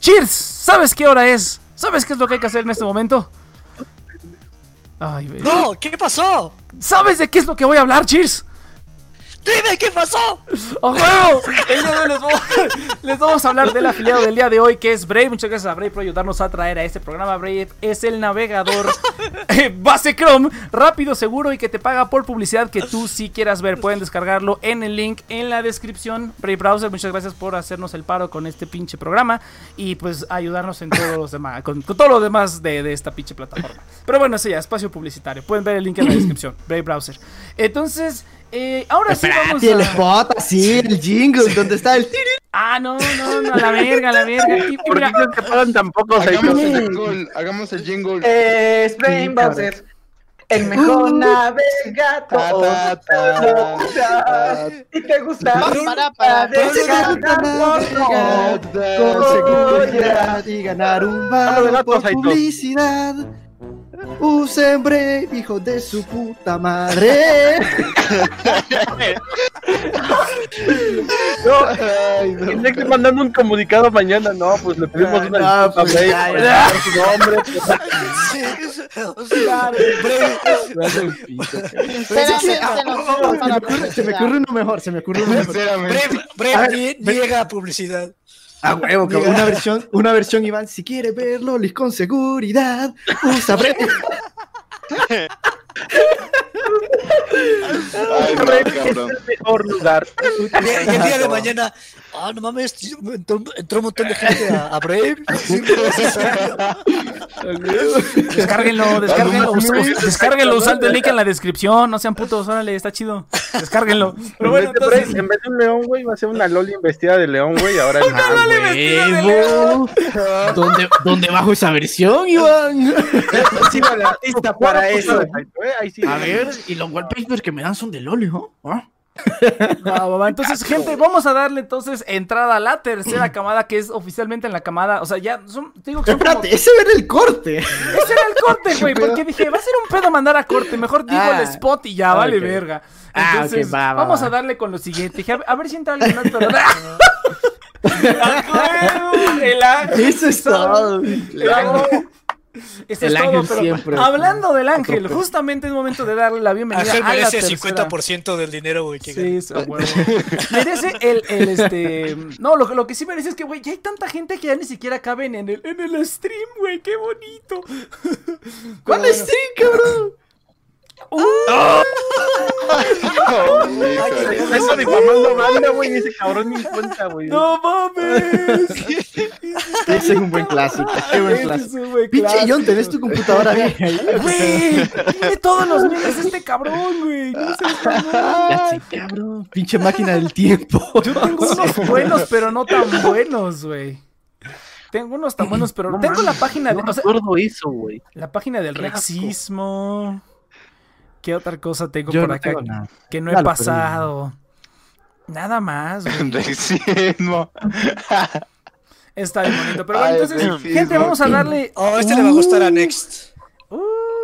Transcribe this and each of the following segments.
Cheers, ¿sabes qué hora es? ¿Sabes qué es lo que hay que hacer en este momento? Ay, güey. ¡No! ¿Qué pasó? ¿Sabes de qué es lo que voy a hablar, Cheers? ¡Dime qué pasó! ¡A huevo! El les vamos a hablar del afiliado del día de hoy, que es Brave. Muchas gracias a Brave por ayudarnos a traer a este programa. Brave es el navegador eh, base Chrome, rápido, seguro y que te paga por publicidad que tú sí quieras ver. Pueden descargarlo en el link en la descripción. Brave Browser, muchas gracias por hacernos el paro con este pinche programa y pues ayudarnos en todos los demás, con, con todo lo demás de, de esta pinche plataforma. Pero bueno, eso ya, espacio publicitario. Pueden ver el link en la descripción. Brave Browser. Entonces, eh, ahora sí vamos Espérate, el a... spot así, el jingle, donde está el. Ah, no, no, no, a la verga, a la verga. Y- y ¿Por qué mira, crees que pagan ahí? Hagamos el jingle, hagamos el jingle. Eh, el mejor ta, ta, ta. Y te gusta Para, para, y ganar un Hablo de bar por publicidad. Usen Brave, hijo de su puta madre. Ay, no. Tendría que ir mandando un comunicado mañana, no, pues le pedimos Ah, una no, disculpa, pues, Brave, ya, ya. su nombre, Sí, se, ah, me ocurre, uno mejor, se me ocurre uno mejor. Breve, nie- niega publicidad. A huevo, cabrón. Una versión, una versión, Iván. Si quiere verlo, Liz, con seguridad. Usa. Ay, no, Brave es cabrón. el mejor lugar. Y el día de mañana, ah, no mames, entró, entró un montón de gente a, a Brave. Sí, descárguenlo, descárguenlo, us- us- descárguenlo usando el link en la descripción. No sean putos, órale, está chido. Descárguenlo. Pero bueno, en, vez de entonces. Brave, en vez de un león, güey, va a ser una loli vestida de león, güey, ahora es ¡Ah! ¿Dónde, ¿Dónde bajo esa versión, Iván? Sigo al artista para eso. Ahí sí. A ver, y los wallpapers que me dan son de Loli, ¿no? ¿Ah? Entonces, gente, vamos a darle entonces entrada a la tercera camada, que es oficialmente en la camada. O sea, ya son. te Digo que son como- Espérate, ese era el corte. Ese era el corte, güey. Porque dije, va a ser un pedo mandar a corte. Mejor digo Ah. el spot y ya, vale verga. Ah, Entonces, ok, va, va, vamos va. a darle con lo siguiente. Dije, a ver, si entra alguien más, pero. ¡A huevo! El ángel. Eso es todo. El ángel. Eso El es ángel todo, pero siempre. hablando del ángel, justamente es momento de darle la bienvenida Ángel a la merece tercera. 50% del dinero, güey. que. Sí, huevo. Merece el, el este. No, lo, que- lo que sí merece es que, güey, ya hay tanta gente que ya ni siquiera caben en el, en el stream, güey. Qué bonito. ¿Cuál Pero sí, cabrón? Eso difamando banda, güey, ese cabrón ni cuenta, güey. ¡No mames! Ese es un buen clásico. Qué buen Ese es clásico. Pinche. John, tenés tu computadora ahí. Güey, tiene todos los memes este cabrón, güey. No. Ya cabrón. Pinche máquina del tiempo. Yo tengo unos buenos, pero no tan buenos, güey. Tengo unos tan buenos, pero No tengo la página de, No o sea, eso, güey. la página del Qué asco. rexismo. ¿Qué otra cosa tengo Yo por no acá tengo nada. que no he Dale, pero pasado? Nada más. Rexismo. Está bien bonito. Pero bueno, entonces, gente, vamos a darle. Oh, este le va a gustar a Next. Uh,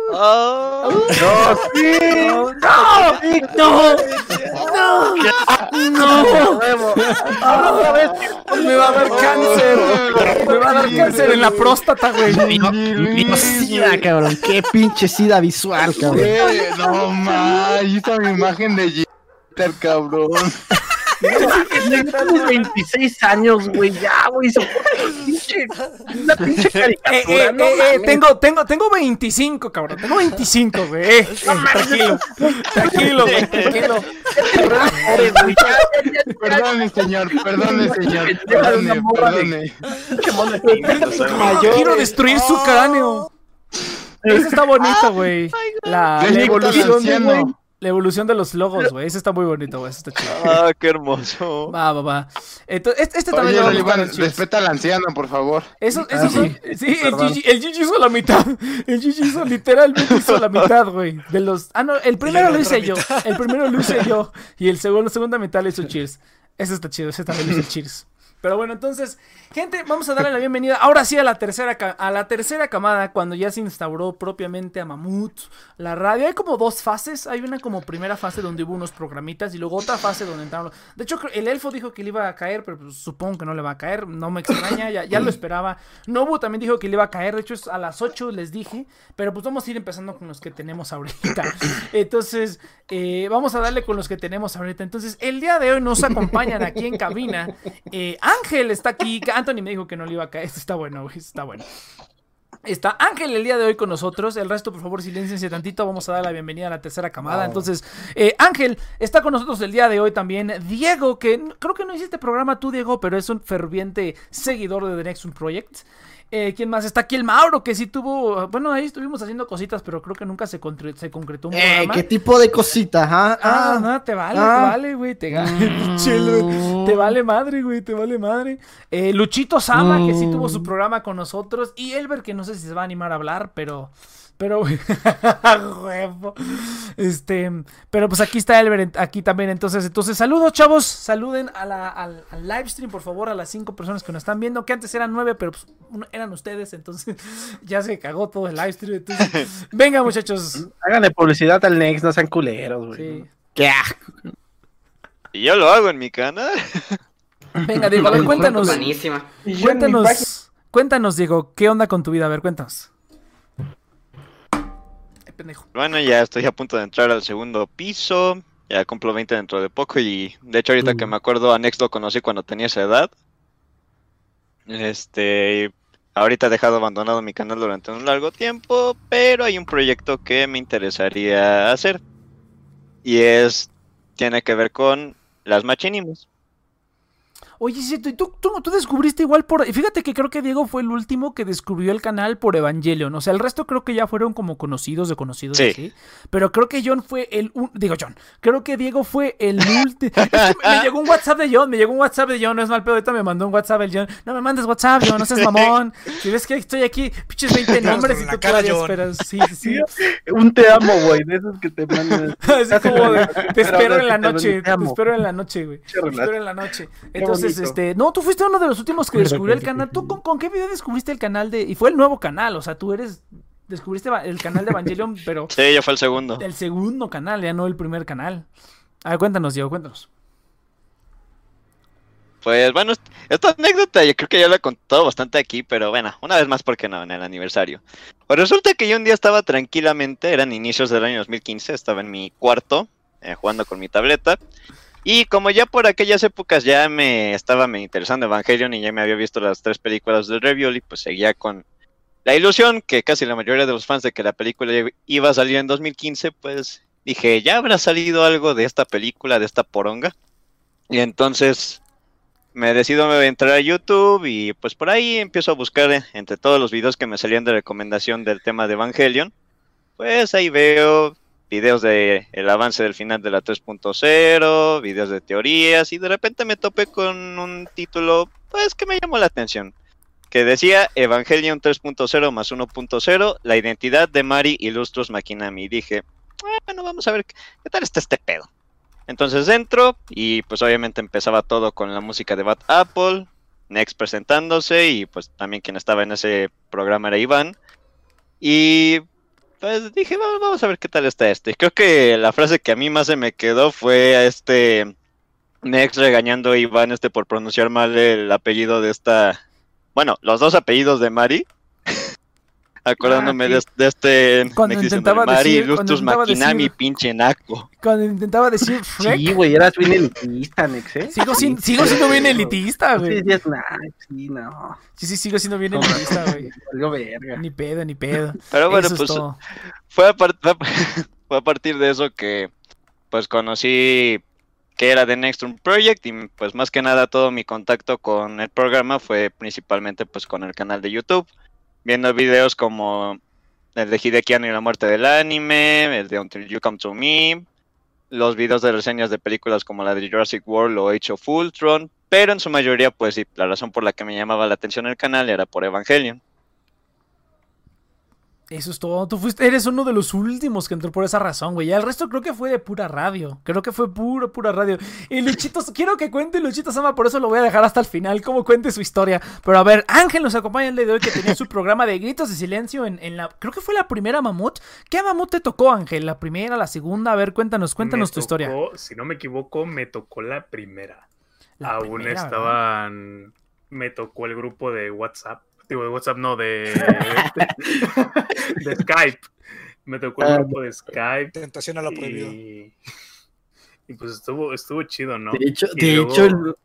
Oh, No, sí. no, no, no, no, Huevo. me va a dar cáncer. Me va a dar cáncer en la próstata, güey. Mío sida, cabrón. Qué pinche sida visual, cabrón. No ma, ahí está mi imagen de Jitter, cabrón. Tienes 26 años, güey, ya, güey, pinche, una pinche Eh, caricatura, eh, no eh, tengo, tengo, tengo 25, cabrón. Tengo 25, güey. Eh, tranquilo. Tranquilo, güey. Tranquilo. Perdone, señor, perdone, señor. Perdone. Quiero destruir su cráneo. Eso está bonito, güey. La, la evolución, güey. La evolución de los logos, güey. Ese está muy bonito, güey. Eso está chido. ah, qué hermoso. Va, va, va. Entonces, este, este también Oye, Iván, respeta al anciano, por favor. Eso, eso Ah, son- sí, el Gigi, el Gigi hizo la mitad. El Gigi hizo literalmente hizo la mitad, güey. De los. Ah, no, el primero la lo hice yo. El primero lo hice yo. Y el segundo, segunda mitad lo hizo Cheers. Ese está chido, ese también lo hizo Cheers. Pero bueno, entonces, gente, vamos a darle la bienvenida ahora sí a la tercera a la tercera camada cuando ya se instauró propiamente a Mamut la radio. Hay como dos fases, hay una como primera fase donde hubo unos programitas y luego otra fase donde entraron. De hecho, el elfo dijo que le iba a caer, pero pues, supongo que no le va a caer, no me extraña, ya, ya lo esperaba. Nobu también dijo que le iba a caer, de hecho es a las 8 les dije, pero pues vamos a ir empezando con los que tenemos ahorita. Entonces, eh, vamos a darle con los que tenemos ahorita. Entonces, el día de hoy nos acompañan aquí en cabina. eh, Ángel está aquí. Anthony me dijo que no le iba a caer. Esto está bueno, güey. está bueno. Está Ángel el día de hoy con nosotros. El resto, por favor, silenciense tantito. Vamos a dar la bienvenida a la tercera camada. Entonces, eh, Ángel está con nosotros el día de hoy también. Diego, que creo que no hiciste programa tú, Diego, pero es un ferviente seguidor de The Next Project. Eh, ¿Quién más? Está aquí el Mauro, que sí tuvo. Bueno, ahí estuvimos haciendo cositas, pero creo que nunca se, se concretó un Eh, programa. ¿Qué tipo de cositas? Ah, Ah, ah. no, te vale, ah. te vale, güey. Te, te vale madre, güey, te vale madre. Eh, Luchito Sama, que sí tuvo su programa con nosotros. Y Elber, que no sé si se va a animar a hablar, pero. Pero, güey, huevo. Este, pero pues aquí está Elber, aquí también. Entonces, entonces, saludos, chavos. Saluden a la, al, al live stream, por favor, a las cinco personas que nos están viendo. Que antes eran nueve, pero pues, uno- eran ustedes. Entonces, ya se cagó todo el live stream. Entonces, venga, muchachos. Háganle publicidad al Next, no sean culeros, güey. Sí. Qué. Y yo lo hago en mi canal. Venga, Diego, a ver, cuéntanos. Buenísima. Cuéntanos, cuéntanos, Diego, ¿qué onda con tu vida? A ver, cuéntanos. Pendejo. Bueno, ya estoy a punto de entrar al segundo piso. Ya cumplo 20 dentro de poco y de hecho ahorita que me acuerdo a Next lo conocí cuando tenía esa edad. Este, ahorita he dejado abandonado mi canal durante un largo tiempo, pero hay un proyecto que me interesaría hacer. Y es, tiene que ver con las machinimas. Oye, sí, tú, tú, tú, descubriste igual por... y Fíjate que creo que Diego fue el último que descubrió el canal por Evangelion. O sea, el resto creo que ya fueron como conocidos de conocidos. Sí. así. Pero creo que John fue el... un- Digo, John. Creo que Diego fue el último... me llegó un WhatsApp de John. Me llegó un WhatsApp de John. No es mal pedo. Ahorita me mandó un WhatsApp el John. No me mandes WhatsApp, John. No seas mamón. Si ves que estoy aquí, pinches 20 nombres y tú cara, todavía John. esperas. Sí, sí, sí. Un te amo, güey, de esos que te mandan. Así como de, te espero en la noche, te espero en la noche, güey. Te espero en la noche. Qué Entonces, este, no, tú fuiste uno de los últimos que descubrió el canal. ¿Tú con, con qué video descubriste el canal de...? Y fue el nuevo canal, o sea, tú eres... Descubriste el canal de Evangelion, pero Sí, ya fue el segundo. el segundo canal, ya no el primer canal. A ver, cuéntanos, Diego, cuéntanos. Pues bueno, est- esta anécdota yo creo que ya la he contado bastante aquí, pero bueno, una vez más, ¿por qué no? En el aniversario. Pues resulta que yo un día estaba tranquilamente, eran inicios del año 2015, estaba en mi cuarto, eh, jugando con mi tableta, y como ya por aquellas épocas ya me estaba me interesando Evangelion y ya me había visto las tres películas del Ravioli, pues seguía con la ilusión que casi la mayoría de los fans de que la película iba a salir en 2015, pues dije, ya habrá salido algo de esta película, de esta poronga. Y entonces me decido entrar a YouTube y pues por ahí empiezo a buscar entre todos los videos que me salían de recomendación del tema de Evangelion. Pues ahí veo videos de el avance del final de la 3.0, videos de teorías y de repente me topé con un título pues que me llamó la atención. Que decía Evangelion 3.0 más 1.0, la identidad de Mari Illustrus Makinami. Y dije, "Ah, bueno, vamos a ver qué, tal está este pedo. Entonces entro y pues obviamente empezaba todo con la música de Bad Apple, Next presentándose y pues también quien estaba en ese programa era Iván. Y pues dije, "Va- vamos a ver qué tal está este. Creo que la frase que a mí más se me quedó fue a este Next regañando Iván este por pronunciar mal el apellido de esta, bueno, los dos apellidos de Mari. Acordándome Ah, sí. de, de este Cuando intentaba Mari decir- intentaba Makinami, decir- pinche naco. Cuando intentaba decir Shrek, Sí, güey, eras bien elitista, Nex, ¿eh? sigo, sin- sigo siendo bien elitista, Sí, güey. nah, sí, no. Sí, sí, sigo siendo bien elitista, güey. Algo verga. Ni pedo, ni pedo. Pero bueno, Eso es pues fue a, par- fue a- fue a partir de eso que pues conocí que era The Next Room Project y pues más que nada todo mi contacto con el programa fue principalmente pues con el canal de YouTube, viendo videos como el de Hideki y la muerte del anime, el de Until You Come to Me, los videos de reseñas de películas como la de Jurassic World o Age of Ultron, pero en su mayoría pues sí, la razón por la que me llamaba la atención el canal era por Evangelion. Eso es todo. Tú fuiste, eres uno de los últimos que entró por esa razón, güey. Ya el resto creo que fue de pura radio. Creo que fue pura, pura radio. Y Luchito, quiero que cuente Luchito Sama, por eso lo voy a dejar hasta el final, cómo cuente su historia. Pero a ver, Ángel nos acompaña el día de hoy que tenía su programa de gritos de silencio en, en la. Creo que fue la primera mamut. ¿Qué mamut te tocó, Ángel? ¿La primera, la segunda? A ver, cuéntanos, cuéntanos Me tu historia. Si no me equivoco, me tocó la primera. La Aún primera, ¿verdad? estaban. Me tocó el grupo de WhatsApp. Digo, de WhatsApp no, de. de Skype. Me tocó el Ah, grupo de Skype. Tentación a lo prohibido. Y, y pues estuvo, estuvo chido, ¿no? De hecho, de luego- hecho el-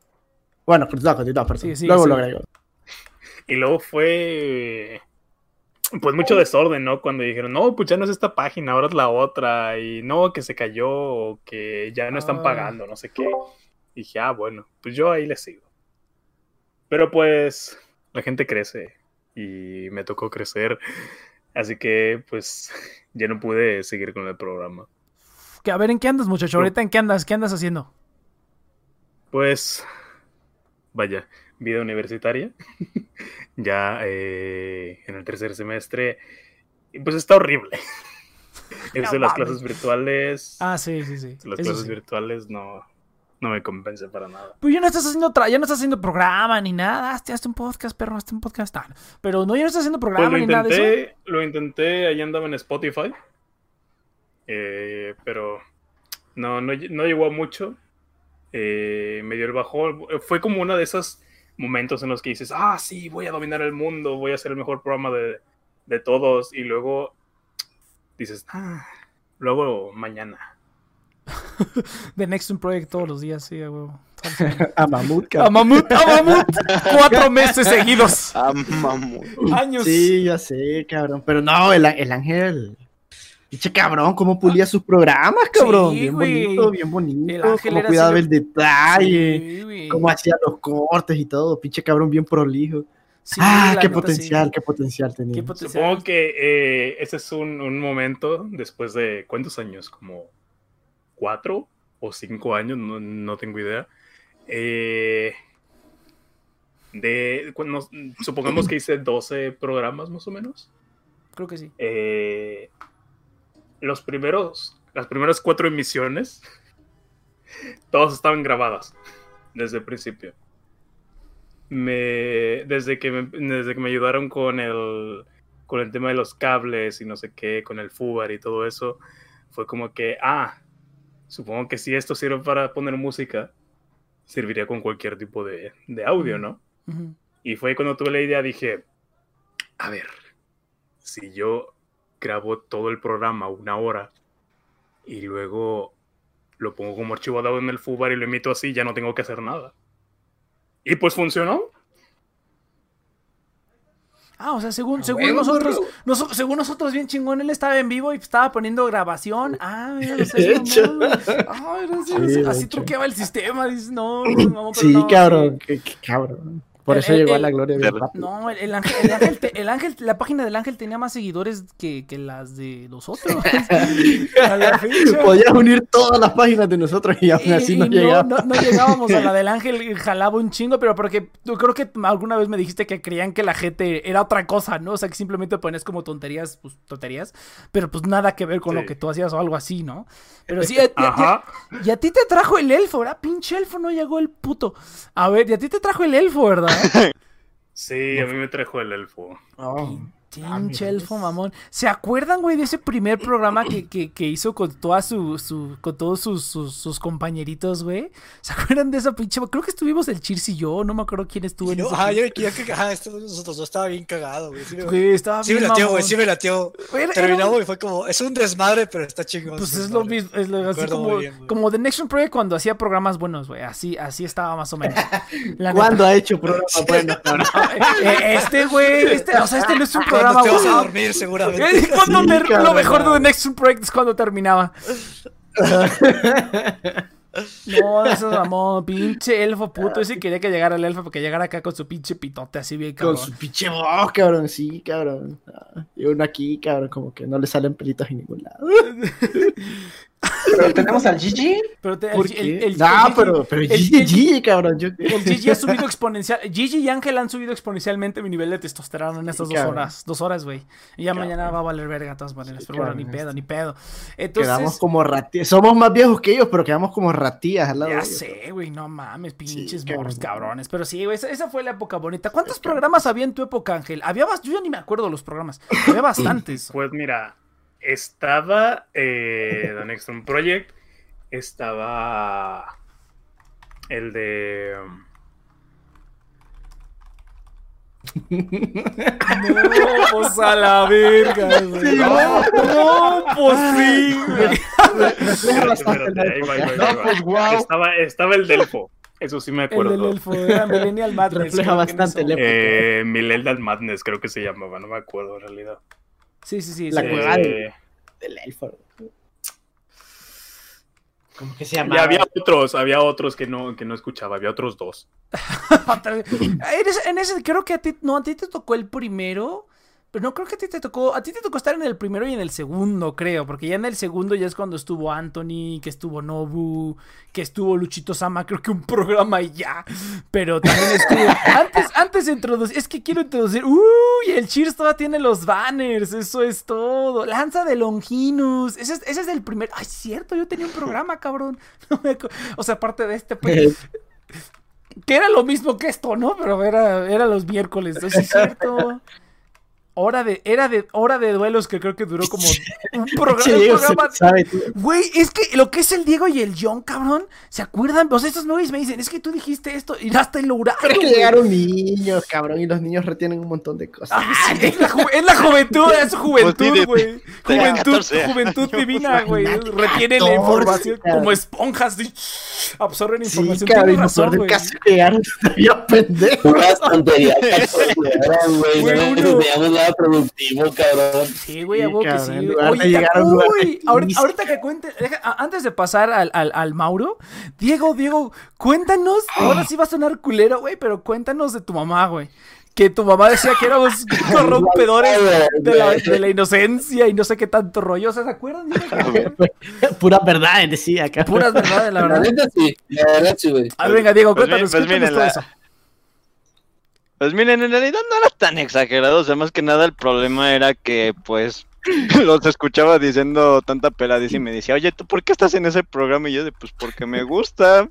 bueno, continúa, continúa, perdón. Sí, sí, Luego sí. lo agrego. Y luego fue. Pues mucho desorden, ¿no? Cuando dijeron, no, pues ya no es esta página, ahora es la otra. Y no, que se cayó, o que ya no están Ah. pagando, no sé qué. dije, ah, bueno, pues yo ahí le sigo. Pero pues la gente crece y me tocó crecer. Así que pues ya no pude seguir con el programa. Que, a ver, ¿en qué andas, muchacho? Ahorita, ¿en qué andas? ¿Qué andas haciendo? Pues, vaya, vida universitaria. ya eh, en el tercer semestre. Y pues está horrible. Eso de las clases virtuales. Ah, sí, sí, sí. las Eso clases sí. virtuales no, no me convence para nada. Pues ya no estás haciendo ya no estás haciendo programa ni nada. Hazte, hazte un podcast, perro, hazte un podcast. Ah, Pero no, ya no estás haciendo Pues programa ni nada de eso. intenté, lo intenté, ahí andaba en Spotify. Eh, pero no, no, no llegó a mucho. Eh, me dio el bajón. Fue como uno de esos momentos en los que dices, ah, sí, voy a dominar el mundo, voy a hacer el mejor programa de, de todos. Y luego dices, ah, luego mañana. The Next One Project todos los días, sí, a huevo. A Mamut, A. Mamut, a Mamut. Cuatro meses seguidos. Ah, mamut. Años. Sí, ya sé, cabrón. Pero no, el, el ángel. Pinche cabrón, cómo pulía sus programas, cabrón. Sí, bien bonito, bien bonito. El ángel Cómo cuidaba el detalle. Sí. Cómo hacía los cortes y todo. Pinche cabrón, bien prolijo. Sí, ah, qué neta, potencial, sí. qué potencial tenía. Qué potencial. Supongo que eh, ese es un, un momento después de, ¿cuántos años? Como cuatro o cinco años, no, no tengo idea. Eh, de, supongamos que hice 12 programas más o menos. Creo que sí. Eh, los primeros, las primeras cuatro emisiones, todas estaban grabadas desde el principio. Me, desde, que me, desde que me ayudaron con el, con el tema de los cables y no sé qué, con el FUBAR y todo eso, fue como que, ah, supongo que si esto sirve para poner música, serviría con cualquier tipo de, de audio, ¿no? Y fue cuando tuve la idea, dije, a ver, si yo grabo todo el programa una hora y luego lo pongo como archivo de audio en el FUBAR y lo emito así, ya no tengo que hacer nada. Y pues funcionó. Ah, o sea, según, según huevo, nosotros, según nosotros, bien chingón, él estaba en vivo y estaba poniendo grabación. Ah, mira, no sé. Ah, así, Sí, de así truqueaba el sistema. Dices, no, mamón, pero Sí, no, cabrón, qué, qué cabrón. Por El- eso el- llegó a la gloria bien rápido. No, el, el ángel, el, ángel te- el ángel, la página del ángel tenía más seguidores que, que las de nosotros. A la fecha. Podías unir todas las páginas de nosotros y aún así y no llegaba. no- no llegábamos a la del ángel jalaba un chingo, pero porque yo creo que alguna vez me dijiste que creían que la gente era otra cosa, ¿no? O sea, que simplemente ponías como tonterías, pues tonterías, pero pues nada que ver con lo que tú hacías o algo así, ¿no? Pero sí, y, y- Ajá. y a ti te trajo el elfo, ¿verdad? Pinche elfo, no llegó el puto. A ver, y a ti te trajo el elfo, ¿verdad? Sí, a mí me trajo el elfo. Oh. Pinche elfo mamón. ¿Se acuerdan, güey, de ese primer programa que, que, que hizo con toda su, su con todos sus, sus, sus compañeritos, güey? ¿Se acuerdan de esa pinche? Creo que estuvimos el Chirs y yo, no me acuerdo quién estuvo en Yo, ese. ajá, yo, yo, yo- ajá, esto- nosotros dos estaba bien cagado, güey. Sí, me- Güey, estaba sí me latió, güey, sí me latió. Güey, era- Terminamos era- y fue como, es un desmadre, pero está chingón. Pues es lo mismo, es lo- así como, bien, como The Next One Project cuando hacía programas buenos, güey. Así, así estaba más o menos. La ¿Cuándo neta. ha hecho programas buenos? Eh, Este, güey, este, o sea, este no es un Cuando programa te vas a dormir, seguramente. Eh, cuando Sí, ter- lo mejor de The Next One Project es cuando terminaba. No, eso es mamón, pinche elfo puto. Ese quería que llegara el elfo porque llegara acá con su pinche pitote así bien Con cabrón. su pinche voz, cabrón, sí, cabrón. Ah, Y uno aquí, cabrón, como que no le salen pelitos en ningún lado. Pero tenemos al Gigi. Pero te- ¿Por el, qué? el- el- no, el Gigi- pero, pero el- Gigi, el- Gigi, cabrón. Yo, El Gigi ha subido exponencial. Gigi y Ángel han subido exponencialmente mi nivel de testosterona en estas dos cabrón. horas. Dos horas, güey. Y ya Cabrón. mañana va a valer verga de todas maneras. Sí, pero bueno, ni pedo, ni pedo. Entonces. quedamos como ratillas. Somos más viejos que ellos, pero quedamos como ratillas al lado Ya de ellos. sé, güey, no mames, pinches morros cabrones. Pero sí, güey, esa, esa fue la época bonita. ¿Cuántos programas había en tu época, Ángel? Había yo ya ni me acuerdo de los programas. Había bastantes. Pues mira, estaba eh, The Next Room Project, estaba el de... No, pues a la verga, güey. No, no, pues sí, güey. Espérate, espérate, ahí va, ahí va, ahí va. No, guau. Estaba, estaba el Delfo, eso sí me El acuerdo. del elfo, era Millennial Madness. Refleja bastante el época. Eh, Millennial Madness creo que se llamaba, no me acuerdo en realidad. Sí, sí, sí. La sí. cueva de- Eh, Del elfo. ¿Cómo que se llama? y había otros, había otros que no, que no escuchaba, había otros dos. Ese, en ese creo que a ti, no, a ti te tocó el primero, pero no creo que a ti te tocó, a ti te tocó estar en el primero y en el segundo, creo, porque ya en el segundo ya es cuando estuvo Anthony, que estuvo Nobu, que estuvo Luchito Sama, creo que un programa y ya, pero también estuvo, antes, antes de introducir, es que quiero introducir, uy, el Cheers todavía tiene los banners, eso es todo, Lanza de Longinus, ese es, ese es el primer, ay, cierto, yo tenía un programa, cabrón, No me acu- o sea, aparte de este, pues, que era lo mismo que esto, ¿no? Pero era, era los miércoles, ¿no? Sí es cierto. Hora de, era de hora de duelos que creo que duró como un, programa. Diego sabe. Güey, es que lo que es el Diego y el John, cabrón, ¿se acuerdan? O sea, estos güeyes me dicen, es que tú dijiste esto y hasta el lograron. Pero es que llegaron niños, cabrón, y los niños retienen un montón de cosas. Ah, es, la ju- es la juventud, es su juventud, güey. Juventud, 14 juventud divina, güey. Imagínate, Retiene la 14, información cabrón. como esponjas, absorben sí, información. cabrón, que llegaron todavía pendejos. Puras tonterías. Güey, No nada productivo, cabrón. Sí, güey, a huevo que sí. Oye, uy, ahorita, ahorita que cuente, deja- antes de pasar al, al, al Mauro, Diego, Diego, cuéntanos, ahora sí va a sonar culero, güey, pero cuéntanos de tu mamá, güey. Que tu mamá decía que éramos corrompedores de la, de la inocencia y no sé qué tanto rollo. O sea, ¿se acuerdan? Diego? Pura verdad, decía acá. Puras verdades, la La verdad. sí, la verdad sí, güey. A ver, venga, Diego, Pues cuéntanos, bien, pues cuéntanos miren, todo la- eso. Pues miren, en realidad no era tan exagerado, o sea, más que nada el problema era que, pues, los escuchaba diciendo tanta peladiza y me decía, oye, ¿tú por qué estás en ese programa? Y yo de, pues, porque me gusta.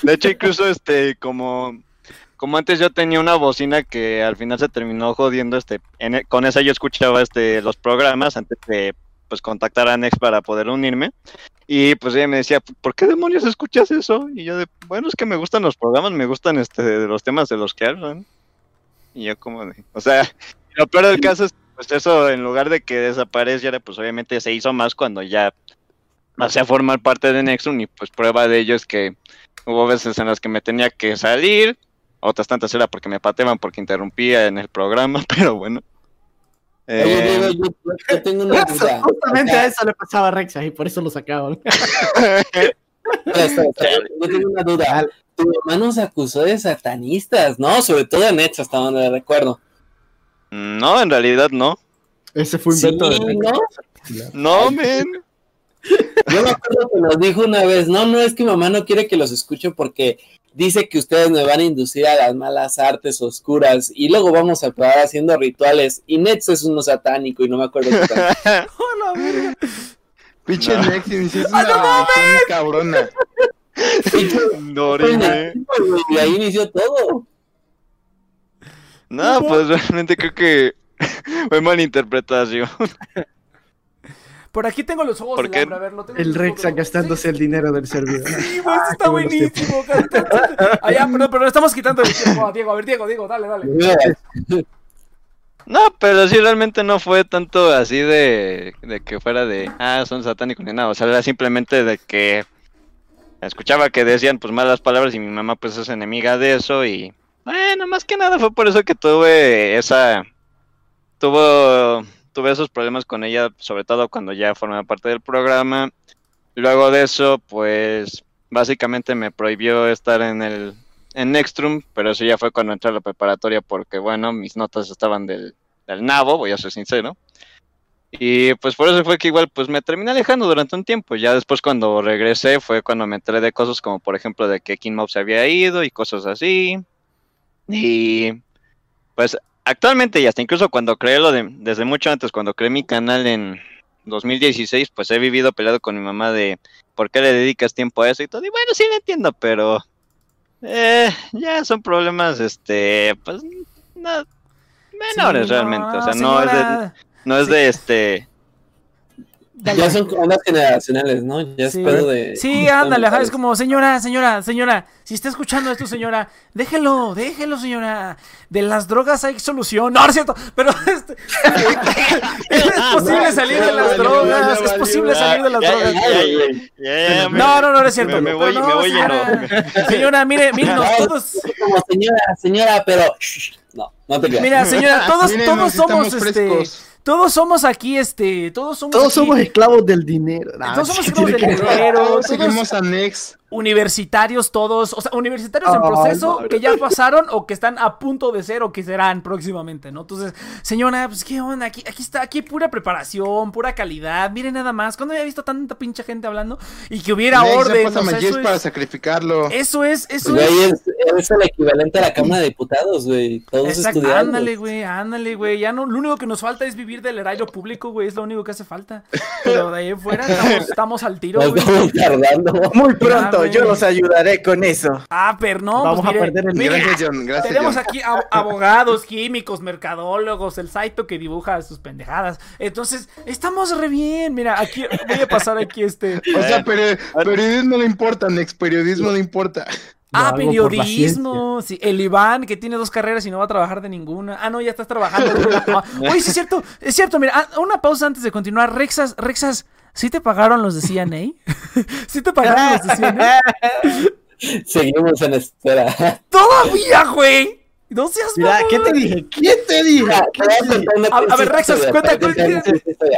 De hecho, incluso, este, como, como antes yo tenía una bocina que al final se terminó jodiendo, este, e- con esa yo escuchaba, este, los programas antes de, pues, contactar a Nex para poder unirme. Y pues ella me decía, ¿por qué demonios escuchas eso? Y yo de, bueno, es que me gustan los programas, me gustan este de los temas de los que hablan. Y yo como de, o sea, lo peor del caso es pues eso, en lugar de que desapareciera, pues obviamente se hizo más cuando ya pasé a formar parte de Nexum y pues prueba de ello es que hubo veces en las que me tenía que salir, otras tantas era porque me pateaban porque interrumpía en el programa, pero bueno. Eh, yo, yo tengo una duda. Justamente O sea, a eso le pasaba a Rexas y por eso lo sacaban. Yo tengo una duda. Tu mamá nos acusó de satanistas, ¿no? Sobre todo en Nets, hasta donde recuerdo. no, en realidad no. Ese fue un Sí, invento de Rexas. ¿no? No, men. Yo me acuerdo que nos dijo una vez, no, no es que mamá no quiere que los escuche porque dice que ustedes me van a inducir a las malas artes oscuras y luego vamos a acabar haciendo rituales y Nets es uno satánico y no me acuerdo qué tal. Hola, verga. Pinche No. Nex, iniciaste una religión cabrona. Y ahí inició todo. No, pues realmente creo que fue malinterpretación. Por aquí tengo los ojos ¿Por del qué? hambre, a ver, lo tengo El ojos. gastándose el dinero del servidor. Sí, güey, eso está buenos buenísimo. Ah, ya, pero, pero estamos quitando el tiempo a Diego. A ver, Diego, Diego, dale, dale. No, pero sí realmente no fue tanto así de, de que fuera de, ah, son satánicos ni nada. O sea, era simplemente de que escuchaba que decían pues malas palabras y mi mamá pues es enemiga de eso y bueno, más que nada fue por eso que tuve esa, tuvo, tuve esos problemas con ella, sobre todo cuando ya formaba parte del programa. Luego de eso, pues básicamente me prohibió estar en el en Nextrum, pero eso ya fue cuando entré a la preparatoria porque, bueno, mis notas estaban del, del nabo, voy a ser sincero. Y pues por eso fue que igual pues me terminé alejando durante un tiempo. Ya después cuando regresé fue cuando me enteré de cosas como por ejemplo de que King Mob se había ido y cosas así. Y pues actualmente y hasta incluso cuando creé lo de, desde mucho antes, cuando creé mi canal en 2016, pues he vivido peleado con mi mamá de por qué le dedicas tiempo a eso y todo. Y bueno, sí lo entiendo, pero eh, ya son problemas, este, pues, no, menores Sí, realmente. O sea, no es de, no es de este. Dale. Ya son ondas generacionales, ¿no? Ya es Sí. pedo de. Sí, ándale, ajá, es como, señora, señora, señora, si está escuchando esto, señora, déjelo, déjelo, señora. De las drogas hay solución. No, no es cierto, pero este, es posible salir de las drogas, es posible salir de las drogas. No, no, no, no es cierto. Me, voy, no, me voy señora, lleno. Señora, mire, mire, No, todos, Como señora, señora, pero. No, no te creas. mira, señora, todos, Mírenos, todos somos, este. Todos somos aquí, este, todos somos Todos aquí somos esclavos del dinero. Nah, Todos somos ¿qué esclavos del dinero. Todos todos- seguimos a Nex. Universitarios todos, o sea, universitarios en proceso madre. que ya pasaron o que están a punto de ser o que serán próximamente, ¿no? Entonces, señora, pues qué onda, aquí, aquí está, aquí pura preparación, pura calidad, miren nada más, cuando había visto tanta pinche gente hablando y que hubiera orden, o sea, eso para es, sacrificarlo. eso es, eso Güey, es. es, es el equivalente a la Cámara de Diputados, güey. Todos Exacto, estudiando. ándale, güey, ándale, güey. Ya no, lo único que nos falta es vivir del erario público, güey. Es lo único que hace falta. Pero de ahí en fuera estamos, estamos al tiro, Nos güey. estamos tardando. Muy pronto, yo los ayudaré con eso. Ah, pero no, Vamos pues a mire, perder el mire, Gracias, John. Gracias, Tenemos John. aquí ab- abogados, químicos, mercadólogos, el Saito que dibuja sus pendejadas. Entonces, estamos re bien. Mira, aquí voy a pasar aquí este. O sea, peri- periodismo no importa, Nex. Periodismo no importa. Ah, periodismo. Sí, el Iván que tiene dos carreras y no va a trabajar de ninguna. Ah, no, ya estás trabajando. Oye, sí es cierto, es cierto. Mira, ah, una pausa antes de continuar. Rexas, Rexas, ¿sí te pagaron los de CNA? ¿Sí te pagaron los de CNA? Seguimos en espera. Todavía, güey. No seas Mira, ¿qué te dije? ¿Quién te dije? Mira, te voy a ver, Rexas, cuenta.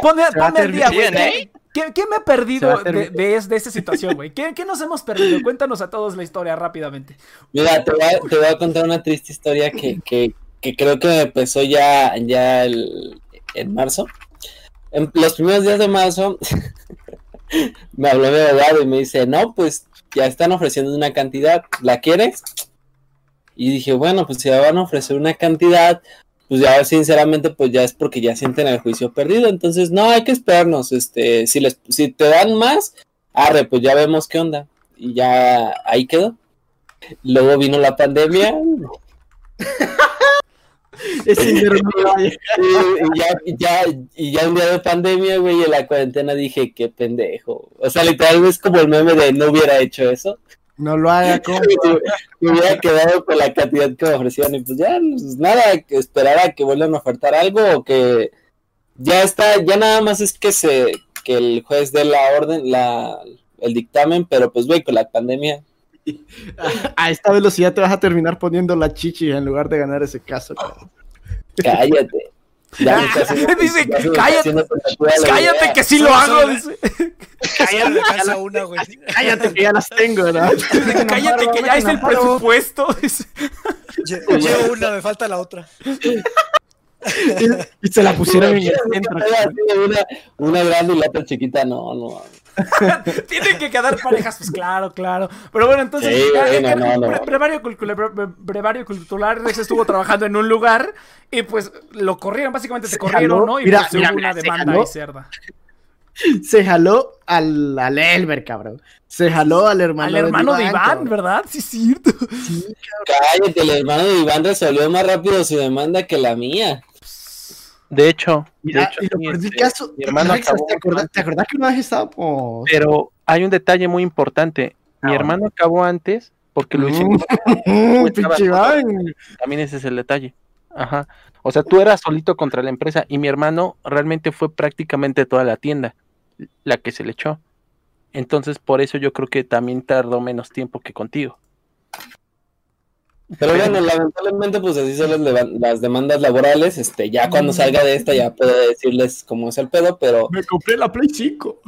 Ponme, ponme día, güey. ¿Qué, me he perdido de, es- de esta situación, güey? ¿Qué, qué nos hemos perdido? Cuéntanos a todos la historia rápidamente. Mira, te voy, a, te voy a contar una triste historia que, que, que creo que me empezó ya, ya el- en marzo. En los primeros días de marzo me habló mi abogado y me dice, no, pues ya están ofreciendo una cantidad, ¿la quieres? Y dije, bueno, pues si ya van a ofrecer una cantidad, pues ya sinceramente pues ya es porque ya sienten el juicio perdido, entonces no, hay que esperarnos, este, si les, si te dan más, arre, pues ya vemos qué onda. Y ya ahí quedó. Luego vino la pandemia Llegar. y, ya, ya, y ya un día de pandemia, güey, y en la cuarentena dije, qué pendejo. O sea, literal es como el meme de no hubiera hecho eso. No lo haga, compa. Me hubiera quedado con la cantidad que me ofrecían y pues ya, pues nada, que esperar a que vuelvan a ofertar algo o que ya está, ya nada más es que se, que el juez dé la orden, la, el dictamen, pero pues güey, con la pandemia, A esta velocidad te vas a terminar poniendo la chichi en lugar de ganar ese caso. cabrón. cállate. Ya haciendo- Dice, ya cállate, la Cállate que sí lo hago. dice. Cállate, una, güey. Cállate que ya las tengo, ¿no? Cállate que ya es el presupuesto. Llevo una, me falta la otra. Y se la pusieron en el centro. Así de Una, una grande y la otra chiquita, no, no. Tienen que quedar parejas, pues claro, claro. Pero bueno, entonces, Sí, ya- bueno, ya- no, no. bre- brevario, cultural, bre- brevario cultural, Rex estuvo trabajando en un lugar y pues lo corrieron, básicamente te Se corrieron, jaló. ¿no? Y Mira, pues, mira, hubo mira, una se demanda jaló. ahí cerda. Se jaló al, al Elber, cabrón. Se jaló al hermano, Al hermano de Iván. ¿verdad? Sí, es cierto. Cállate, el hermano de Iván resolvió más rápido su demanda que la mía. De hecho, de Mira, hecho, y lo este, caso, mi hermano acabó- ¿te, acordás, ¿te acordás que una vez estábamos? pero hay un detalle muy importante. Mi Ah, hermano acabó antes porque lo hicieron. Mm, estaba. Iván. También ese es el detalle. Ajá. O sea, tú eras solito contra la empresa y mi hermano realmente fue prácticamente toda la tienda la que se le echó. Entonces, por eso yo creo que también tardó menos tiempo que contigo. Pero bueno, lamentablemente, pues así son las, demandas laborales. Este, ya cuando salga de esta, ya puedo decirles cómo es el pedo, pero. Me compré la Play 5.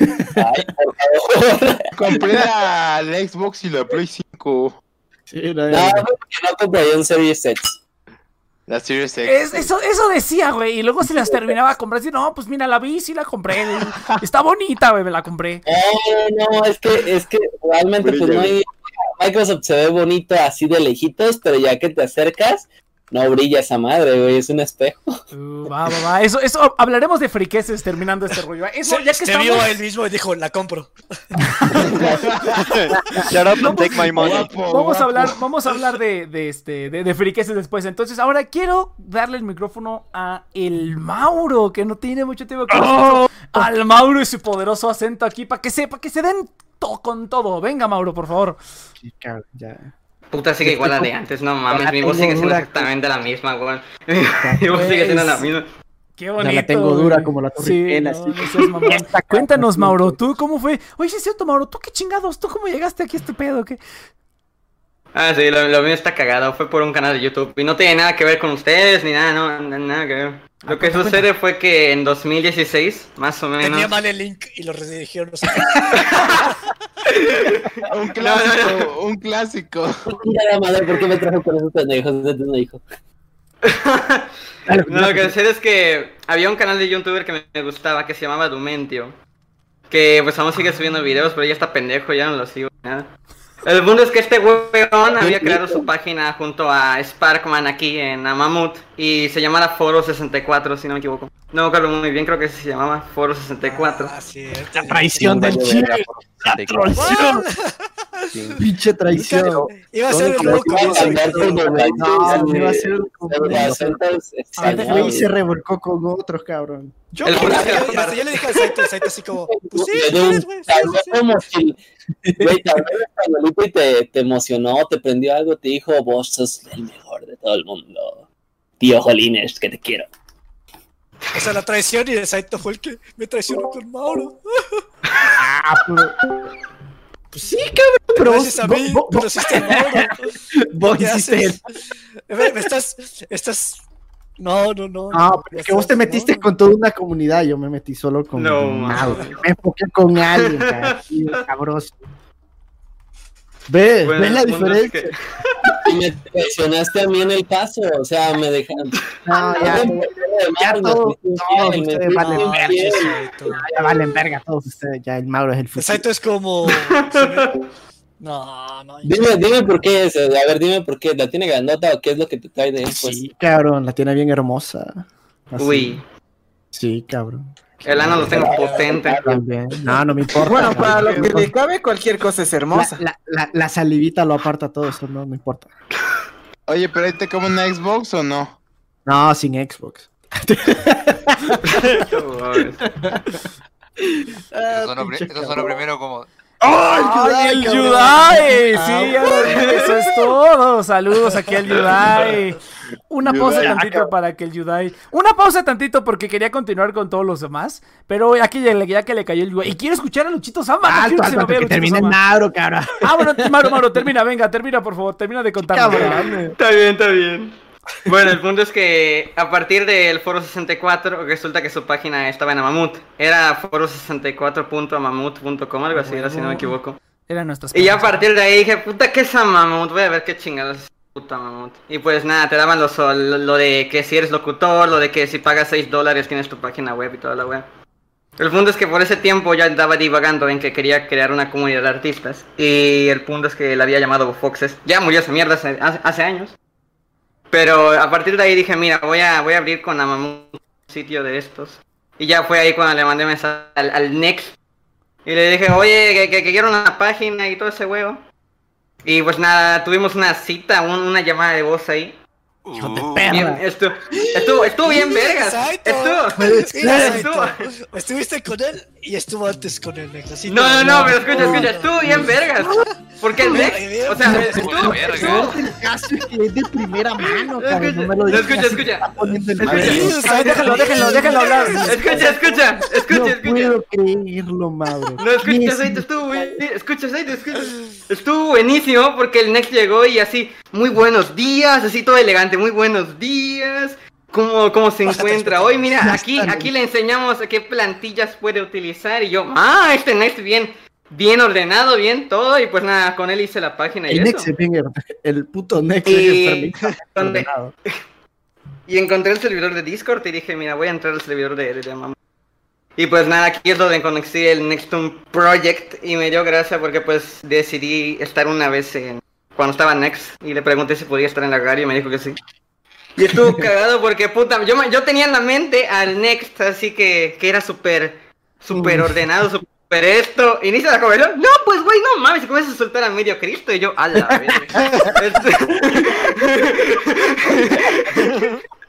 Ay, por favor. Compré la, la Xbox y la Play 5. Sí, no, No, porque no compraría un Series X. La Series X. Es- eso, eso decía, güey. Y luego se las terminaba comprando. No, pues mira, la vi, sí la compré. Está bonita, güey, me la compré. No, no, es que, es que realmente pues no hay... Microsoft se ve bonito así de lejitos, pero ya que te acercas, no brilla esa madre, güey, es un espejo. Uh, va, va, va. Eso, eso, hablaremos de friqueses terminando este rollo. Eso, Se, ya que se vio estamos. a él mismo y dijo, la compro. Shut up and take my money. Guapo, Vamos a hablar, vamos a hablar de, de este, de, de friqueses después. Entonces, ahora quiero darle el micrófono a el Mauro, que no tiene mucho tiempo que escucho al Mauro y su poderoso acento aquí, para que sepa que se den to- con todo. Venga, Mauro, por favor. Sí, ya. Puta, sigue igual la de antes, no mames, mi voz sigue siendo dura. exactamente la misma, weón. Mi voz sigue siendo la misma. Qué Ya bonito. la tengo dura güey. como la Torre Sí, no, así. no. Cuéntanos, Mauro, ¿tú cómo fue? Oye, sí es cierto, Mauro, ¿tú qué chingados? ¿Tú cómo llegaste aquí a este pedo? ¿Qué? Ah, sí, lo, lo mío está cagado, fue por un canal de YouTube. Y no tiene nada que ver con ustedes, ni nada, no, na- nada que ver. Lo que cuenta, sucede fue que en 2016, más o menos... Tenía mal el link y lo redirigieron. No sé. Un clásico, un clásico. Mira la madre, ¿por qué me trajo con esos pendejos? No. No, lo que sucede es que había un canal de youtuber que me, me gustaba que se llamaba Dumentio. Que pues aún sigue subiendo videos, pero ya está pendejo, ya no lo sigo ni nada. El punto es que este weón había creado su página junto a Sparkman aquí en Amamut y se llamaba Foro 64, si no me equivoco. No me acuerdo muy bien, creo que sí se llamaba Foro 64. Ah, cierto. La traición del chile. La traición. Pinche traición. Iba a ser el como iba a ser se revolcó con otros, cabrón. Yo, El yo, yo- yo le dije al Saito, el Saito así como, pues sí, sí, sí, sí, sí. como si- Güey, te habló en españolito y te, te emocionó, te prendió algo, te dijo, vos sos el mejor de todo el mundo. Tío Jolines, que te quiero. O sea, la traición y el Saito fue el que me traicionó con Mauro. Ah, pero... Pues sí, cabrón, pero vos, Gracias a vos, mí, vos- hiciste Mauro. vos ¿Qué hiciste haces? Me, me estás, estás... No, no, no. No, pero es que vos te metiste con toda una comunidad, yo me metí solo con No, Mauro. Me enfoqué con alguien, cabroso. Ve, Bueno, ves la diferencia. que- Y me traicionaste a mí en el paso, o sea, me dejaron. No, ya, ya todos, todos ustedes valen No, verga. Saito. Ya valen verga todos ustedes, ya el Mauro es el futuro. Saito es como... me- No, no. Dime, dime por qué es, a ver, dime por qué, ¿la tiene grandota o qué es lo que te trae de él? Pues, Sí, cabrón, la tiene bien hermosa. Así. Uy, Sí, cabrón. El ano lo tengo potente. También. No, no me importa. Bueno, para lo que le cabe, cualquier cosa es hermosa. la, la, la salivita lo aparta todo, eso no me importa. Oye, pero ahí te como una Xbox o no? No, sin Xbox. Eso suena, pri- eso suena primero como. ¡Ay, el Yudai! Sí, ya lo dije, eso es todo. Saludos aquí al Yudai. Una pausa Yudai. tantito para que el Yudai. Una pausa tantito porque quería continuar con todos los demás. Pero aquí ya, que le cayó el Yudai. Y quiero escuchar a Luchito Samba. no Alto, que se alto, que Luchito termine. Nauro, cabrón. Ah, bueno, Mauro, Mauro, termina, venga, termina, por favor. Termina de contarme. Está bien, está bien. Bueno, el punto es que a partir del Foro 64 resulta que su página estaba en Amamut. Era foro64.amamut.com, algo así, era, si no me equivoco. Eran nuestras Y ya a partir de ahí dije, puta, ¿qué es Amamut? Voy a ver qué chingados puta Amamut. Y pues nada, te daban los, lo, de que si eres locutor, lo de que si pagas 6 dólares tienes tu página web y toda la web. El punto es que por ese tiempo ya andaba divagando en que quería crear una comunidad de artistas. Y el punto es que la había llamado Foxes. Ya murió esa mierda hace, hace- años. Pero a partir de ahí dije, mira, voy a, abrir con Amamut un sitio de estos. Y ya fue ahí cuando le mandé mensaje al, al Next. Y le dije, oye, que- que quiero una página y todo ese huevo. Y pues nada, tuvimos una cita, un- una llamada de voz ahí. Uh, Bien, estuvo, estuvo, estuvo bien vergas. Estuvo, estuvo. Saito, Estuviste con él y estuvo antes con el Nex. así No, no, no, pero escucha, escucha, estuvo bien vergas. Porque el Next, o sea, estuvo, verga. estuvo, El caso es que es de primera mano, cabrón. No me lo No, digas escucha, escucha. déjenlo, déjenlo, déjenlo hablar. escucha, escucha, No escucha, escucha. puedo creerlo, Mauro. No, escucha, Saito, estuvo Escucha, Saito, escucha. Estuvo buenísimo porque el Next llegó y así, muy buenos días, así todo elegante, muy buenos días. ¿Cómo, cómo se encuentra hoy? Mira, aquí, aquí le enseñamos qué plantillas puede utilizar. Y yo, ah, este Next bien, bien ordenado, bien todo. Y pues nada, con él hice la página y El eso. Nex es bien, el puto Nex Y- ordenado. y encontré el servidor de Discord y dije, mira, voy a entrar al servidor de, de, de Mamamood. Y pues nada, aquí es donde conocí el Nextum Project y me dio gracia porque pues decidí estar una vez en, cuando estaba Next y le pregunté si podía estar en la radio y me dijo que sí. Y estuvo cagado porque puta, yo, yo tenía en la mente al Next así que, que era súper, súper ordenado, súper esto. Inicia la conversación, no pues güey, no mames, y comienza a soltar a medio Cristo y yo, a la verga.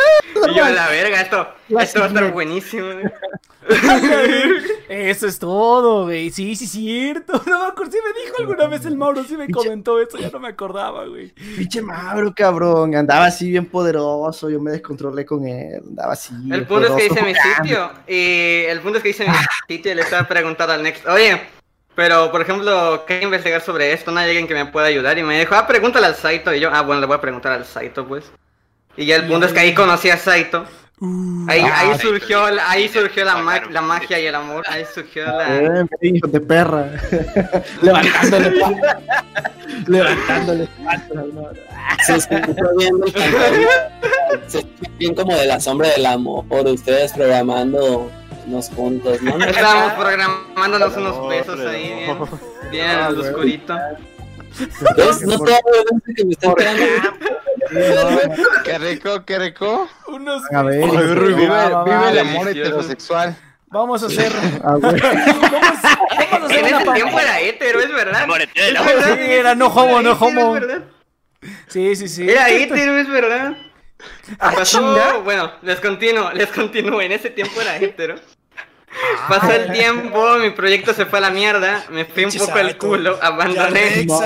y yo, a la verga, esto, esto va a estar buenísimo. Eso es todo, güey. Sí, sí, cierto. No me acuerdo. Sí me dijo alguna vez el Mauro, sí me comentó eso. Ya no me acordaba, güey. Pinche Mauro, cabrón. Andaba así bien poderoso. Yo me descontrolé con él. Andaba así. El punto es que hice mi sitio. Y el punto es que hice mi sitio y le estaba preguntando al Next, oye, pero por ejemplo, ¿qué investigar sobre esto? ¿No hay alguien que me pueda ayudar? Y me dijo, ah, pregúntale al Saito. Y yo, ah, bueno, le voy a preguntar al Saito, pues. Y ya el punto es que ahí conocí a Saito. Ahí, Ah, ahí surgió, la- ahí surgió la, ma- la magia y el amor. Ahí surgió la. Eh, hijo de perra. Levantándole. Levantándole. Se escucha bien, se escucha bien como de la sombra del amor, ustedes programando unos juntos, ¿no? Estábamos programándonos unos besos ahí, bien, bien Ah, en el oscurito. ¿Ves? No te hago de que me están pegando. Qué rico, qué rico. Unos A ver, Vive, hijo de- vive va, va, va. el amor heterosexual. Vamos a hacer. Ah, güey. Vamos, vamos a hacer En ese tiempo era hétero, es verdad. Ese era no homo, no homo. es verdad. Sí, sí, sí. Era hétero, es verdad. Ah, Pasó, bueno, les continúo, les continúo. En ese tiempo era hétero. Pasó el tiempo, mi proyecto se fue a la mierda, me fui un poco al Saito. culo, abandoné.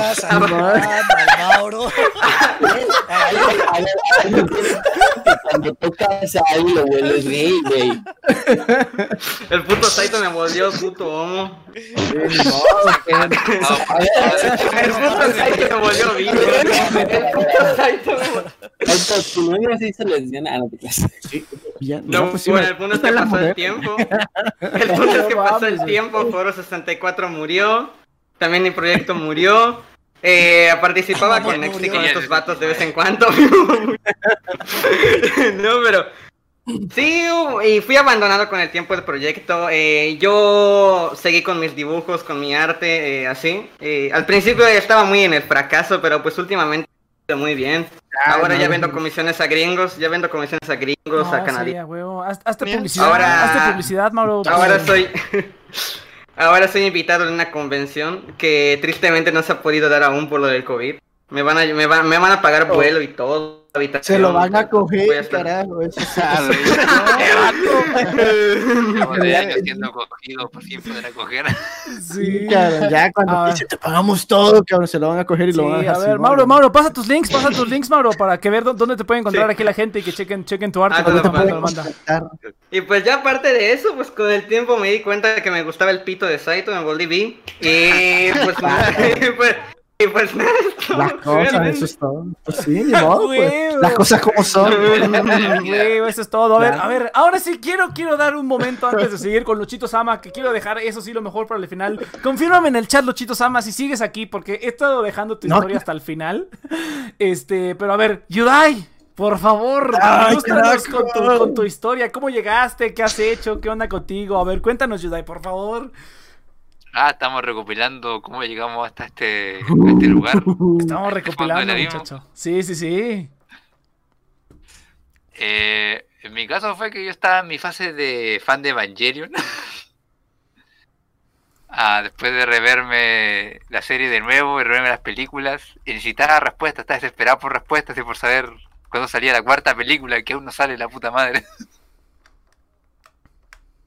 Cuando tocas a lo vuelves gay, güey. El puto Saito me volvió puto homo. El puto Saito me volvió vivo. El puto Saito me volvió. Alto, tu novia se hizo lesbiana. Ah, no No, pues bueno, el punto es esta que la pasó el tiempo. El punto es que pasó el tiempo, Foro 64 murió. También mi proyecto murió. Eh, participaba con con estos vatos de vez en cuando. no, pero. Sí, y fui abandonado con el tiempo del proyecto. Eh, yo seguí con mis dibujos, con mi arte, eh, así. Eh, al principio estaba muy en el fracaso, pero pues últimamente muy bien. Ahora ya no, vendo comisiones a gringos, ya vendo comisiones a gringos, No, a canadienses. a. Haz- Hazte Mira. publicidad. Ahora- Hazte publicidad, Mauro. Ahora soy. Ahora soy invitado en una convención que tristemente no se ha podido dar aún por lo del COVID. Me van a, me van, me van a pagar vuelo y todo. Habitación. Se lo van a Voy a coger, estar- carajo. Eso sí. Años siendo cogidos, por fin poder acoger. Sí, cabrón, ya cuando Ah. dice, te pagamos todo, cabrón, se lo van a coger y Sí, lo van a a dejar ver, sin Mauro. Mauro, pasa tus links, pasa tus links, Mauro, para que ver dó- dónde te puede encontrar Sí. aquí la gente y que chequen, chequen tu arte. Ah, cuando te te lo manda, mando. lo manda. Y pues ya aparte de eso, pues con el tiempo me di cuenta de que me gustaba el pito de Saito, me volví bi. Y pues, pues, y pues nada, esto, Las cosas, eso es todo. Pues sí, ni modo, pues. Huevo. Las cosas como son. Güey, eso es todo. A ver, a ver, ahora sí quiero, quiero dar un momento antes de seguir con Luchito Sama, que quiero dejar eso sí lo mejor para el final. Confírmame en el chat, Luchito Sama, si sigues aquí, porque he estado dejando tu No. historia hasta el final. Este, pero a ver, Yudai, por favor, Ay, con tu, con tu historia. ¿Cómo llegaste? ¿Qué has hecho? ¿Qué onda contigo? A ver, cuéntanos, Yudai, por favor. Ah, estamos recopilando cómo llegamos hasta este, a este lugar. Estamos recopilando, Fondo del abismo. muchacho. Sí, sí, sí. Eh, en mi caso fue que yo estaba en mi fase de fan de Evangelion. Ah, después de reverme la serie de nuevo y reverme las películas, y necesitaba respuestas, estaba desesperado por respuestas y por saber cuándo salía la cuarta película, que aún no sale la puta madre.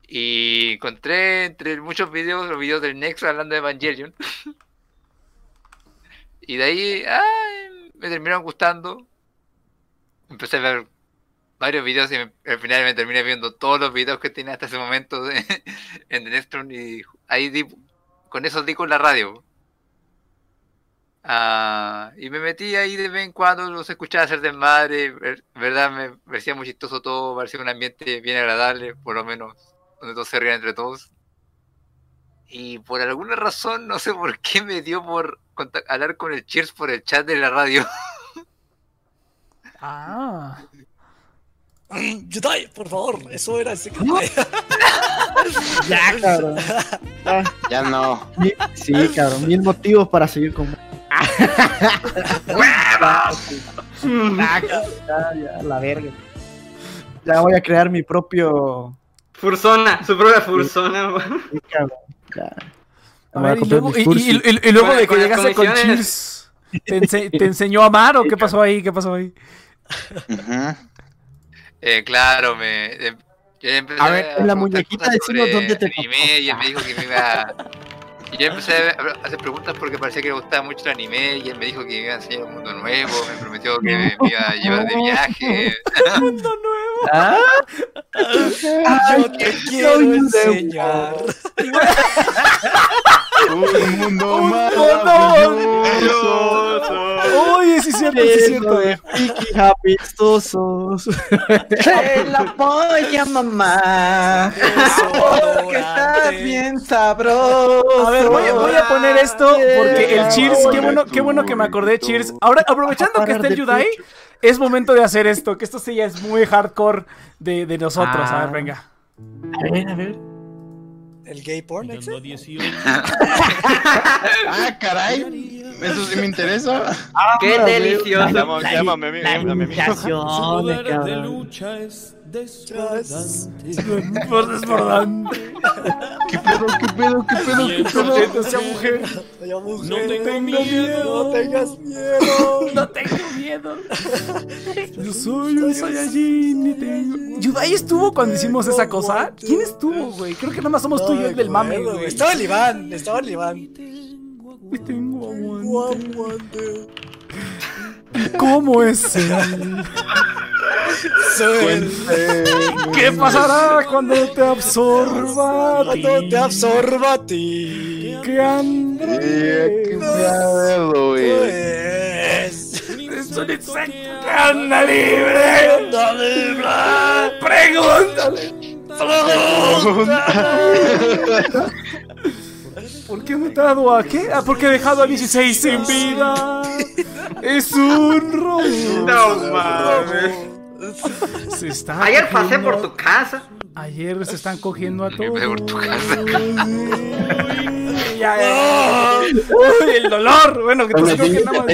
Y encontré entre muchos videos los videos del Nexo hablando de Evangelion. Y de ahí ay, me terminaron gustando. Empecé a ver varios videos y me- al final me terminé viendo todos los videos que tenía hasta ese momento de- en The Nextron y ahí di, con eso di con la radio. Ah, y me metí ahí de vez en cuando, los escuchaba hacer desmadre, ver- verdad me parecía muy chistoso todo, parecía un ambiente bien agradable, por lo menos donde todos se rían entre todos. Y por alguna razón, no sé por qué me dio por hablar con el Cheers por el chat de la radio. Ah. Yudai, por favor, eso era el secreto. Ya, cabrón. Ah, Ya no. sí, cabrón. Mil motivos para seguir con. Ah, ya, ya, la verga. Ya voy a crear mi propio. Fursona, su propia Fursona. Sí, cabrón. A ver, y luego, y- y- y- de que llegaste con. Cheers, ¿te, ense- te enseñó a amar o qué pasó ahí? ¿Qué pasó ahí? Ujú. Eh, claro, me. eh, yo empecé A ver, en la muñequita decimos dónde te anime y él me dijo que me iba. Y yo empecé a hacer preguntas porque parecía que le gustaba mucho el anime y él me dijo que me iba a enseñar un mundo nuevo, me prometió que me, iba a llevar de viaje. Mundo nuevo. Ah, Yo te quiero enseñar. Un mundo Un maravilloso. Oye, sí es cierto, sí es cierto. lleno de friki apestosos. ¡Se la polla, mamá! Porque está bien sabroso. A ver, voy, a- voy a poner esto porque el Cheers, qué bueno, qué bueno que me acordé, Cheers. Ahora, aprovechando que está el Yudai, es momento de hacer esto, que esto sí ya es muy hardcore de, de nosotros. A ver, Ah. venga. A ver, a ver. El gay porn. Ah, caray. Eso sí me interesa. Qué delicioso. Llama- Llámame a mí, a mi cabrón. Por desbordante. ¿Qué pedo, qué pedo, qué pedo, qué pedo? Mujer. Mujer, No tengo miedo. No tengas miedo. No tengo miedo. Yo soy un Saiyajin y tengo. ¿Yudai estuvo cuando hicimos esa cosa? ¿Quién estuvo, güey? Creo que nada más somos tú y yo el del mame, güey. Estaba el Iván, estaba el Iván. Y tengo aguante. ¿Cómo es él? ¿Qué pasará cuando te absorba? Cuando te absorba a ti. ¿Qué hambre? qué güey. Pues. Es un insecto que anda libre. ¡Anda libre! Pregúntale. ¿Por qué he matado a qué? Ah, porque he dejado a 16 sin vida. Es un robo. No mames. Se está Ayer pasé cogiendo por tu casa. Ayer se están cogiendo a todos. por tu casa. Ya, ya. Uy, el dolor. Bueno, que Bueno, entonces creo que sí, nada más,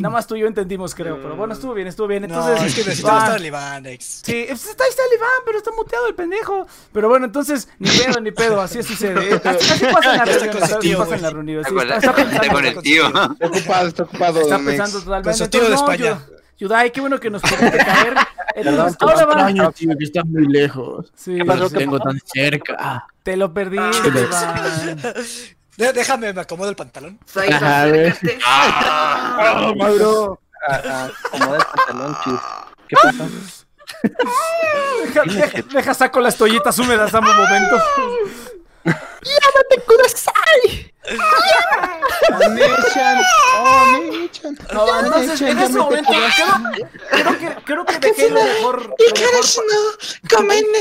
nada más tú y yo entendimos, creo. Pero bueno, estuvo bien, estuvo bien. No, Entonces, es que necesitamos estar Iván, ex. Sí, pues está, ahí está el Iván, pero está muteado el pendejo. Pero bueno, entonces, ni pedo, ni pedo, así sucede. Así, así pasa en su así tío, pasa en. Está sí, la- está, pensando, con el tío. Está ocupado, está ocupado, está pensando totalmente. Con su tío de Entonces, no, España. Yu- Yudai, qué bueno que nos pudiste caer. Entonces, te ahora va. extraño, tío, que estás muy lejos. Sí, Pero te tengo tan cerca. te lo. De- déjame, me acomodo el pantalón. Ajá, a. Ah, Mauro. Ah, ah, acomoda el pantalón, chis. ¿Qué pasa? Deja, deja, deja saco las toallitas húmedas, dame un momento. Onichan, Onichan. No, entonces, en ese momento, creo, creo que, creo que dejé lo mejor. Lo mejor pa-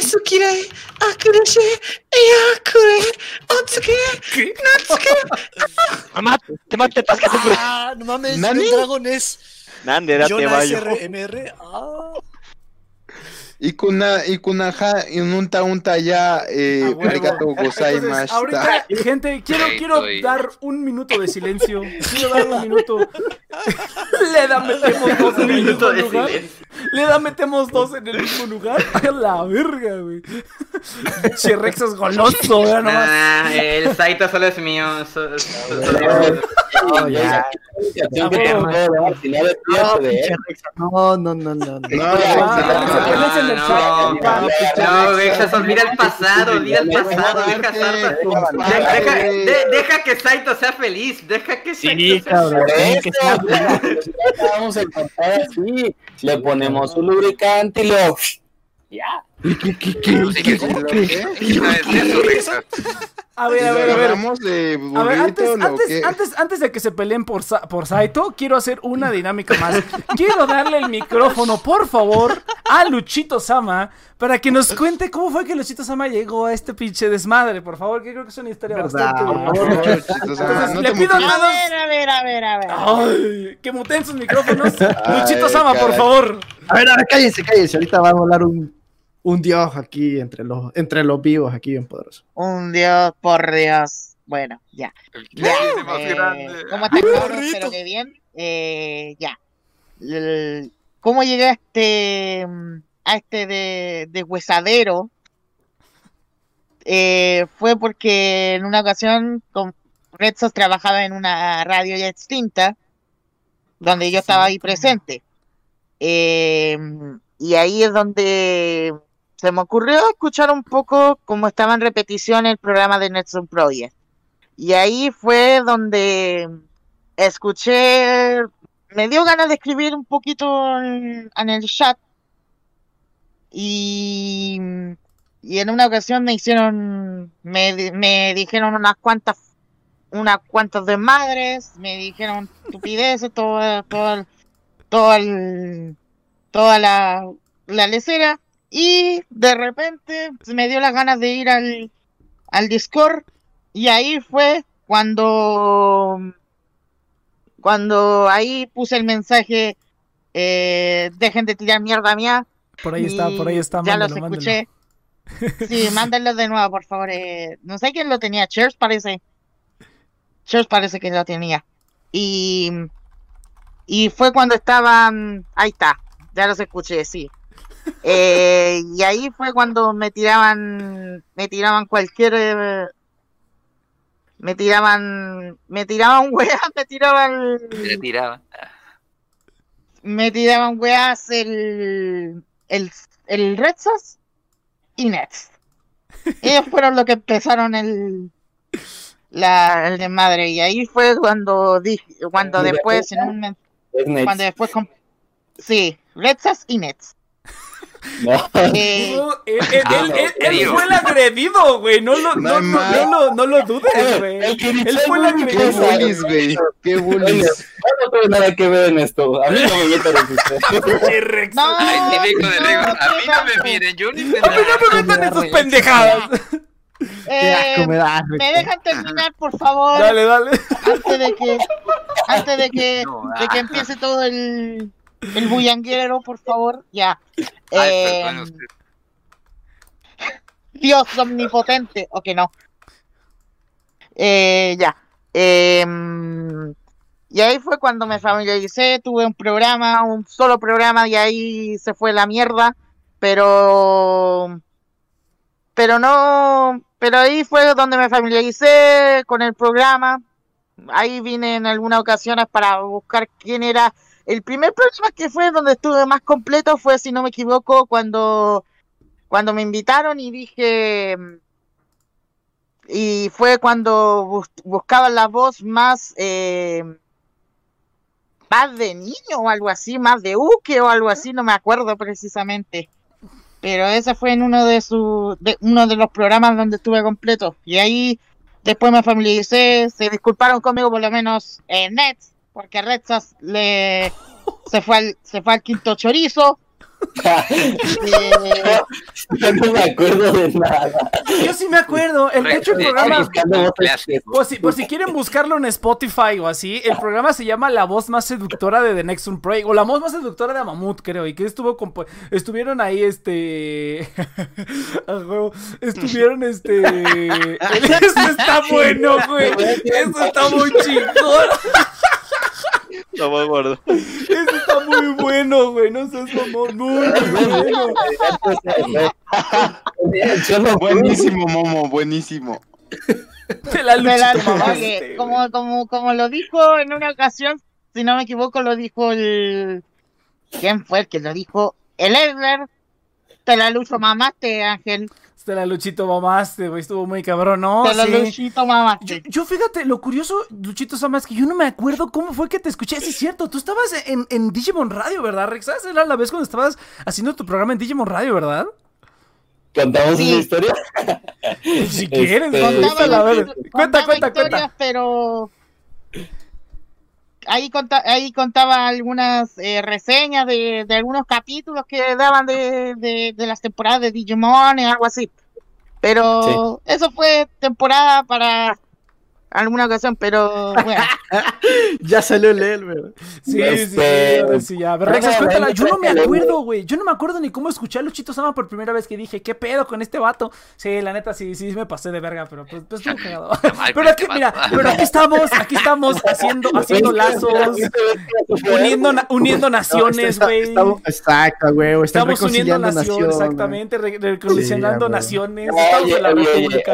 ¿Qué? Mamá, te maté, pásate, Ah, no mames, ¿Nani? el Dragon es Nande, era te Jonah vaya. SRMR. Ah, Y kuna, y kunaja, y unta unta ya, eh, A huevo. arigatou Entonces, ahorita, gente, quiero, Sí, quiero estoy- dar un minuto de silencio. Quiero dar un minuto. Le da, metemos dos en el mismo lugar. Le da, metemos dos en el mismo lugar. A la verga, güey. Che, Rex es goloso, nomás. Nah, el Saito solo es mío. solo- No, ya. No No, no, no, no, no. no. No, Ah, no, chat. No, Vexas, olvida el pasado, olvida el pasado, deja deja, de- deja que Saito sea feliz, deja que Saito Sí, sea cabrón. Que ya vamos a así. Le ponemos un lubricante y lo. Ya. ¿Qué, qué, qué, qué- qué? ¿qué-? A ver, a ver, a ver. ¿Hablamos de A ver, antes, antes, antes, antes de que se peleen por, por Saito, quiero hacer una dinámica más. Quiero darle el micrófono, por favor, a Luchito Sama para que nos cuente cómo fue que Luchito Sama llegó a este pinche desmadre, por favor, que creo que es una historia Verdad, bastante. Entonces, no le pido a ver, a ver, a ver, a ver. Ay, que muten sus micrófonos. Ay, Luchito Sama, por favor. A ver, a ver, cállense, cállense. Ahorita va a volar un, un dios aquí entre los, entre los vivos, aquí bien poderoso. Un Dios, por Dios. Bueno, ya. El que Ya, eh, grande. ¿Cómo te que bien. Eh, ya. El- ¿Cómo llegué a este, mm, a este de, de huesadero? Eh, fue porque en una ocasión con Red Sos trabajaba en una radio ya extinta, donde yo estaba ahí presente. Eh, y ahí es donde se me ocurrió escuchar un poco cómo estaba en repetición el programa de Netson Project. Y ahí fue donde escuché, me dio ganas de escribir un poquito en, el chat. Y, y en una ocasión me hicieron, me, me dijeron unas cuantas, unas cuantas desmadres, me dijeron estupideces, todo, todo, todo el- toda la, la lecera. Y de repente se me dio las ganas de ir al, al Discord y ahí fue cuando cuando ahí puse el mensaje eh, dejen de tirar mierda mía. Por ahí está, por ahí está. Ya los mándalo. escuché. Sí, mándenlo de nuevo, por favor. eh, no sé quién lo tenía. Cheers parece. Cheers parece que lo tenía. Y y fue cuando estaban. Ahí está. Ya los escuché, sí. Eh, y ahí fue cuando me tiraban, me tiraban cualquier, eh, me tiraban, me tiraban weas, me tiraban, Le tiraba. me tiraban weas el, el, el Red Sox y Nets. Ellos fueron los que empezaron el, la, el desmadre y ahí fue cuando dije, cuando ¿Y después en un, cuando después, sí, Red Sox y Nets. No. Eh, No, él, él- Ah, él- él- fue el agredido, güey. No lo, no, no, No lo, no lo dudes, güey. El que Él fue el dice, Qué agredido. bullies, güey. Qué bullies. yo no tengo nada que ver en esto. A mí no me metan en ustedes. Qué Rex. no, Ay, típico de no, Rigo. A mí no me asco. miren, yo ni sé A mí nada. no me metan en sus pendejadas. Eh, me da. ¿Me dejan terminar, por favor? Dale, dale. Antes de que, antes de que, de que empiece todo el, el bullanguero, por favor. Ya. Ay, Eh, perdón usted. Dios omnipotente, o que no. Eh, ya. Em, y ahí fue cuando me familiaricé, tuve un programa, un solo programa, y ahí se fue la mierda. Pero. Pero no. Pero ahí fue donde me familiaricé con el programa. Ahí vine en algunas ocasiones para buscar quién era. El primer programa que fue donde estuve más completo fue, si no me equivoco, cuando cuando me invitaron y dije y fue cuando bus- buscaban la voz más eh, más de niño o algo así, más de Uke o algo así, no me acuerdo precisamente. Pero ese fue en uno de sus de uno de los programas donde estuve completo y ahí después me familiaricé, se disculparon conmigo por lo menos en Nets, porque Redzas le se fue al se fue al quinto chorizo. Yo no me acuerdo de nada. Yo sí me acuerdo. El, de hecho, el programa. Por si, por si quieren buscarlo en Spotify o así, el programa se llama La voz más seductora de The Next One Project, o La voz más seductora de Mamut, creo, y que estuvo estuvieron ahí, este... estuvieron, este... Eso está bueno, güey. Eso está muy chingón. Eso está muy bueno, güey. No seas mamón. Muy, muy bueno. Yo no Buenísimo, Momo, buenísimo. De la lucha. oye, como, como, como lo dijo en una ocasión, si no me equivoco, lo dijo el. ¿Quién fue el que lo dijo? El Edler. Te la lucho mamaste, Ángel. Te la luchito mamaste, güey. Estuvo muy cabrón, ¿no? te la Sí. luchito Yo, mamaste. yo fíjate, lo curioso, Luchito Sama, es que yo no me acuerdo cómo fue que te escuché. Sí, es cierto, tú estabas en, en Digimon Radio, ¿verdad, Rex? ¿Sabes? Era la vez cuando estabas haciendo tu programa en Digimon Radio, ¿verdad? ¿Contamos Sí. una historia? Si quieres, Este, cuéntala, a ver. Cuenta, Contaba cuenta, cuenta. pero ahí, conta- ahí contaba algunas eh, reseñas de, de algunos capítulos que daban de, de, de las temporadas de Digimon y algo así. Pero eso fue temporada para alguna ocasión, pero bueno. Ya salió el Elmer. Sí, sí, sí, ahora sí, ya. Rexas, no, cuéntala. Yo no me acuerdo, güey. Yo no me acuerdo ni cómo escuché a Luchito Sama por primera vez que dije, ¿qué pedo con este vato? Sí, la neta, sí, sí, me pasé de verga, pero pues, pues estuvo cagado. Pero aquí, este mira, pero aquí estamos, aquí estamos haciendo, haciendo lazos, uniendo, uniendo naciones, güey. estamos- Exacto, güey. Estamos Estamos uniendo naciones, exactamente, re- reconciliando Sí, güey. naciones. Estamos en la República.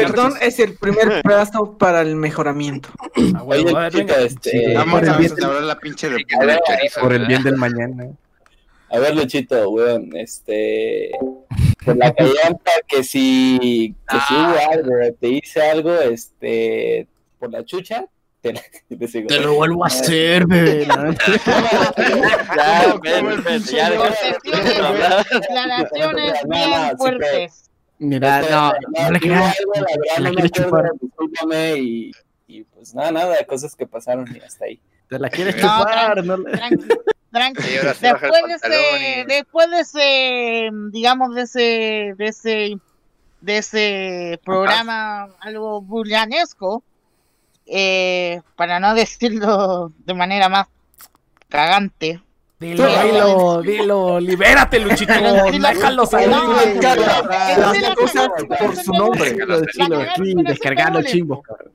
perdón es el primer paso para el mejoramiento. Ah, Oye, venga. este, Sí, Vamos por a la pinche república. Por el bien del mañana. A ver, Luchito, weón, este. Por la callampa, que si, que si Ah. hubo algo, te hice algo, este. Por la chucha, te, la, te sigo. Te lo vuelvo a hacer, bebé. Mira, Este, no, no le hubo creas. algo, la no acuerdo, chupar. discúlpame, y, y pues nada, nada, cosas que pasaron y hasta ahí. Te la quieres No, chupar. No le- Tranqui, tranqui. Después de ese, y- después de ese, digamos, de ese, de ese, de ese programa algo bullanesco, eh, para no decirlo de manera más cagante. Dilo, dilo, dilo, libérate, Luchito, déjalo salir. Las cosas por su nombre. descargando cabrón.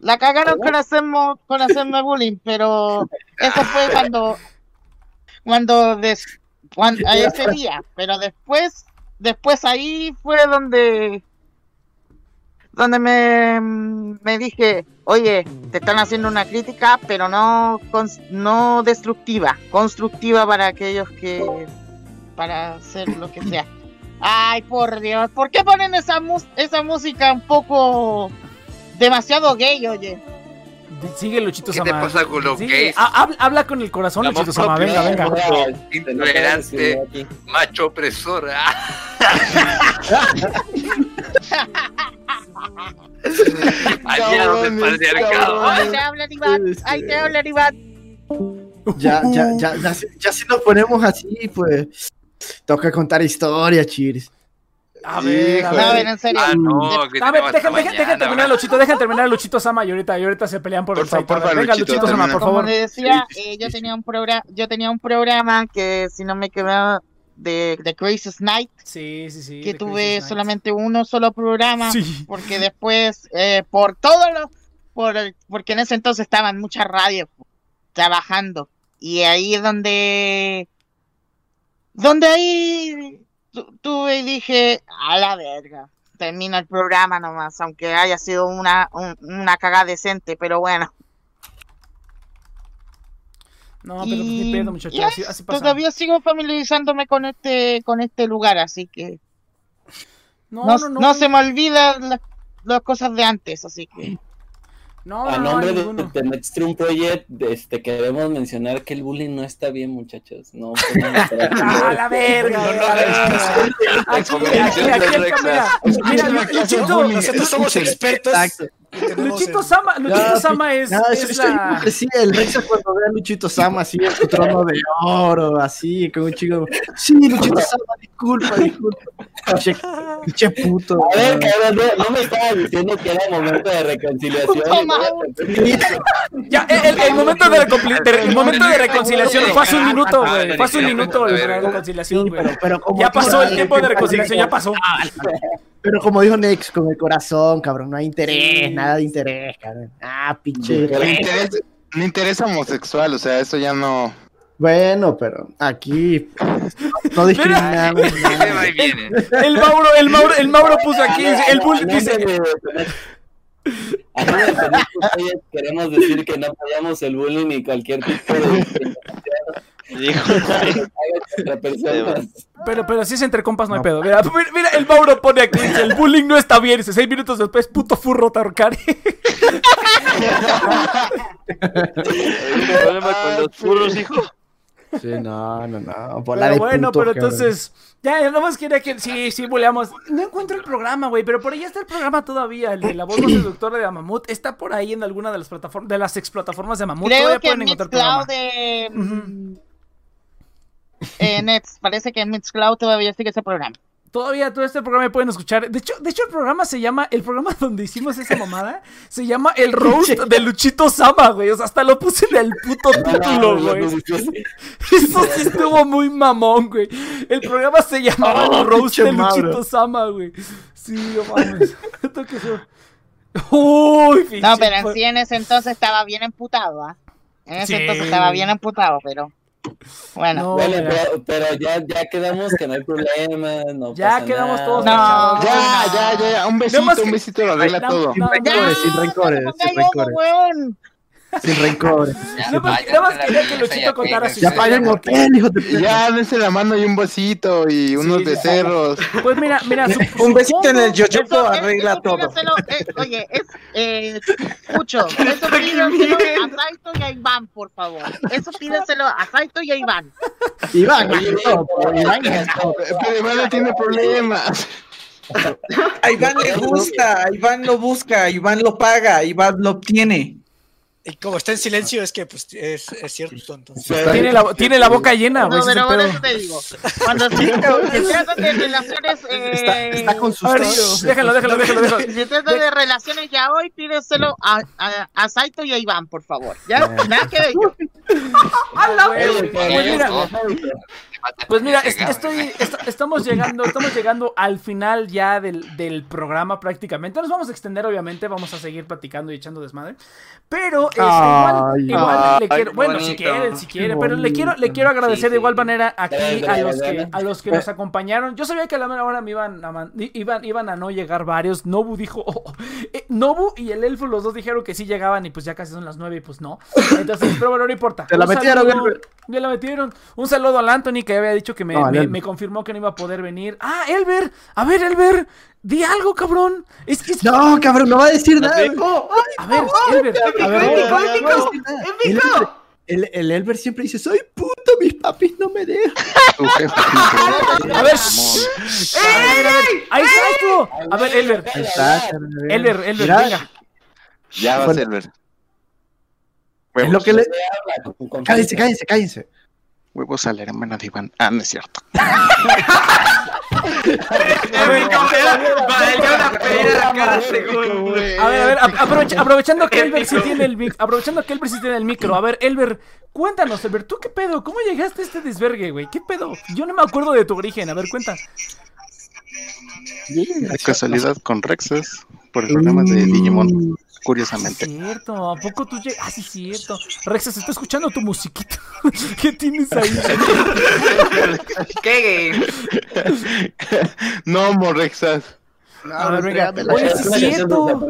La cagaron con hacerme, con hacerme bullying, pero eso fue cuando, cuando, des, cuando ese día, pero después, después ahí fue donde, donde me, me dije, oye, te están haciendo una crítica, pero no, no destructiva, constructiva para aquellos que, para hacer lo que sea. Ay, por Dios, ¿por qué ponen esa, esa música un poco demasiado gay, oye? Sigue, Luchito ¿Qué te Sama. pasa con los Sigue. gays? Ha- habla, habla con el corazón, Amor Luchito Sama. Venga, venga. Intolerante, macho opresor. Aliado del patriarcado. Ahí te habla Iván, ahí te habla Iván. Ya, ya, ya, ya, si- ya si nos ponemos así, pues. Toca contar historias, chiris. A ver, a ver. en serio. Ah, no, que A ver, dejen, dejen, dejen terminar a Luchito, dejen terminar a Luchito Sama y ahorita, y ahorita se pelean por, Por el favor, Venga, Luchito, Luchito Sama, por Como favor. les decía, eh, yo tenía un programa, yo tenía un programa que si no me equivoco de, de Crazy Night, Sí, sí, sí. que tuve solamente uno solo programa, Sí. porque después, eh, por todos los, por el- porque en ese entonces estaban muchas radios trabajando, y ahí es donde, donde ahí tuve y dije, a la verga, termina el programa nomás, aunque haya sido una, un- una cagada decente, pero bueno. No, pero pues Y- muchachos. y Así, ahí así pasa. Todavía sigo familiarizándome con este, con este lugar, así que No, no, no, no. no se me olvidan la- las cosas de antes, así que No, A no, no, nombre de, de Netstream Project, este, queremos mencionar que el bullying no está bien, muchachos. No, ¡Ah, la verga! Aquí, aquí, aquí, aquí, mira, mira, Nosotros somos expertos. Luchito el- Sama, Luchito Sama es, No, es eso la... el Rexa cuando ve a Luchito Sama así en su trono de oro, así, con un chico. Sí, Luchito Sama, disculpa, disculpa. Pinche puto. A ver, cabrón, no, no me estaba diciendo que era momento de reconciliación. Ya, el, el momento de, el momento de reconciliación fue hace un minuto, güey. Fue hace un minuto de reconciliación, güey. Pero como Ya pasó el tiempo de reconciliación, ya pasó. Pero como dijo Nex, con el corazón, cabrón, no hay interés, nada de interés, cabrón. Ah, pinche. Un interés, homosexual, o sea, eso ya no. Bueno, pero aquí no discriminamos. El Mauro, el Mauro, el Mauro puso aquí, el bull dice, a queremos decir que no apoyamos el bullying y cualquier tipo de Dijo, pero, pero si es entre compas no hay pedo. Mira, mira, mira, el Mauro pone aquí, dice, el bullying no está bien, dice, seis minutos después, puto furro Tarkari. ¿Hay un problema con los furros, hijo? Sí, no, no, no. Pero de bueno, puto, pero cabrón. entonces, ya, ya nomás quería que, sí, sí, boleamos. No encuentro el programa, güey, pero por ahí está el programa todavía, el de la voz seductora de Mamut. Está por ahí en alguna de las plataformas, de las explataformas de Mamut. Creo todavía que pueden encontrar el programa. de... eh, Nets, parece que en Mixcloud todavía sigue ese programa. Todavía todo este programa pueden escuchar. De hecho, de hecho el programa se llama, el programa donde hicimos esa mamada, se llama El Roast de Luchito Sama, güey. O sea, hasta lo puse en el puto título, güey. Eso sí estuvo muy mamón, güey. El programa se llamaba Oh, El Roast de. Luchito Sama, güey. Sí, no mames. Uy, No, pero en sí en ese entonces estaba bien emputado, ¿ah? En ese Sí, entonces estaba bien emputado, pero... Bueno. No, Bueno, mira. pero, pero ya, ya quedamos que no hay problema, no Ya pasa quedamos nada. todos No. Ya, ya, ya, ya, un besito, un besito lo arregla todo. no, Sin rencores, sin rencores, no, sin no, rencores. Sin rencores. Nada más- nada más quería que Luchito contara su Ya paguen porque- hotel, hijo de puta. Ya, dense la mano y un besito y unos becerros. Pues mira, mira, su- Un besito en el yoyopo arregla eso todo. pídeselo, eh, oye, es, eh, Pucho, eso pídeselo a Saito y a Iván, por favor. Eso pídeselo a Saito y a Iván. Iván, no, Iván, no. Pero Iván no tiene problemas. A Iván le gusta, a Iván lo busca, a Iván lo paga, a Iván lo obtiene. Y como está en silencio, es que pues es, es cierto. Entonces. tiene la, tiene la boca llena, güey. No, pero por pedo. eso te digo. Cuando se, se trata de relaciones. Está, Eh, está con sus ver, déjalo, déjalo, déjalo, déjalo. si se trata de relaciones ya hoy, pídeselo a, a, a Saito y a Iván, por favor. Ya, nada que pero Pues mira, Pues mira, es- estoy, est- estamos llegando, estamos llegando al final ya del, del programa prácticamente. Nos vamos a extender, obviamente, vamos a seguir platicando y echando desmadre. Pero este, igual, Ay, igual le ay, quiero, qué bueno, si bonito. quieren, si quieren, pero le quiero, le quiero agradecer Sí, de igual sí. manera aquí Dale, a dale, los dale. que, a los que nos acompañaron. Yo sabía que a la mera hora me iban a, iban, iban a no llegar varios. Nobu dijo, oh, oh. Eh, Nobu y el elfo, los dos dijeron que sí llegaban y pues ya casi son las nueve y pues no. Entonces, pero bueno, no importa. Te la Un metieron, saludo- me la metieron. Un saludo al Anthony que había dicho que me, No, al me- Elber. me confirmó que no iba a poder venir. Ah, Elber. A ver, Elber. Di algo, cabrón. Es que es- No, cabrón, no va a decir nada. A ver, Elber. A ver. El, el, el Elber siempre dice, soy puto, mis papis no me dejan. A ver. Ahí está esto. A ver, Elber. Ahí está, carnal. Elber, Elber, Mira, venga. Ya va a Bueno. ser ver. Es lo que le... Cállense, cállense, cállense. Huevos a la hermana de Iván. Ah, no es cierto. La segundo. A ver, a ver, ap- aprovecha- aprovechando que Elber sí tiene el mic, aprovechando que Elber sí tiene el micro. A ver, Elber, cuéntanos, Elber, ¿tú qué pedo? ¿Cómo llegaste a este desvergue, güey? ¿Qué pedo? Yo no me acuerdo de tu origen. A ver, cuenta. De casualidad con Rexas por el programa de Digimon, curiosamente. Cierto, ¿a poco tú llegas? Ah, sí, cierto. Rexa, se está escuchando tu musiquita. ¿Qué tienes ahí? ¿Qué? No, Morrexas. A ver, venga. Oye, sí Es es cierto.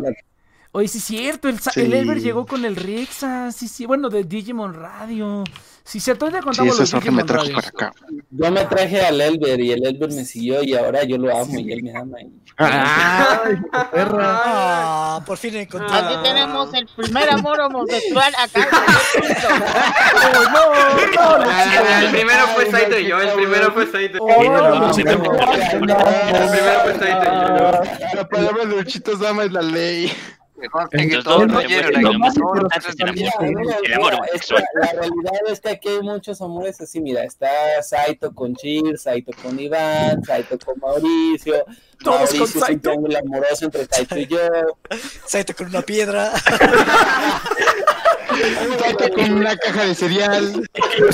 Oye, sí es cierto. El, sa- Sí. el Elber llegó con el Rexa. Sí, sí. Bueno, de Digimon Radio. Sí, cierto. Ya Sí, contamos esa los me trajo Radios. para acá. Yo me traje al Elber y el Elber me siguió y ahora yo lo amo y él me ama. y- Ay, perra. Ah, por fin encontré. Aquí tenemos el primer amor homosexual acá. Oh, no, no, no, Ah, El primero fue Saito y yo, el primero fue Saito y Oh, yo. no, El primero fue Saito y yo. La palabra de Luchito Sama es la ley. Mejor El- amor. Amor homosexual. La realidad es que aquí hay muchos amores así, mira, está Saito con Chir, Saito con Iván, Saito con Mauricio, Todos Mauricio con un Saito. triángulo amoroso entre Saito y yo, Saito con una piedra. Saca con una caja de cereal. O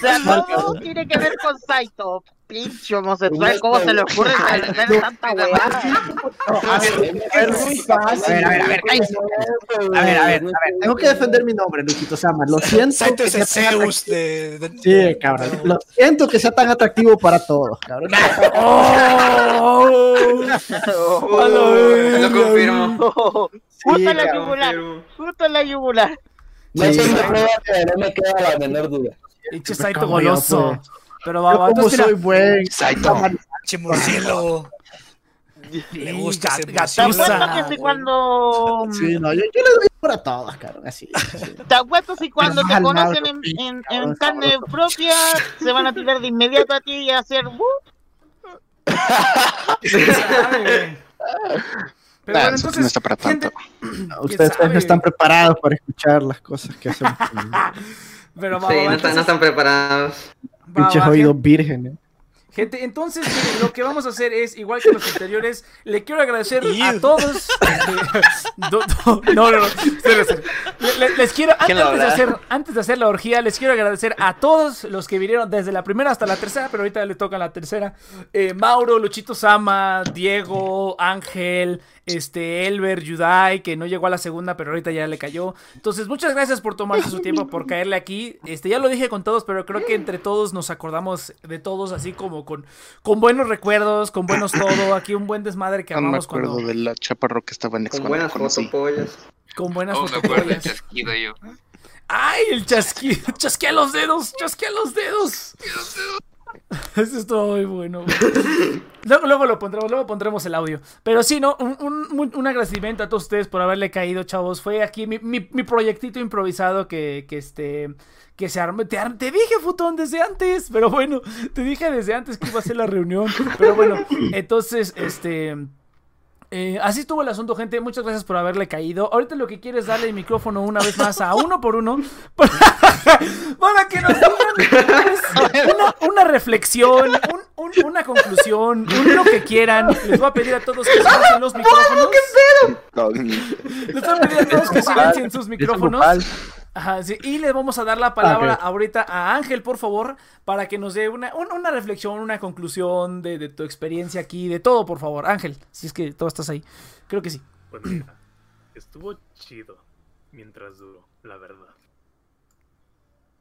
sea, todo tiene que ver con Saito. Pinche homosexual, ¿cómo se le ocurre hacer tanta huevada? A ver, es muy fácil. A ver, a ver, a ver. A ver, a ver, a ver. Tengo que defender mi nombre, Luchito Sama. Lo siento. Saito es el Zeus de. de- Sí, cabrón. Lo siento que sea tan atractivo para todos, cabrón. Oh, Lo confirmo. Justo la yugular. Justo la yugular. No Sí, tengo Saito. prueba, pero no me queda la menor duda. Pinche Saito yo, goloso. pues. Pero va, Entonces, soy buen. Saito. Che murciélago. Le gusta ese ¿Te apuesto gatusa. que si cuando Sí, no, yo, yo le doy por a todas, cabrón, así. sí. te apuesto si cuando te conocen mal, en, en- en carne sabroso. propia se van a tirar de inmediato a ti y a hacer "Uh". Sabe. Pero Nah, bueno, eso entonces, no está para tanto. gente, Ustedes no están preparados para escuchar las cosas que hacemos. pero va, Sí, no están, no entonces, están preparados. Pinches oídos vírgenes. Gente, entonces lo que vamos a hacer es, igual que los anteriores, le quiero agradecer a todos. Do- do- no, no, no. Les quiero, antes, ¿Quién lo antes de hacer, antes de hacer la orgía, les quiero agradecer a todos los que vinieron desde la primera hasta la tercera, pero ahorita le toca la tercera. Eh, Mauro, Luchito Sama, Diego, Ángel, este, Elber, Yudai, que no llegó a la segunda, pero ahorita ya le cayó. Entonces, muchas gracias por tomarse su tiempo, por caerle aquí. Este, ya lo dije con todos, pero creo que entre todos nos acordamos de todos así como con, con buenos recuerdos, con buenos todo. Aquí un buen desmadre que No me acuerdo cuando... de la chaparro que estaba en Con buenas fotopollas. Con buenas Oh, fotopollas. chasquido yo. ¡Ay, el chasquido! ¡Chasquea los dedos! ¡Chasquea los dedos! Eso estuvo muy bueno. Luego, luego lo pondremos, luego pondremos el audio. Pero sí, ¿no? Un, un- un- agradecimiento a todos ustedes por haberle caído, chavos. Fue aquí mi, mi- mi proyectito improvisado que, que este. Que se armó. Te, te dije, Futón, desde antes. Pero bueno, te dije desde antes que iba a ser la reunión. Pero bueno, entonces, este. Eh, así estuvo el asunto, gente. Muchas gracias por haberle caído. Ahorita lo que quiero es darle el micrófono una vez más a uno por uno. Para, para que nos digan una, una reflexión, un- un- una conclusión, un lo que quieran. Les voy a pedir a todos que silencien los micrófonos. Les voy a pedir a todos que silencien sus micrófonos. Ajá, sí, y le vamos a dar la palabra ahorita a Ángel, por favor, para que nos dé una, un- una reflexión, una conclusión de, de tu experiencia aquí, de todo, por favor. Ángel, si es que todo estás ahí. Creo que sí. Pues mira, estuvo chido mientras duró, la verdad.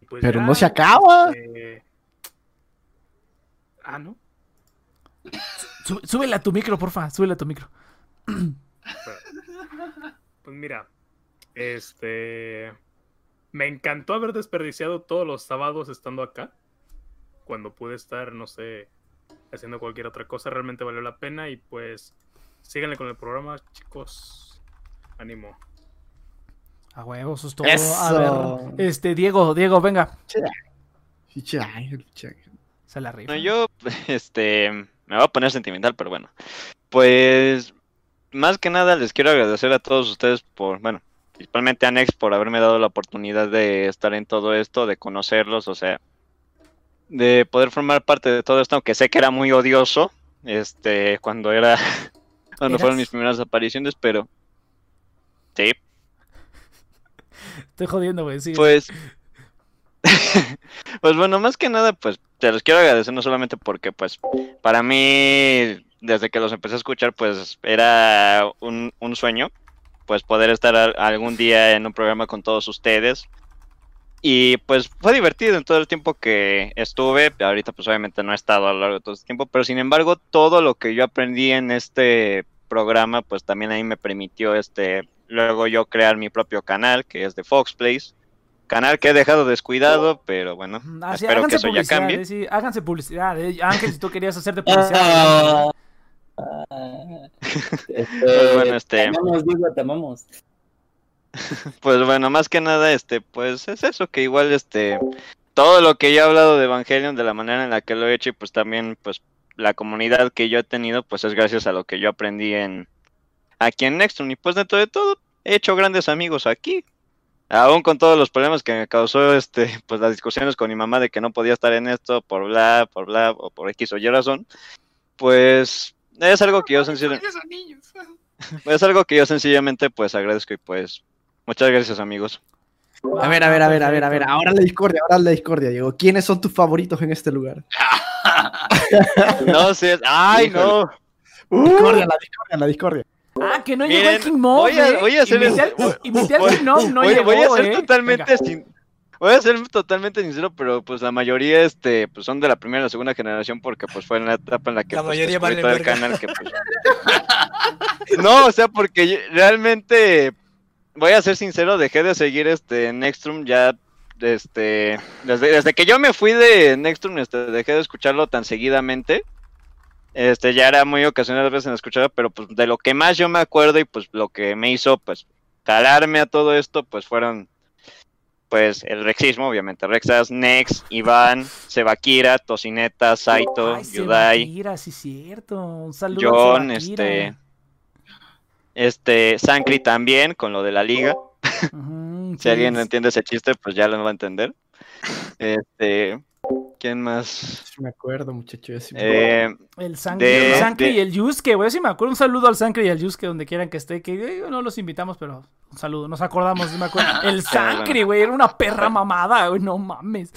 Pues Pero ya, no se acaba. eh, Ah, ¿no? Sú- súbele a tu micro, porfa, súbele a tu micro. Pues mira, este. Me encantó haber desperdiciado todos los sábados estando acá. Cuando pude estar, no sé, haciendo cualquier otra cosa. Realmente valió la pena. Y pues, síganle con el programa, chicos. Ánimo. A huevos, eso es todo. Eso. A ver, este, Diego, Diego, venga. Se la rifa. No, yo, este, me voy a poner sentimental, pero bueno. Pues, más que nada les quiero agradecer a todos ustedes por, bueno, principalmente a Nex por haberme dado la oportunidad de estar en todo esto, de conocerlos, o sea, de poder formar parte de todo esto, aunque sé que era muy odioso, este, cuando era, cuando fueron mis primeras apariciones, pero, sí, Estoy jodiendo, güey, sí. Pues, pues bueno, más que nada, pues te los quiero agradecer no solamente porque, pues, para mí, desde que los empecé a escuchar, pues era un, un sueño, pues poder estar al- algún día en un programa con todos ustedes. Y pues fue divertido en todo el tiempo que estuve. Ahorita pues obviamente no he estado a lo largo de todo este tiempo, pero sin embargo todo lo que yo aprendí en este programa pues también ahí me permitió este luego yo crear mi propio canal que es de Fox Place. Canal que he dejado descuidado, pero bueno, Ah, sí, espero que háganse eso ya publicidad, cambie. eh, sí, háganse publicidad. eh. Ángel, si tú querías hacerte publicidad. Ah, Pues bueno, este- Te amamos, Diego, te amamos. Pues bueno, más que nada, este, pues es eso, que igual, este, todo lo que yo he hablado de Evangelion, de la manera en la que lo he hecho, y pues también, pues, la comunidad que yo he tenido, pues es gracias a lo que yo aprendí en, aquí en Nextron, y pues dentro de todo, he hecho grandes amigos aquí, aún con todos los problemas que me causó, este, pues las discusiones con mi mamá de que no podía estar en esto, por bla, por bla, o por X o Y razón, pues, es algo que yo sencillamente... Es algo que yo sencillamente pues agradezco y pues muchas gracias amigos. A ver, a ver, a ver, a ver, a ver. Ahora la discordia, ahora la discordia, Diego. ¿Quiénes son tus favoritos en este lugar? No sé, ay no. Discordia, la discordia, la discordia. Ah, que no Miren, llegó el King Mob. voy a- voy a hacer el- voy- King Mob, no voy, llegó, voy a ser eh. totalmente sin voy a ser totalmente sincero, pero pues la mayoría este pues son de la primera y la segunda generación porque pues fue en la etapa en la que La pues, mayoría todo el canal que pues- No, o sea, porque realmente voy a ser sincero, dejé de seguir este Nextrum ya este desde, desde que yo me fui de Nextrum este, dejé de escucharlo tan seguidamente. Este, ya era muy ocasional a veces en escuchar, pero pues de lo que más yo me acuerdo y pues lo que me hizo pues calarme a todo esto, pues fueron pues el rexismo, obviamente, Rexas, Nex, Iván, Sebakira, Tocineta, Saito, Ay, Yudai, Sebakira, sí, cierto. Un saludo John, este, este, Sankri también, con lo de la liga. Si alguien no entiende ese chiste, pues ya lo va a entender. Este, ¿quién más? Sí me acuerdo, muchacho. sí me Eh. El Sankri, de- el Sankri de- y el Yusuke, güey. Sí me acuerdo. Un saludo al Sankri y al Yusuke donde quieran que esté. Que eh, no los invitamos, pero un saludo. Nos acordamos, sí me acuerdo. El Sankri, güey. Era una perra mamada, güey. No mames.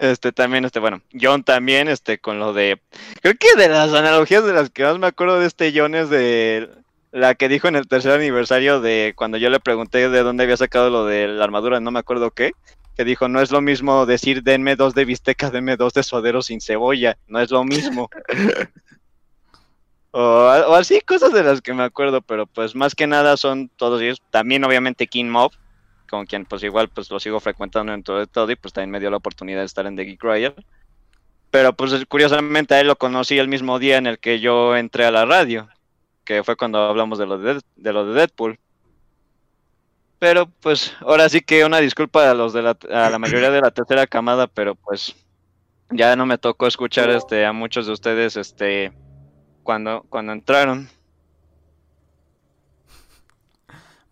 Este también, este, bueno, John también, este, con lo de. Creo que de las analogías de las que más me acuerdo de este John es de la que dijo en el tercer aniversario de cuando yo le pregunté de dónde había sacado lo de la armadura, no me acuerdo qué. Que dijo, no es lo mismo decir denme dos de bisteca, denme dos de suadero sin cebolla, no es lo mismo. o, o así, cosas de las que me acuerdo, pero pues más que nada son todos ellos. También obviamente King Mob, con quien pues igual pues lo sigo frecuentando dentro de todo y pues también me dio la oportunidad de estar en The Geek Riot. Pero pues curiosamente a él lo conocí el mismo día en el que yo entré a la radio, que fue cuando hablamos de lo de, de, lo de Deadpool. Pero pues ahora sí que una disculpa a los de la, a la mayoría de la tercera camada, pero pues ya no me tocó escuchar este a muchos de ustedes este cuando cuando entraron.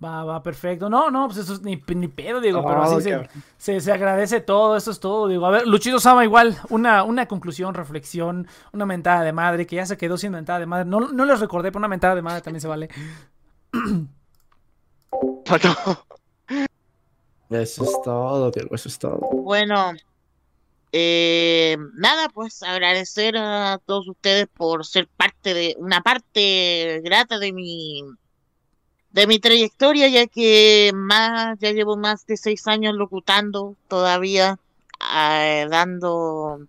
Va, va, perfecto. No, no, pues eso es ni, ni pedo, digo, pero Oh, así se, se agradece todo, eso es todo, digo. A ver, Luchito Sama igual, una, una conclusión, reflexión, una mentada de madre, que ya se quedó sin mentada de madre. No, no les recordé, pero una mentada de madre también se vale. Eso es todo, Diego, eso es todo. Bueno, eh, nada, pues agradecer a todos ustedes por ser parte de una parte grata de mi de mi trayectoria, ya que más ya llevo más de seis años locutando todavía, eh, dando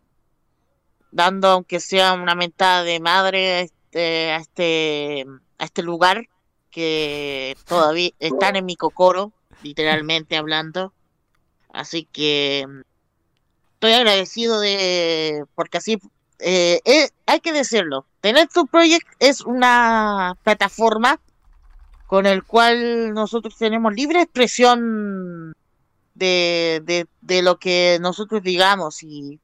dando aunque sea una mentada de madre a este a este a este lugar que todavía están en mi cocoro, literalmente hablando. Así que mm, estoy agradecido de porque así eh, eh, hay que decirlo. Tener tu Project es una plataforma con el cual nosotros tenemos libre expresión de, de, de lo que nosotros digamos y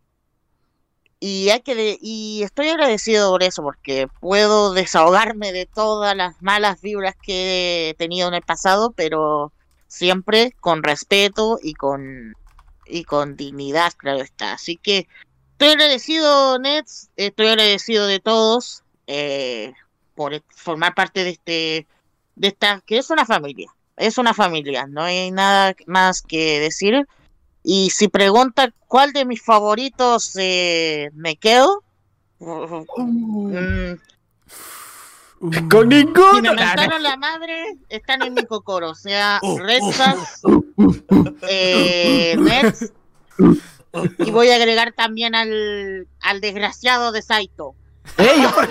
y hay que y estoy agradecido por eso porque puedo desahogarme de todas las malas vibras que he tenido en el pasado pero siempre con respeto y con y con dignidad claro está. Así que estoy agradecido Nets estoy agradecido de todos eh, por formar parte de este de esta que es una familia es una familia no hay nada más que decir y si pregunta cuál de mis favoritos eh, me quedo, mm, Con si me ninguno. mentaron la madre, están en mi cocoro. O sea, Red Sox, eh, Nets, y voy a agregar también al, al desgraciado de Saito. Ey, yo por-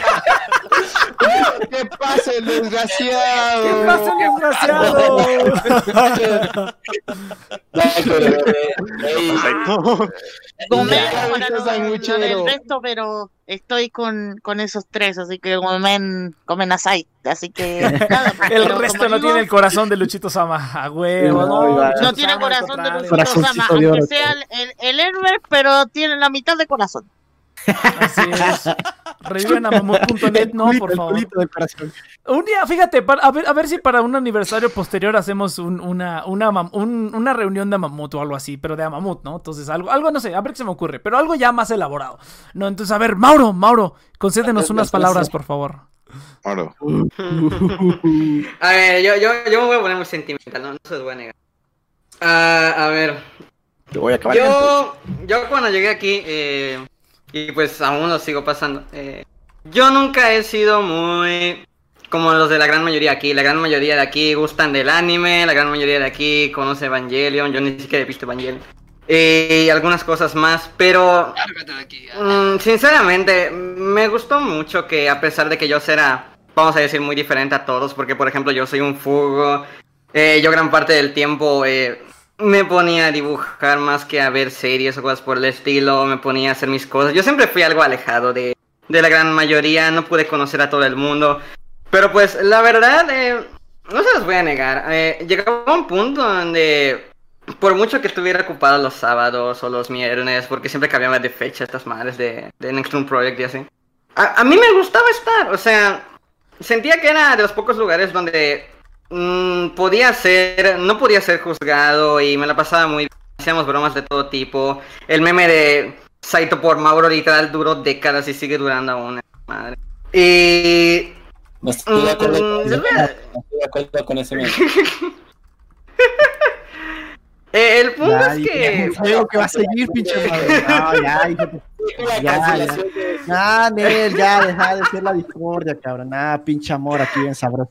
¿Qué pasa, el desgraciado? ¿Qué pasa, desgraciado? Sanguchero. lo del resto, pero estoy con, con esos tres, así que comen, comen asai. Así que nada, El resto no digo, tiene el corazón de Luchito Sama. A huevo, No, no. No tiene corazón de. Luchito Sama, aunque sea el, el, el héroe, pero tiene la mitad de corazón. Así es. Reviven a mamut.net, no, por favor. Un día, fíjate, para- a, ver, a ver si para un aniversario posterior hacemos un- una, una, un- una reunión de mamut o algo así, pero de mamut, ¿no? Entonces, algo, algo, no sé, a ver qué se me ocurre, pero algo ya más elaborado. No, entonces, a ver, Mauro, Mauro, concédenos unas palabras, por favor. Claro. A ver, yo, yo, yo me voy a poner muy sentimental, no, no se los voy a negar. Ah, a ver, Te voy a acabar. yo, yo cuando llegué aquí, eh, y pues aún lo sigo pasando, eh, yo nunca he sido muy como los de la gran mayoría aquí. La gran mayoría de aquí gustan del anime, la gran mayoría de aquí conoce Evangelion, yo ni siquiera he visto Evangelion. eh, Y algunas cosas más, pero aquí. Mm, sinceramente, me gustó mucho que a pesar de que yo sea, vamos a decir, muy diferente a todos, porque por ejemplo yo soy un fugo, eh, yo gran parte del tiempo eh, me ponía a dibujar más que a ver series o cosas por el estilo, me ponía a hacer mis cosas. Yo siempre fui algo alejado de, de la gran mayoría, no pude conocer a todo el mundo. Pero pues la verdad, eh, no se los voy a negar, eh, llegaba un punto donde por mucho que estuviera ocupado los sábados o los viernes, porque siempre cambiaba de fecha estas madres de, de Next Room Project y así. A, a mí me gustaba estar, o sea, sentía que era de los pocos lugares donde mm, podía ser, no podía ser juzgado y me la pasaba muy bien. Hacíamos bromas de todo tipo. El meme de Saito por Mauro literal duró décadas y sigue durando aún. Madre. Y... No estoy de acuerdo con Mm, a- meme, no estoy de acuerdo con ese meme. Eh, el punto Ya, es que... ya, juego que va a seguir, pinche madre. No, ya, hijo de- La Ya, ya. Nah, Nel, ya, deja de ser la discordia, cabrón. Nah, pinche amor aquí bien sabroso.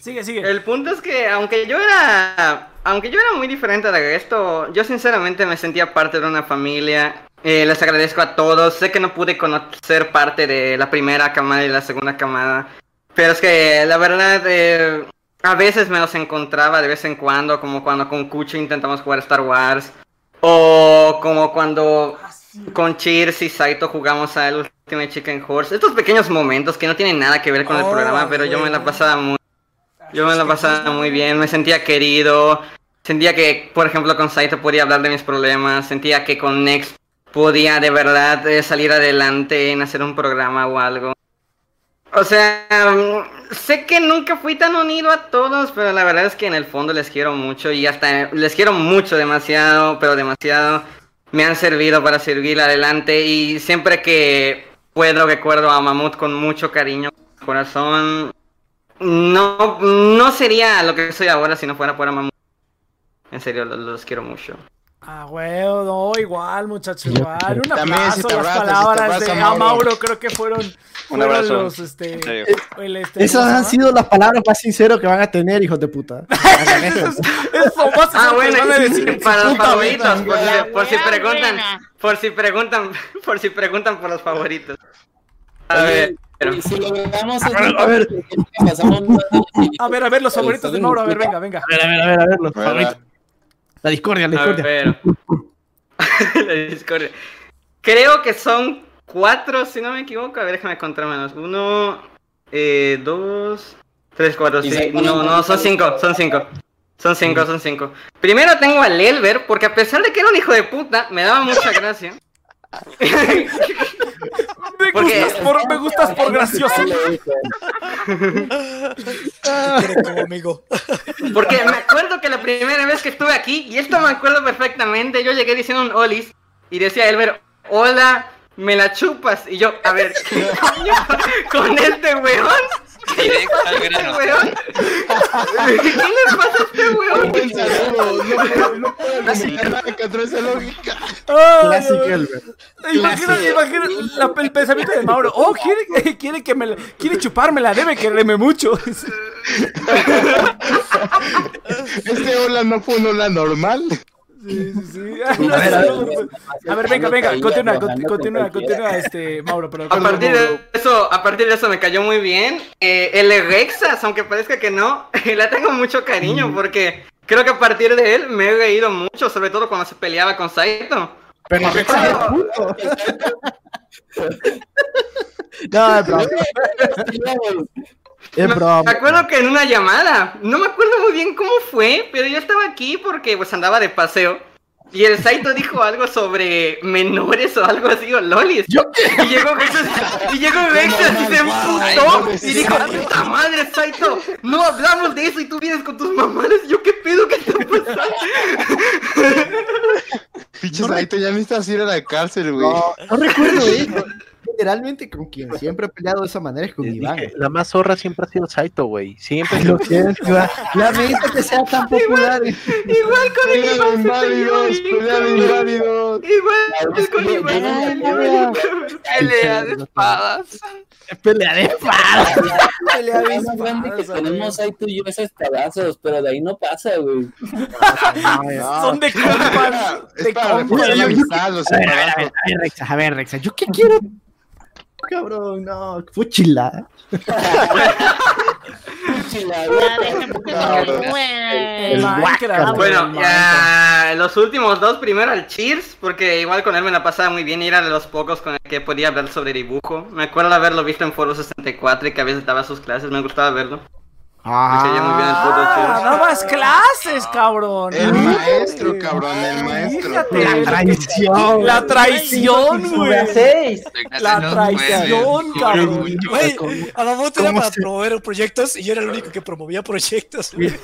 Sigue, sigue. El punto es que aunque yo era aunque yo era muy diferente de resto, yo sinceramente me sentía parte de una familia. Eh, les agradezco a todos. Sé que no pude conocer parte de la primera camada y la segunda camada. Pero es que la verdad, eh, a veces me los encontraba de vez en cuando, como cuando con Kuchi intentamos jugar Star Wars. O como cuando con Cheers y Saito jugamos al Ultimate Chicken Horse. Estos pequeños momentos que no tienen nada que ver con el Oh, programa, pero yo me la pasaba muy... Yo me la pasaba muy bien, me sentía querido, sentía que, por ejemplo, con Saito podía hablar de mis problemas, sentía que con Next podía de verdad eh, salir adelante en hacer un programa o algo. O sea, mm, sé que nunca fui tan unido a todos, pero la verdad es que en el fondo les quiero mucho y hasta les quiero mucho, demasiado, pero demasiado. Me han servido para seguir adelante y siempre que puedo recuerdo a Mamut con mucho cariño, corazón. No, no sería lo que soy ahora si no fuera por Mamut. En serio, los, los quiero mucho. Ah, huevo, no, igual, muchacho, igual. Un aplauso si te las abrazas, si te palabras abrazas, de a Mauro. Mauro, creo que fueron, Un fueron abrazo. los, este, el, este, Esas ¿cómo se han sido las palabras más sinceras que van a tener, hijos de puta. Eso, más Ah, bueno, que van a y decir. para los favoritos, por, si, por si preguntan, buena. por si preguntan, por si preguntan por los favoritos. A ver, pero- si logramos A ver, a ver. A ver, a ver, los favoritos de Mauro, a ver, venga, venga. A ver, a ver, a ver, a ver, los favoritos. La discordia, la a discordia. ver. La discordia. Creo que son cuatro, si no me equivoco. A ver, déjame contar menos. Uno, eh, dos, tres, cuatro, sí. No, no, son cinco, son cinco. Son cinco, son cinco. Primero tengo al Elber, porque a pesar de que era un hijo de puta, me daba mucha gracia. Me Porque- gustas por, me gustas por gracioso. Como amigo. Porque me acuerdo que la primera vez que estuve aquí, y esto me acuerdo perfectamente, yo llegué diciendo un olis y decía Elber, hola, me la chupas. Y yo, a ver, ¿qué coño con este weón? Directo al ¿Este grano. ¿Qué le pasa a este weón? No puedo, no puedo argumentar nada contra esa lógica. Clásico. Imagina, imagina la- el pensamiento de Mauro. Oh, quiere, quiere que me la- quiere chupármela, debe quererme mucho. Este hola no fue un hola normal. Sí, sí, sí. Ah, no, no, no, no. A ver, venga, venga, continúa, conti- continúa, continúa, este, Mauro, pero A partir de eso, a partir de eso me cayó muy bien. Eh, el Rexas, aunque parezca que no, le tengo mucho cariño porque creo que a partir de él me he reído mucho, sobre todo cuando se peleaba con Saito. Pero Rexa es puto. No, broma. Es Me broma. acuerdo que en una llamada, no me acuerdo muy bien cómo fue, pero yo estaba aquí porque pues andaba de paseo. Y el Saito dijo algo sobre menores o algo así, o lolis. Y llegó Rexas, y llegó Rexas y se emputó y dijo, puta madre, Saito, no hablamos de eso y tú vienes con tus mamadas. Yo, ¿qué pedo que está pasando? Pinche Saito, ya necesitas ir a la cárcel, güey. No, no recuerdo eso. Generalmente con quien siempre he peleado de esa manera es con Les Iván. dije, la más zorra siempre ha sido Saito, güey. Siempre. Lo siento, Iván. Lamento que sea tan popular. Igual con el Iván inválidos, peleó, pelea de hijo. inválidos. Igual con Iván. Pelea de espadas. Pelea de espada. pelea de que espadas, tenemos tú y yo es espadazos, pero de ahí no pasa, güey. Son de compas, Es de para compas. la A ver, a ver, a embarazos. ver, a ver, Rexa, a ver, Rexa, ¿yo qué quiero? Cabrón, no, fuchila. El Minecraft. Bueno, ya los últimos dos, primero al Cheers, porque igual con él me la pasaba muy bien y era de los pocos con el que podía hablar sobre dibujo. Me acuerdo haberlo visto en Foro 64 y que a veces daba sus clases, me gustaba verlo. Me caía muy bien el puto Ah, dabas clases, cabrón. El maestro, cabrón, el maestro. Fíjate. La traición. La traición, güey. La traición, cabrón. Güey, a Mamut era ¿Cómo para se- promover proyectos y yo era el único que promovía proyectos. güey.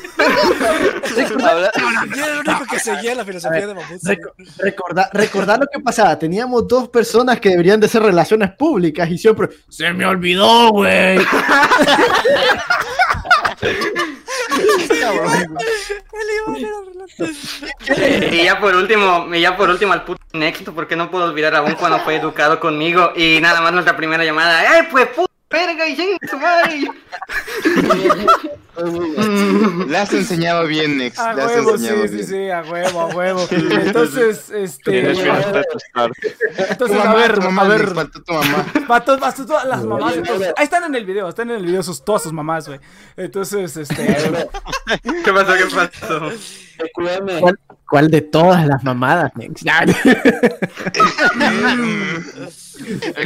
Yo era el único que seguía la filosofía de Mamut. Reco- recordar, recordar lo que pasaba. Teníamos dos personas que deberían de ser relaciones públicas y siempre se me olvidó, güey. Y ya por último, y ya por último al puto Nexto, porque no puedo olvidar aún cuando fue educado conmigo y nada más nuestra primera llamada. ¡Ay, pues puta verga! ¡Y lleguen su madre! Le has enseñado bien, Nex. A Le has huevo, sí, enseñado sí, bien. sí, a huevo, a huevo. Entonces, este. Bien. Tu Entonces, a ver, tu mamá, a ver. Nex, faltó tu mamá. Para todas, las mamás. entonces, ahí están en el video, están en el video sus, todas sus mamás, güey. Entonces, este. ¿Qué pasó? ¿Qué pasó? ¿Cuál, cuál de todas las mamadas, Nex?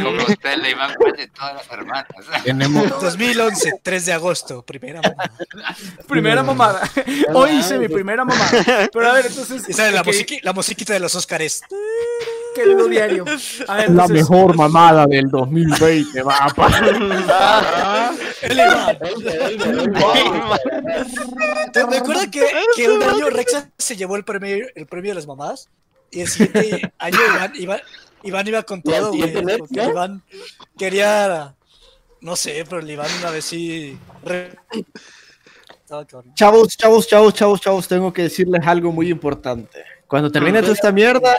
Como usted le iban a de todas las hermanas. Tenemos 2011, 3 de agosto, primera mamá. primera mamada. Hoy hice mi primera mamada. Pero a ver, entonces. Y sale la, musiqui- la musiquita de los Óscares. Querido diario. A ver, la mejor mamada del 2020, va, pa. El Iván. ¿Te me acuerdas que, que un año Rexa se llevó el premio, el premio de las mamás? Y el siguiente año Iván, Iván, Iván iba con ¿Y al todo, güey. Iván quería. No sé, pero el Iván una vez sí. Chavos, chavos, chavos, chavos, chavos, tengo que decirles algo muy importante. Cuando termine toda esta mierda,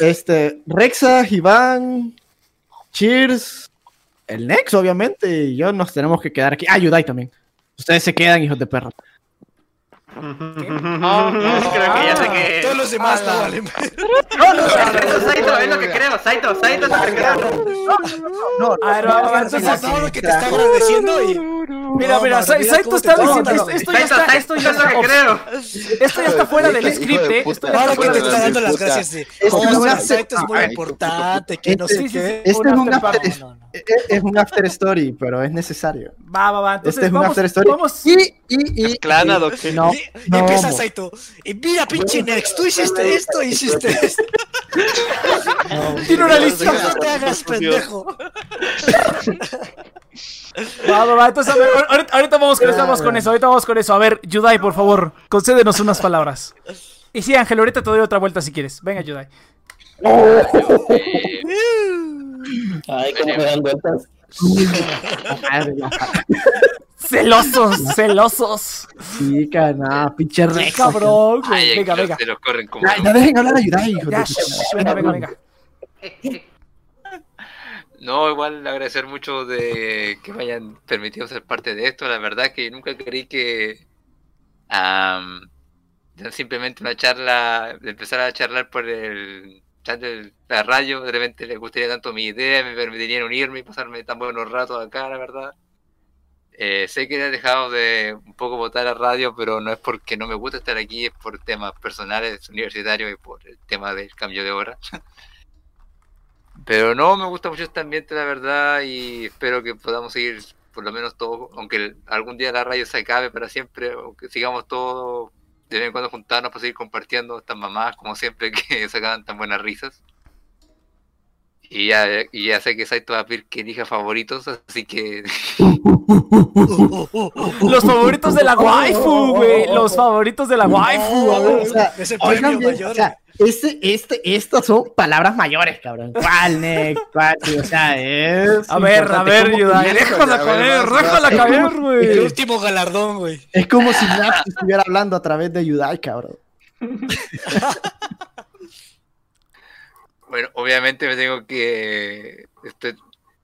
este, Rexa, Iván, Cheers, el Nex, obviamente, y yo nos tenemos que quedar aquí. Ah, Yudai también. Ustedes se quedan, hijos de perro. Creo que ya sé que. Todos los demás no valen. Eso, Saito, es lo que creo, Saito, Saito es lo que creo. No, A ver, va, va, va, entonces. Todo lo que te está agradeciendo y. Mira, No, mira, Saito está diciendo. Esto, ya está. Esto ya es lo está. que creo. Esto ya está fuera del script, eh. Ahora que te está dando las gracias de. Este es un Sa- after- Saito es muy importante, que no sé sí, sí. qué. Este es un after es, un after story, pero es necesario. Va, va, va. Entonces, Este es un vamos, after story. vamos. Y, y, y, Clana, y- Doc. no, no, empieza mo- Saito. Y mira, pinche Nex, tú hiciste esto, hiciste esto. Tiene una lista. No te hagas pendejo. Va, va, va. Entonces, a ver, ahorita, ahorita vamos con eso, vamos con eso. Ahorita vamos con eso. A ver, Yudai, por favor, concédenos unas palabras. Y sí, Ángel, ahorita te doy otra vuelta si quieres. Venga, Yudai. Ay, cómo me dan vueltas. Celosos, celosos. Sí, cana, pinche Rexa. cabrón. Ay, Venga, venga. se los corren como. Ya, ya dejen hablar a Yudai, hijo Ya, shh, venga, venga, venga. No, igual agradecer mucho de que me hayan permitido ser parte de esto. La verdad que nunca creí que ya simplemente una charla, de empezar a charlar por el chat de la radio, de repente les gustaría tanto mi idea, me permitirían unirme y pasarme tan buenos ratos acá, la verdad. Eh, sé que he dejado de un poco votar a radio, pero no es porque no me gusta estar aquí, es por temas personales, universitarios y por el tema del cambio de hora. Pero no, me gusta mucho este ambiente, la verdad, y espero que podamos seguir, por lo menos todos, aunque algún día la radio se acabe para siempre, o que sigamos todos de vez en cuando juntarnos para seguir compartiendo estas mamás, como siempre, que sacaban tan buenas risas. Y ya, y ya sé que Saito va a pedir que elija favoritos, así que Los favoritos de la waifu, güey. Los favoritos de la waifu. O sea, el oigan bien, o sea, este, este, estas son palabras mayores, cabrón. ¿Cuál, Nex? ¿Cuál? O sea, es. A ver, a ver, Yudai. Déjala caer, déjala caer, El güey. último galardón, güey. Es como si Naps estuviera hablando a través de Yudai, cabrón. Bueno, obviamente me tengo que. Estoy,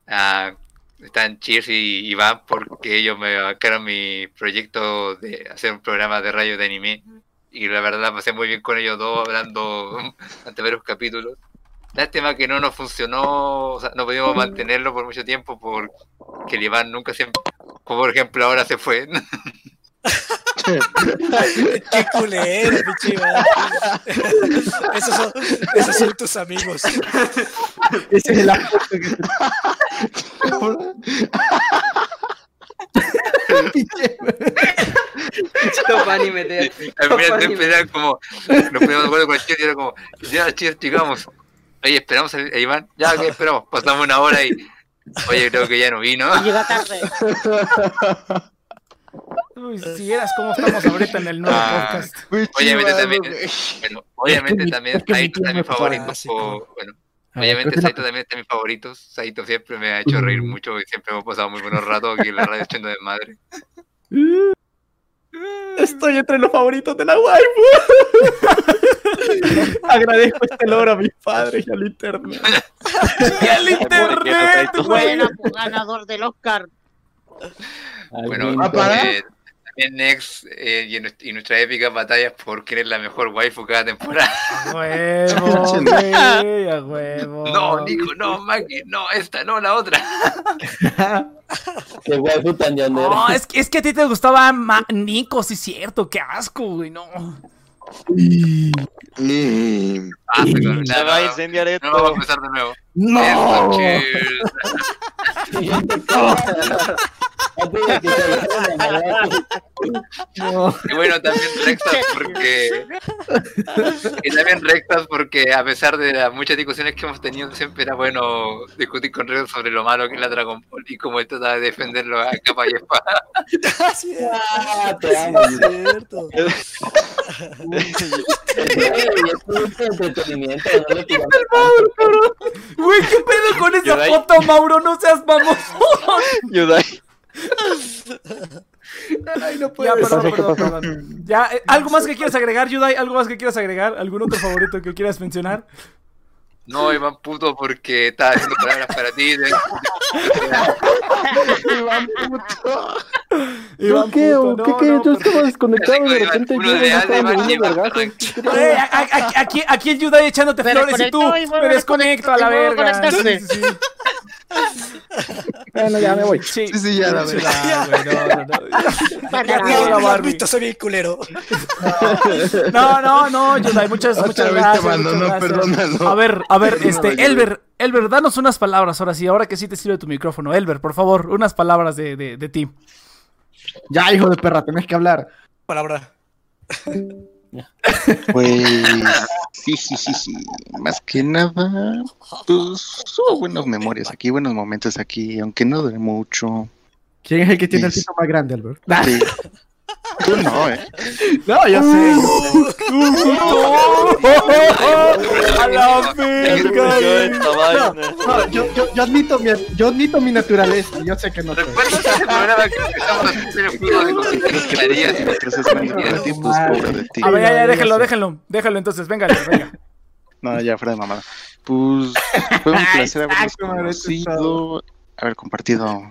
ah, están Cheers y Iván porque ellos me bancaron mi proyecto de hacer un programa de radio de anime. Y la verdad pasé muy bien con ellos dos hablando ante varios capítulos. Lástima que no nos funcionó, o sea, no pudimos mantenerlo por mucho tiempo porque el Iván nunca siempre, como por ejemplo ahora se fue. Qué culero, pinche. Esos son, esos son tus amigos. Ese es el aspecto que Topan y meter. Al como, nos poníamos de acuerdo con el Chir y era como, ya Chir, llegamos. Oye, esperamos a a Iván, ya que esperamos, pasamos una hora y, oye, creo que ya no vino. Llega tarde. Uy, si vieras cómo estamos ahorita en el nuevo Ah, podcast. Obviamente también, bueno, obviamente mi- también es que mi Saito fue favoritos. o- bueno, A obviamente que Saito también está en mis favoritos. Saito siempre me ha hecho reír mucho y siempre hemos pasado muy buenos ratos aquí en la radio echando de madre. Estoy entre los favoritos de la waifu. Agradezco este logro a mis padres y al internet. ¡Y al internet! Bueno, ganador del Oscar. Bueno, eh, también Next eh, y, en nuestra, y nuestra épica batalla por quién es la mejor waifu cada temporada. A huevo, güey, a huevo. No, Nico, no, Maki, no, esta, no, la otra. Qué waifu tan llanera. No, es, que- es que a ti te gustaba Ma- Nico, sí es cierto, qué asco, güey, no. Ah, se Se va a incendiar No esto. vamos a empezar de nuevo. ¡No! Matar. Y bueno, también rectas porque. Y también rectas porque, a pesar de las muchas discusiones que hemos tenido, siempre era bueno discutir con Redo sobre lo malo que es la Dragon Ball y cómo él trata de defenderlo a capa y espada. Ah. Es cierto. Es entretenimiento, no Güey, ¿qué pedo con esa Yudai. foto, Mauro? No seas mamón. Yudai. Ay, no Ya, perdón, perdón, perdón. Ya, eh, ¿algo más que quieras agregar, Yudai? ¿Algo más que quieras agregar? ¿Algún otro favorito que quieras mencionar? No, Iván puto, porque estaba haciendo palabras para ti. de- Iván puto. Iván, ¿Qué? puto, ¿O no, ¿Qué? ¿Qué? no, Yo estaba Así desconectado y de repente yo de. Eh, aquí, aquí el Yudai echándote flores y tú me a desconecto a la verga. vuelve a Sí, sí, sí. Bueno, ya me voy. Sí, Sí, sí, ya la güey, no, no, no. Soy bien culero. No, no, no, Yudai, muchas, muchas gracias. A ver, a ver, este. Elber, Elber, danos unas palabras ahora sí, ahora que sí te sirve tu micrófono. Elber, por favor, unas palabras de, de, de ti. Ya, hijo de perra, tenés que hablar. Palabra. Pues sí, sí, sí, sí. Más que nada, pues hubo buenas memorias aquí, buenos momentos aquí, aunque no duré mucho. ¿Quién es el que tiene el pito más grande, Albert? Sí. Tú no, ¿eh? No, yo sé. A la verga. yo, yo, yo, admito mi, yo admito mi naturaleza. Yo sé que no soy. ¿Recuerdas ese programa que empezamos a hacer el juego de cositas que harías? Mientras es grande para ti, pues pobre de ti. A ver, ya, ya, sé. déjenlo, déjenlo entonces, venga, venga. No, ya fuera de mamada. Pues fue un placer haberlos conocido, haber compartido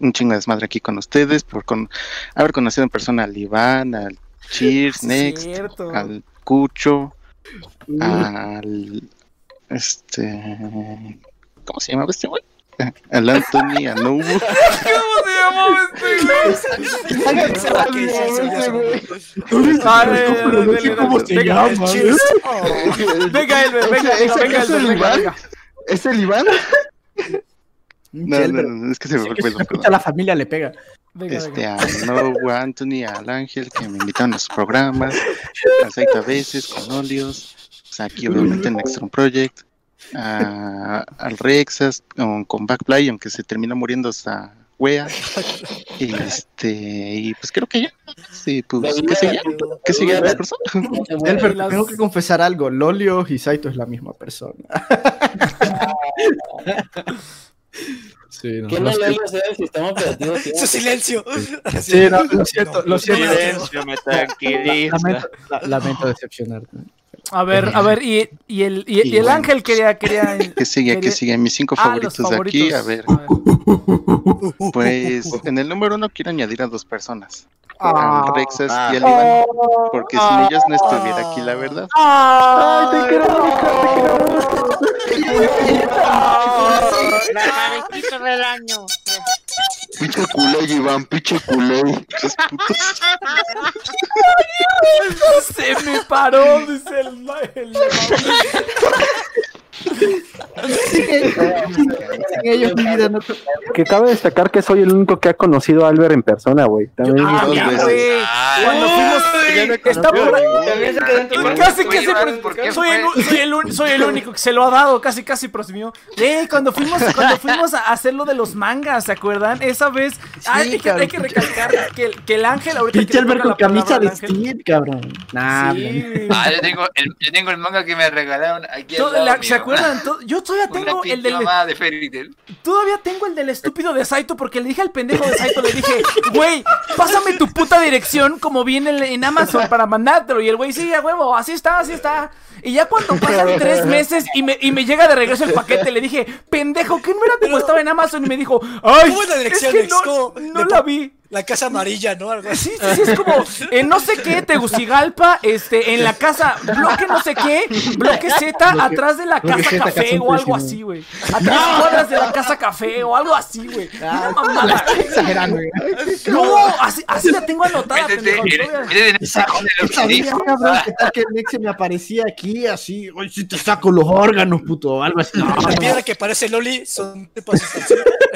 un chingo de desmadre aquí con ustedes, por con, haber conocido en persona al Iván, al Cheers, Next, cierto. al Cucho, al este ¿cómo se llamaba este güey? Al Anthony, a Nubu. ¿Cómo se llamaba este güey? Cómo se llama. Oh. Venga, Elber, venga, ¿Ese- venga. ¿Es el Iván? No, no, no, es que se me fue el pedo, a la familia le pega. Venga, Este, venga. a a Anthony, al Ángel, que me invitaron a sus programas, a Zaita a veces, con Olios, pues aquí obviamente en Extreme Project, a- al Rexas, con, con Backplay, aunque se terminó muriendo esa wea, y este, y pues creo que ya, sí, pues, ¿qué seguía? ¿Qué seguía la persona? Elber, tengo que confesar algo. Lolio y Saito es la misma persona. sí, no, ¿Qué no siento. le hace el sistema operativo? Su silencio. Sí, no, lo siento, lo siento. Silencio, me tranquiliza. Lamento, la- lamento decepcionarte. A ver, a ver, y, y el, y, y Y el bueno. ángel quería, quería... ¿Qué sigue? ¿Qué quería- sigue? Mis cinco Ah, favoritos de aquí, a ver, favoritos. pues en el número uno quiero añadir a dos personas. Ah. al Rexas y al Iván, porque sin ellos no estuviera aquí, la verdad. ¡Ay, te quiero, La parejita del año. Pinche culé, Iván, pinche culé. Se me paró, dice el, ma- el Que cabe destacar que soy el único que ha conocido a Albert en persona, güey. También. Ah, Dos veces. Cuando fuimos. Está por tu Casi que se Iván, pre- ¿por qué soy, el, u- soy, el, un- soy el único que se lo ha dado, casi casi presumió. Eh, cuando fuimos, cuando fuimos a hacer lo de los mangas, ¿se acuerdan? Esa vez, ay, hay, que, hay que recalcar que, el- que el ángel ahorita Pinche Albert con camisa de. Steve, cabrón. Nah, Sí. Ah, yo tengo, el, yo tengo el manga que me regalaron aquí al Todo- lado la- mío. ¿Se acuerdan? Yo todavía tengo el del mamada de Fairy Tail. Todavía tengo el del estúpido de Saito porque le dije al pendejo de Saito, le dije, güey, pásame tu puta dirección como viene en, Amazon para mandártelo. Y el güey, sí, a huevo, así está, así está. Y ya cuando pasan tres meses y me, y me llega de regreso el paquete, le dije, pendejo, ¿qué no era como estaba en Amazon? Y me dijo, ay, ¿Cómo es la es dirección? que no, no de- la vi. La casa amarilla, ¿no? Algo así. Sí, sí, sí, es como en no sé qué, Tegucigalpa, este, en la casa, bloque no sé qué, bloque Z, atrás de la casa Z, café casa o algo así, güey. A tres cuadras de la casa café o algo así, güey. Una mamada. Exagerando, güey. No, así, así la tengo anotada, pendejo. cabrón, ¿qué tal que el ex se me aparecía aquí así? Oye, si te saco los órganos, puto, o algo así. No, La piedra que parece Loli son tipos de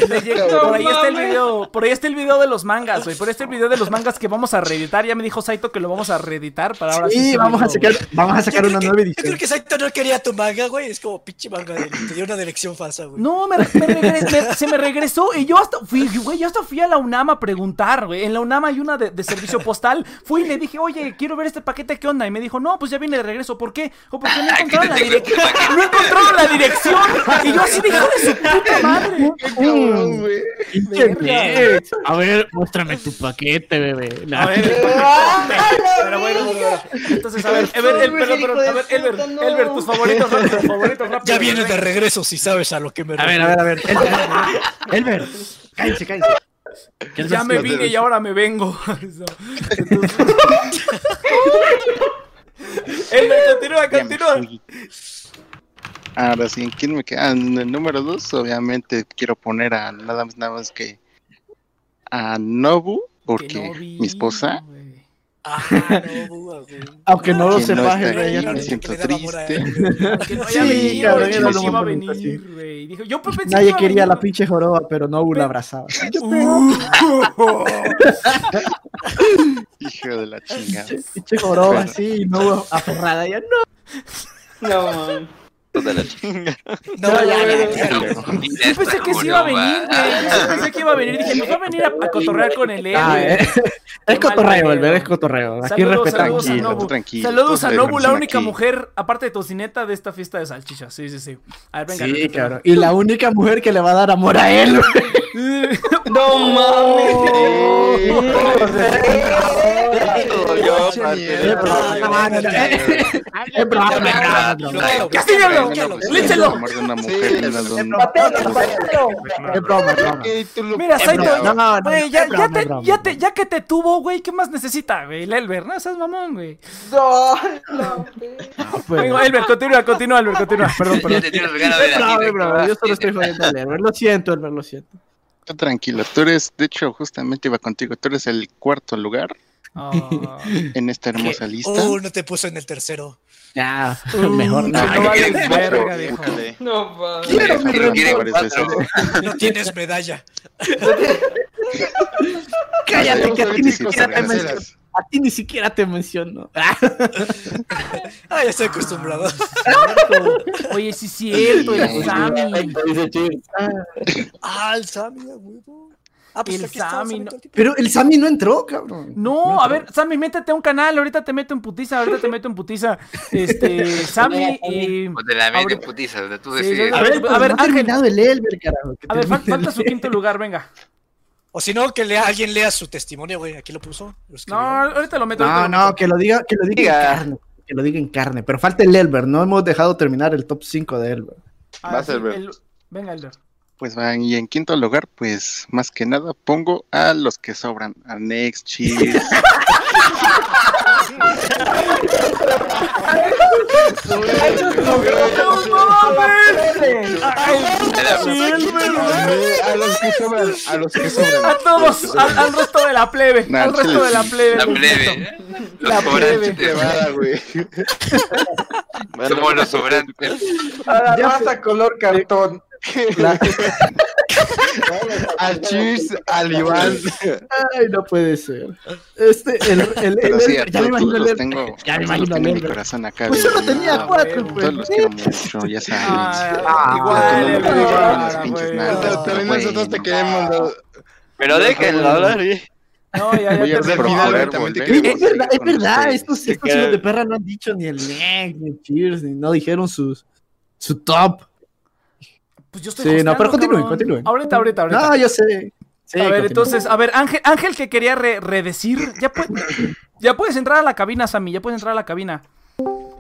por ahí está el video, por ahí está el video de los mangas, güey. Por ahí está el video de los mangas que vamos a reeditar. Ya me dijo Saito que lo vamos a reeditar para ahora Sí, vamos a sacar, vamos a sacar una nueva Yo edición. creo que Saito no quería tu manga, güey. Es como pinche manga. de- Te dio una dirección falsa, güey. No, me, me me- se me regresó y yo hasta fui, güey, yo hasta fui a la UNAM a preguntar, güey. En la UNAM hay una de, de servicio postal. Fui y le dije, oye, quiero ver este paquete, ¿qué onda? Y me dijo, no, pues ya viene de regreso. ¿Por qué? O porque no encontraron la dirección. No encontraron la dirección. Y yo así de hijo de su puta madre. Verga. ex. A ver, muéstrame tu paquete, bebé. A ver, pero bueno, entonces, a ver, a ver, el, perdón, perdón, a ver, Elber, Elber, tus favoritos, rápido, tus favoritos, rápido. Ya vienes de regreso, si sabes a lo que me A ver, a ver, a ver. Elber, Elber, cállense, cállense. ¿Qué Ya me vine y ahora me vengo. Entonces- Elber, continúa, continúa. Ahora sí, ¿quién me queda? En el número dos, obviamente quiero poner a nada más, nada más que a Nobu, porque no vi, mi esposa, no, güey. Aunque no lo no sepas, aquí, ya me no- siento triste. no Sí, haya venido, cabrón, yo pensé lo que iba a más bonito, venir, güey. Dijo, yo pensé que Nadie iba a quería la pinche joroba, pero no la abrazaba. hijo de la chingada. Pinche joroba Pero- así, y no aferrada. Ya no. No, man. Toda la chingada. No, ya, ya, ya. Yo pensé que sí iba a venir, güey. Yo pensé que iba a venir. Dije, nos va a venir a, a cotorrear con el Ah, eh. Es cotorreo, Elber, es cotorreo. Aquí Saludos, respetamos. saludos a Tranquilo, Nobu. tranquilo, Saludos a Nobu, la única aquí. mujer, aparte de tocineta, de esta fiesta de salchichas. Sí, sí, sí. A ver, venga. Sí, cabrón. Y la única mujer que le va a dar amor a él. güey. No mames. Mira, Saito, ya, que te tuvo, güey, ¿qué más necesita, güey? El Elber, ¿no? Seas mamón, güey. No, no. Elber, continúa, continúa, Elber, continúa. Perdón, perdón. Yo solo estoy Elber. Lo siento, Elber, lo siento. Tranquilo, tú eres, de hecho, justamente iba contigo, tú eres el cuarto lugar Ah. en esta hermosa lista. Uh, no te puso en el tercero. Ya, mejor no. no vales verga, viejo. No. Quiero mi. No tienes medalla. Cállate, que a ti ni siquiera te menciono. A ti ni siquiera te menciono. Ah, ya estoy acostumbrado. Oye, sí es cierto, el Sammy. Ah, el Sammy, huevo. Ah, pues El aquí Sammy, no. Pero el Sammy no entró, cabrón. No, a ver, Sammy, métete a un canal, ahorita te meto en putiza, ahorita te meto en putiza. Este, Sammy y... O te la Ahora- en putiza, donde tú decides. sí, A ver, A ver, no ha Ángel. terminado el Elber, carajo. A ver, falta el- su quinto lugar, venga. O si no, que lea, alguien lea su testimonio, güey. Aquí lo puso. lo. No, ahorita lo meto. No, lo no, meto. que lo diga, que lo diga en carne. Que lo diga en carne. Pero falta el Elber. No hemos dejado terminar el top 5 de Elber. Ah, Vas, sí, Elber. el- Venga, Elber. Pues van, y en quinto lugar, pues más que nada pongo a los que sobran, a Next, la A los que sobran, a los que sobran. A todos, al, al resto de la plebe, Nah, al resto de la plebe. La plebe. La Los plebe. sobrantes. güey. Somos los sobrantes. A la raza color cartón. Al Cheers, al Iván. Ay, no puede ser. Este, el, el, el, el- sí, a ya me imagino el los el- tengo, ya me imagino tengo en el mi el- corazón acá. Pues solo tenía cuatro, pues. Todos los quiero mucho, ya sabes. Ah, igual, el ah, también bueno. nosotros te queremos. ¿no? Pero déjenlo hablar. ¿eh? No, ya, ya queremos es verdad, es verdad, estos, estos de perra no han dicho ni el neck, ni el cheers, ni no dijeron sus, su top. Pues yo estoy Sí, no, pero continúen, continúen. Ahorita, ahorita, ahorita. No, yo sé. Sí, a ver, entonces, a ver, Ángel, Ángel que quería re- redecir, ya, puede- ya puedes entrar a la cabina, Sammy, ya puedes entrar a la cabina.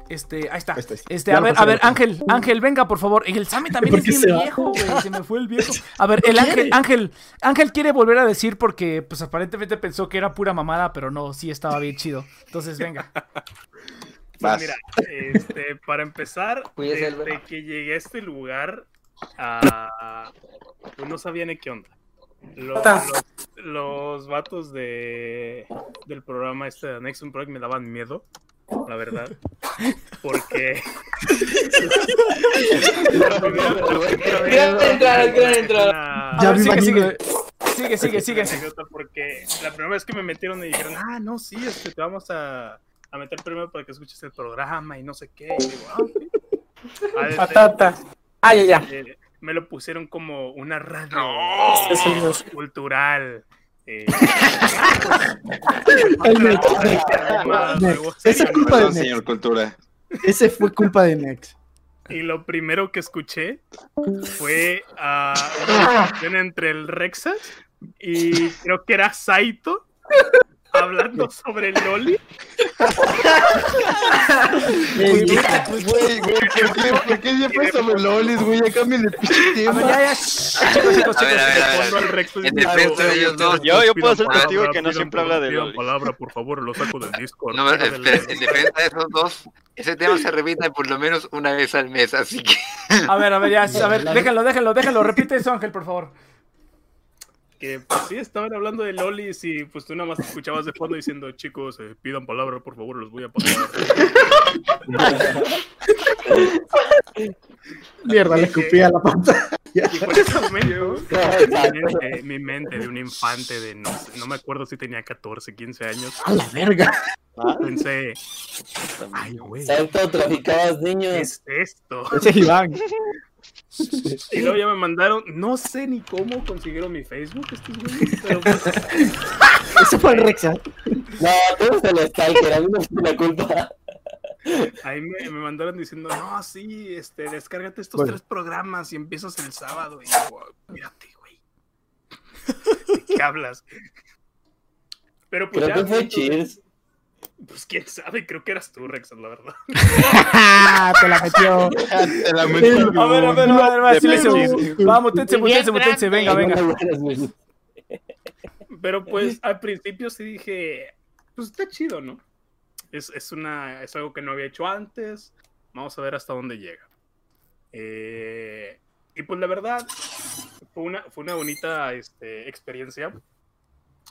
Este, ahí está. Este, a ver, a ver. Ángel, Ángel, venga, por favor. El Sammy también ¿Por es bien viejo, güey. Se me fue el viejo. A ver, No el Ángel, quiere. Ángel, Ángel quiere volver a decir porque, pues aparentemente pensó que era pura mamada, pero no, sí estaba bien chido. Entonces, venga. Pues mira, este, para empezar, desde que llegué a este lugar, ah, pues no sabía ni qué onda. Los, los, los vatos de, del programa este de Nexon Project me daban miedo, la verdad. Porque. Ya sigue, sigue. Sigue, sigue, sigue. anécdota porque la primera vez que me metieron y dijeron, ah, no, sí, este, te vamos a, a meter primero para que escuches el programa y no sé qué. Y digo, ah, ok. Ah, ya, ya. eh, me lo pusieron como una radio cultural. eh, Esa es culpa de señor Cultura. Ese fue culpa de Nex. Y lo primero que escuché fue a una discusión entre el Rexas y creo que era Saito hablando sobre el Loli. Güey, güey, ¿por qué, ¿por qué siempre sobre lolis, güey? Ya cambien de pinche A tema. ver, ya, ya. Chicos, chicos, A ver, chicos. En defensa de ellos dos. Yo, yo puedo ser testigo que no siempre habla de pidan Loli. palabra, por favor, lo saco del Discord. No, en defensa de esos dos, ese tema se repite por lo menos una vez al mes, así que. A ver, a ver, ya. A ver, déjenlo, déjenlo, déjenlo. Repite eso, Ángel, por favor. Que pues sí, estaban hablando de lolis y pues tú nada más te escuchabas de fondo diciendo, chicos, eh, pidan palabra, por favor, los voy a pasar. Mierda, le escupí a la pantalla. Y por ese momento, mi mente, mi mente de un infante de no sé, no me acuerdo si tenía 14, 15 años, A la verga. pensé, ay, güey, Salto, traficabas ¿qué niños. es esto? Ese es Iván. Y luego ya me mandaron, no sé ni cómo consiguieron mi Facebook estos güeyes, pero pues, Ese fue el Rexa. No, tú eres el stalker, a mí no me la culpa. ahí me, me mandaron diciendo, no, sí, este, descárgate estos Bueno. tres programas y empiezas el sábado. Y yo, mírate, güey. ¿De qué hablas? Pero pues Creo ya, que fue entonces, Cheers. Pues quién sabe, creo que eras tú, Rexas, la verdad. Te la metió. Te la metí. A ver, a ver, a ver, a ver, silencio. Vamos, mutense, mutense, mutense. Venga, venga. Pero pues al principio sí dije, pues está chido, ¿no? Es, es, una, es algo que no había hecho antes. Vamos a ver hasta dónde llega. Eh, y pues la verdad, fue una, fue una bonita este, experiencia.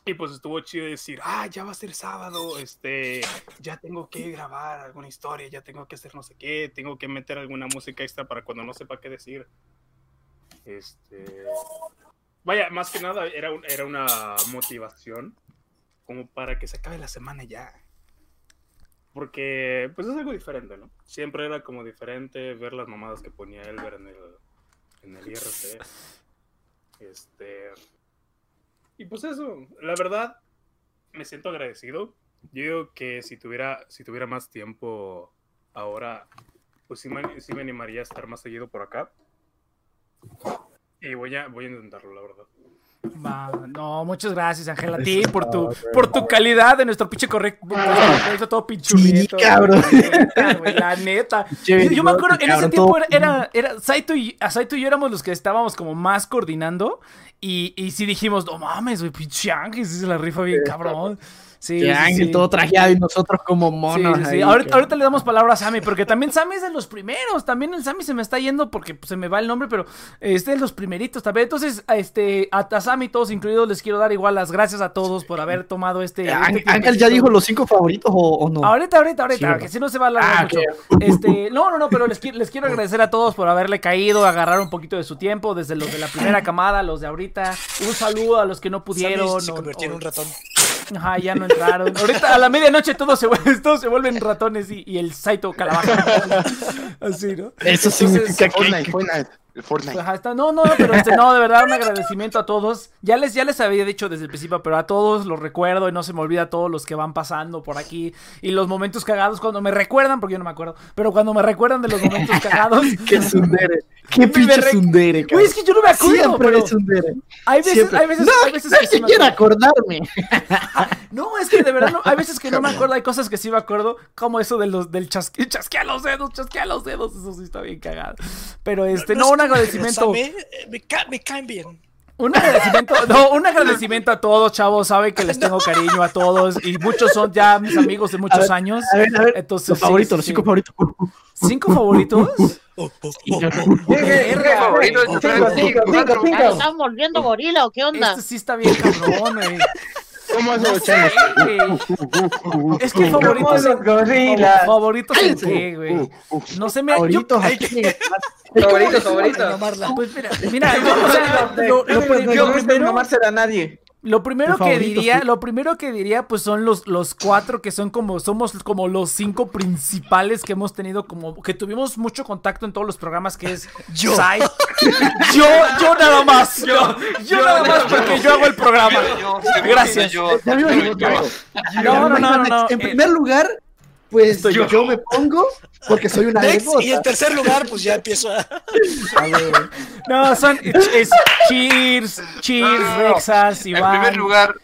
Y pues estuvo chido decir, ah, ya va a ser sábado, este, ya tengo que grabar alguna historia, ya tengo que hacer no sé qué, tengo que meter alguna música extra para cuando no sepa qué decir. Este, vaya, más que nada era, un- era una motivación como para que se acabe la semana ya. Porque, pues es algo diferente, ¿no? Siempre era como diferente ver las mamadas que ponía Elber en el, en el IRC. Este. Y pues eso, la verdad, me siento agradecido. Yo digo que si tuviera, si tuviera más tiempo ahora, pues sí me, sí me animaría a estar más seguido por acá. Y voy a, voy a intentarlo, la verdad. Va, no, muchas gracias, Ángel, a ti por tu, por tu calidad de nuestro pinche correcto. Correcto, todo pinchurrieto. Sí, cabrón. Güey, La neta. Yo me acuerdo, en ese tiempo era, era, era Saito y, a Saito y yo éramos los que estábamos como más coordinando. Y, y sí dijimos, no mames, güey, pinche Ángel, se la rifa bien cabrón. Sí, Ángel sí. todo trajeado y nosotros como monos. Sí, sí, ahí, Ahorita, que- ahorita le damos palabra a Sammy, porque también Sammy es de los primeros. También el Sammy se me está yendo porque pues, se me va el nombre, pero es de los primeritos también. Entonces, a este, a, a Sammy, todos incluidos, les quiero dar igual las gracias a todos por haber tomado este. este Ángel ya dijo los cinco favoritos o, o no. Ahorita, ahorita, ahorita, que si no se va a alargar Ah, mucho. Este, no, no, no, pero les, qui- les quiero agradecer a todos por haberle caído, agarrar un poquito de su tiempo, desde los de la primera camada, los de ahorita. Un saludo a los que no pudieron. Sammy se o- convirtió en un ratón. Ajá, ya no entraron. Ahorita a la medianoche todos se, vuelven- todos se vuelven ratones y, y el Saito calabaza. Así, ¿no? Eso Entonces, significa que... Fortnite, Fortnite, el Fortnite. Ajá, está- no, no, pero este, no, de verdad, un agradecimiento a todos. Ya les, ya les había dicho desde el principio, pero a todos los recuerdo y no se me olvida a todos los que van pasando por aquí. Y los momentos cagados cuando me recuerdan, porque yo no me acuerdo, pero cuando me recuerdan de los momentos cagados. Qué sundere. Qué pinche re- sundere, Güey, es que yo no me acuerdo, Siempre pero es sundere. hay veces, Siempre. hay veces, No, hay veces no que sí me quiero acordarme. No, es que de verdad no, hay veces que no me acuerdo, hay cosas que sí me acuerdo, como eso de los del chasque, chasquea los dedos, chasquea los dedos, eso sí está bien cagado. Pero este, no, es un agradecimiento. Eh, me, ca- me caen bien. Un agradecimiento, no, un agradecimiento a todos, chavos. Saben que les tengo cariño a todos y muchos son ya mis amigos de muchos A ver, años. A ver, a ver. Entonces, los sí, favoritos, sí, los cinco favoritos. ¿Cinco favoritos? Oh, oh, oh. yo- Verga, favorito, güey. cinco, cinco, cuatro. ¿Ya ¿Nos estamos volviendo gorila o qué onda? Este sí está bien cabrón, güey. ¿Cómo hace los changos? Es que favoritos en, gorilas. favoritos en qué, güey. No mira, yo, Favoritos aquí. Favoritos, favoritos. Pues mira, mira, yo, o sea, lo, lo primero, a nadie. Lo primero que diría, sí. lo primero que diría, pues son los, los cuatro que son como, somos como los cinco principales que hemos tenido como, que tuvimos mucho contacto en todos los programas, que es Yo. Sai. yo, yo nada más, yo, yo nada más porque yo hago el programa. Gracias. No, no, no, no, no. En eh, primer lugar, pues Estoy yo. yo. me pongo porque soy una Next, y en tercer lugar, pues ya empiezo a. A ver, No, son, es, es Cheers, Cheers, No, no, no. Rexas, en Iván. primer lugar,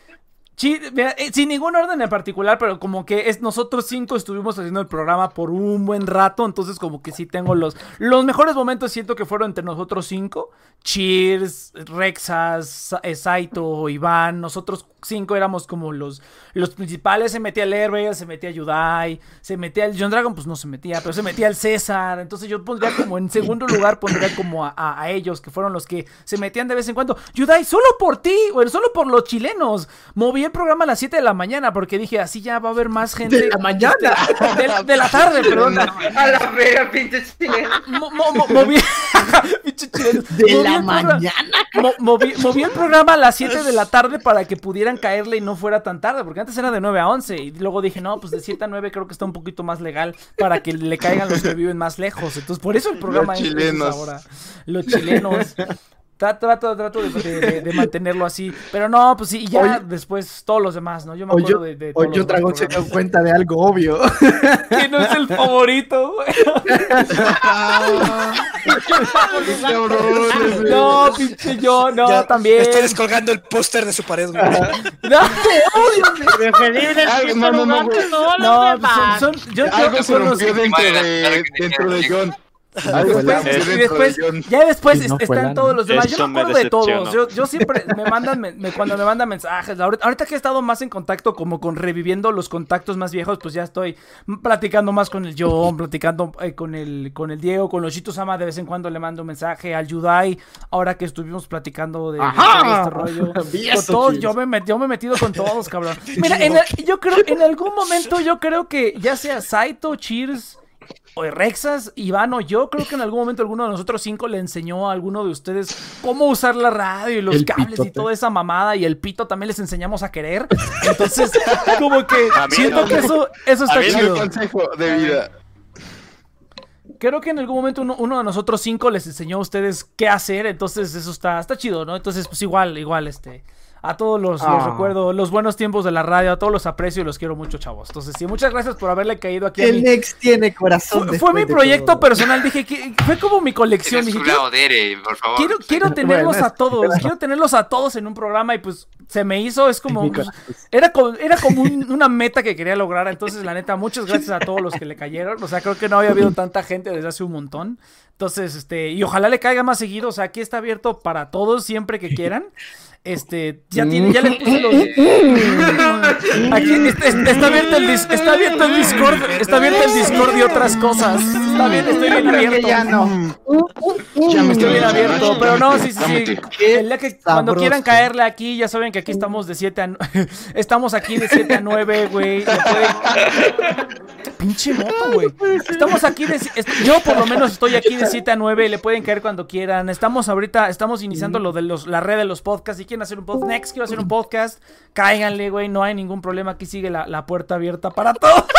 sin ningún orden en particular, pero como que es nosotros cinco estuvimos haciendo el programa por un buen rato, entonces como que sí tengo los los mejores momentos siento que fueron entre nosotros cinco, Cheers, Rexas, eh, Saito, Iván, nosotros cinco éramos como los los principales, se metía el Herbert, se metía Yudai, se metía el John Dragon, pues no se metía, pero se metía el César, entonces yo pondría como en segundo lugar pondría como a, a- ellos que fueron los que se metían de vez en cuando, Yudai, solo por ti, bueno, solo por los chilenos, moví el programa a las 7 de la mañana porque dije, así ya va a haber más gente. De la mañana. De, la- de la tarde, perdón. A la verga, pinche chileno. Mo- mo- mo- moví. Pinche chileno. de Moví la mañana. mo- moví, moví el programa a las 7 de la tarde para que pudieran caerle y no fuera tan tarde, porque antes era de 9 a 11. Y luego dije, no, pues de 7 a 9 creo que está un poquito más legal para que le caigan los que viven más lejos. Entonces, por eso el programa Los es chilenos. ahora. Los chilenos. Tra- Trato, trato de, de- de- de mantenerlo así. Pero no, pues sí, y ya después todos los demás, ¿no? Yo me O acuerdo yo, de, de o todos yo los Dragón se dio cuenta de algo obvio. Que no es el favorito, güey. No, pinche yo, no, ya, también. Estoy descolgando el póster de su pared, güey. No, Algo- quinto no, no, no, no, John. No Algo fue se Lana. Y dentro después, ya después no están todos los demás. Yo Eso me me acuerdo de todos. Yo, yo siempre me mandan, me- me- cuando me mandan mensajes, ahorita, ahorita que he estado más en contacto, como con reviviendo los contactos más viejos, pues ya estoy platicando más con el John, platicando eh, con el, con el Diego, con los Chito Sama, de vez en cuando le mando un mensaje al Yudai, ahora que estuvimos platicando de, de Ajá. todo este rollo. Con todos, yo me, met- yo me he metido con todos, cabrón. Mira, en el- yo creo, en algún momento yo creo que ya sea Saito, Cheers Rexas, Iván o yo, creo que en algún momento alguno de nosotros cinco le enseñó a alguno de ustedes cómo usar la radio y los El cables y toda esa mamada y el pito también les enseñamos a querer. Entonces, como que siento no. que eso, eso está A mí no. chido. Un consejo de vida. Creo que en algún momento uno, uno de nosotros cinco les enseñó a ustedes qué hacer, entonces eso está, está chido, ¿no? Entonces, pues igual, igual, este. A todos los, los Ah. recuerdo, los buenos tiempos de la radio, a todos los aprecio y los quiero mucho, chavos. Entonces, sí, muchas gracias por haberle caído aquí El. Nex tiene corazón. Fue, mi proyecto todo. personal, dije que fue como mi colección. Dije, quiero, lado de Ere, por favor. quiero, quiero tenerlos Bueno, a todos, quiero tenerlos a todos en un programa y pues se me hizo, es como, pues, era como, era como un- una meta que quería lograr, entonces la neta, muchas gracias a todos los que le cayeron, o sea, creo que no había habido tanta gente desde hace un montón, Entonces, este, y ojalá le caiga más seguido. O sea, aquí está abierto para todos siempre que quieran. Este, ya tiene, ya le puse los. Aquí está, abierto el dis- está abierto el Discord, está abierto el Discord y otras cosas. Está bien, estoy bien abierto. ya no. Ya me estoy bien abierto, pero no, sí, sí, sí. El que cuando quieran caerle aquí, ya saben que aquí estamos de 7 a 9. Estamos aquí de 7 a 9, güey. Pinche moto, güey. Estamos aquí de. Yo por lo menos estoy aquí de 7 a 9. Le pueden caer cuando quieran. Estamos ahorita, estamos iniciando lo de los, la red de los podcasts. Si quieren hacer un podcast, next quiero hacer un podcast, cáiganle, güey. No hay ningún problema. Aquí sigue la, la puerta abierta para todo.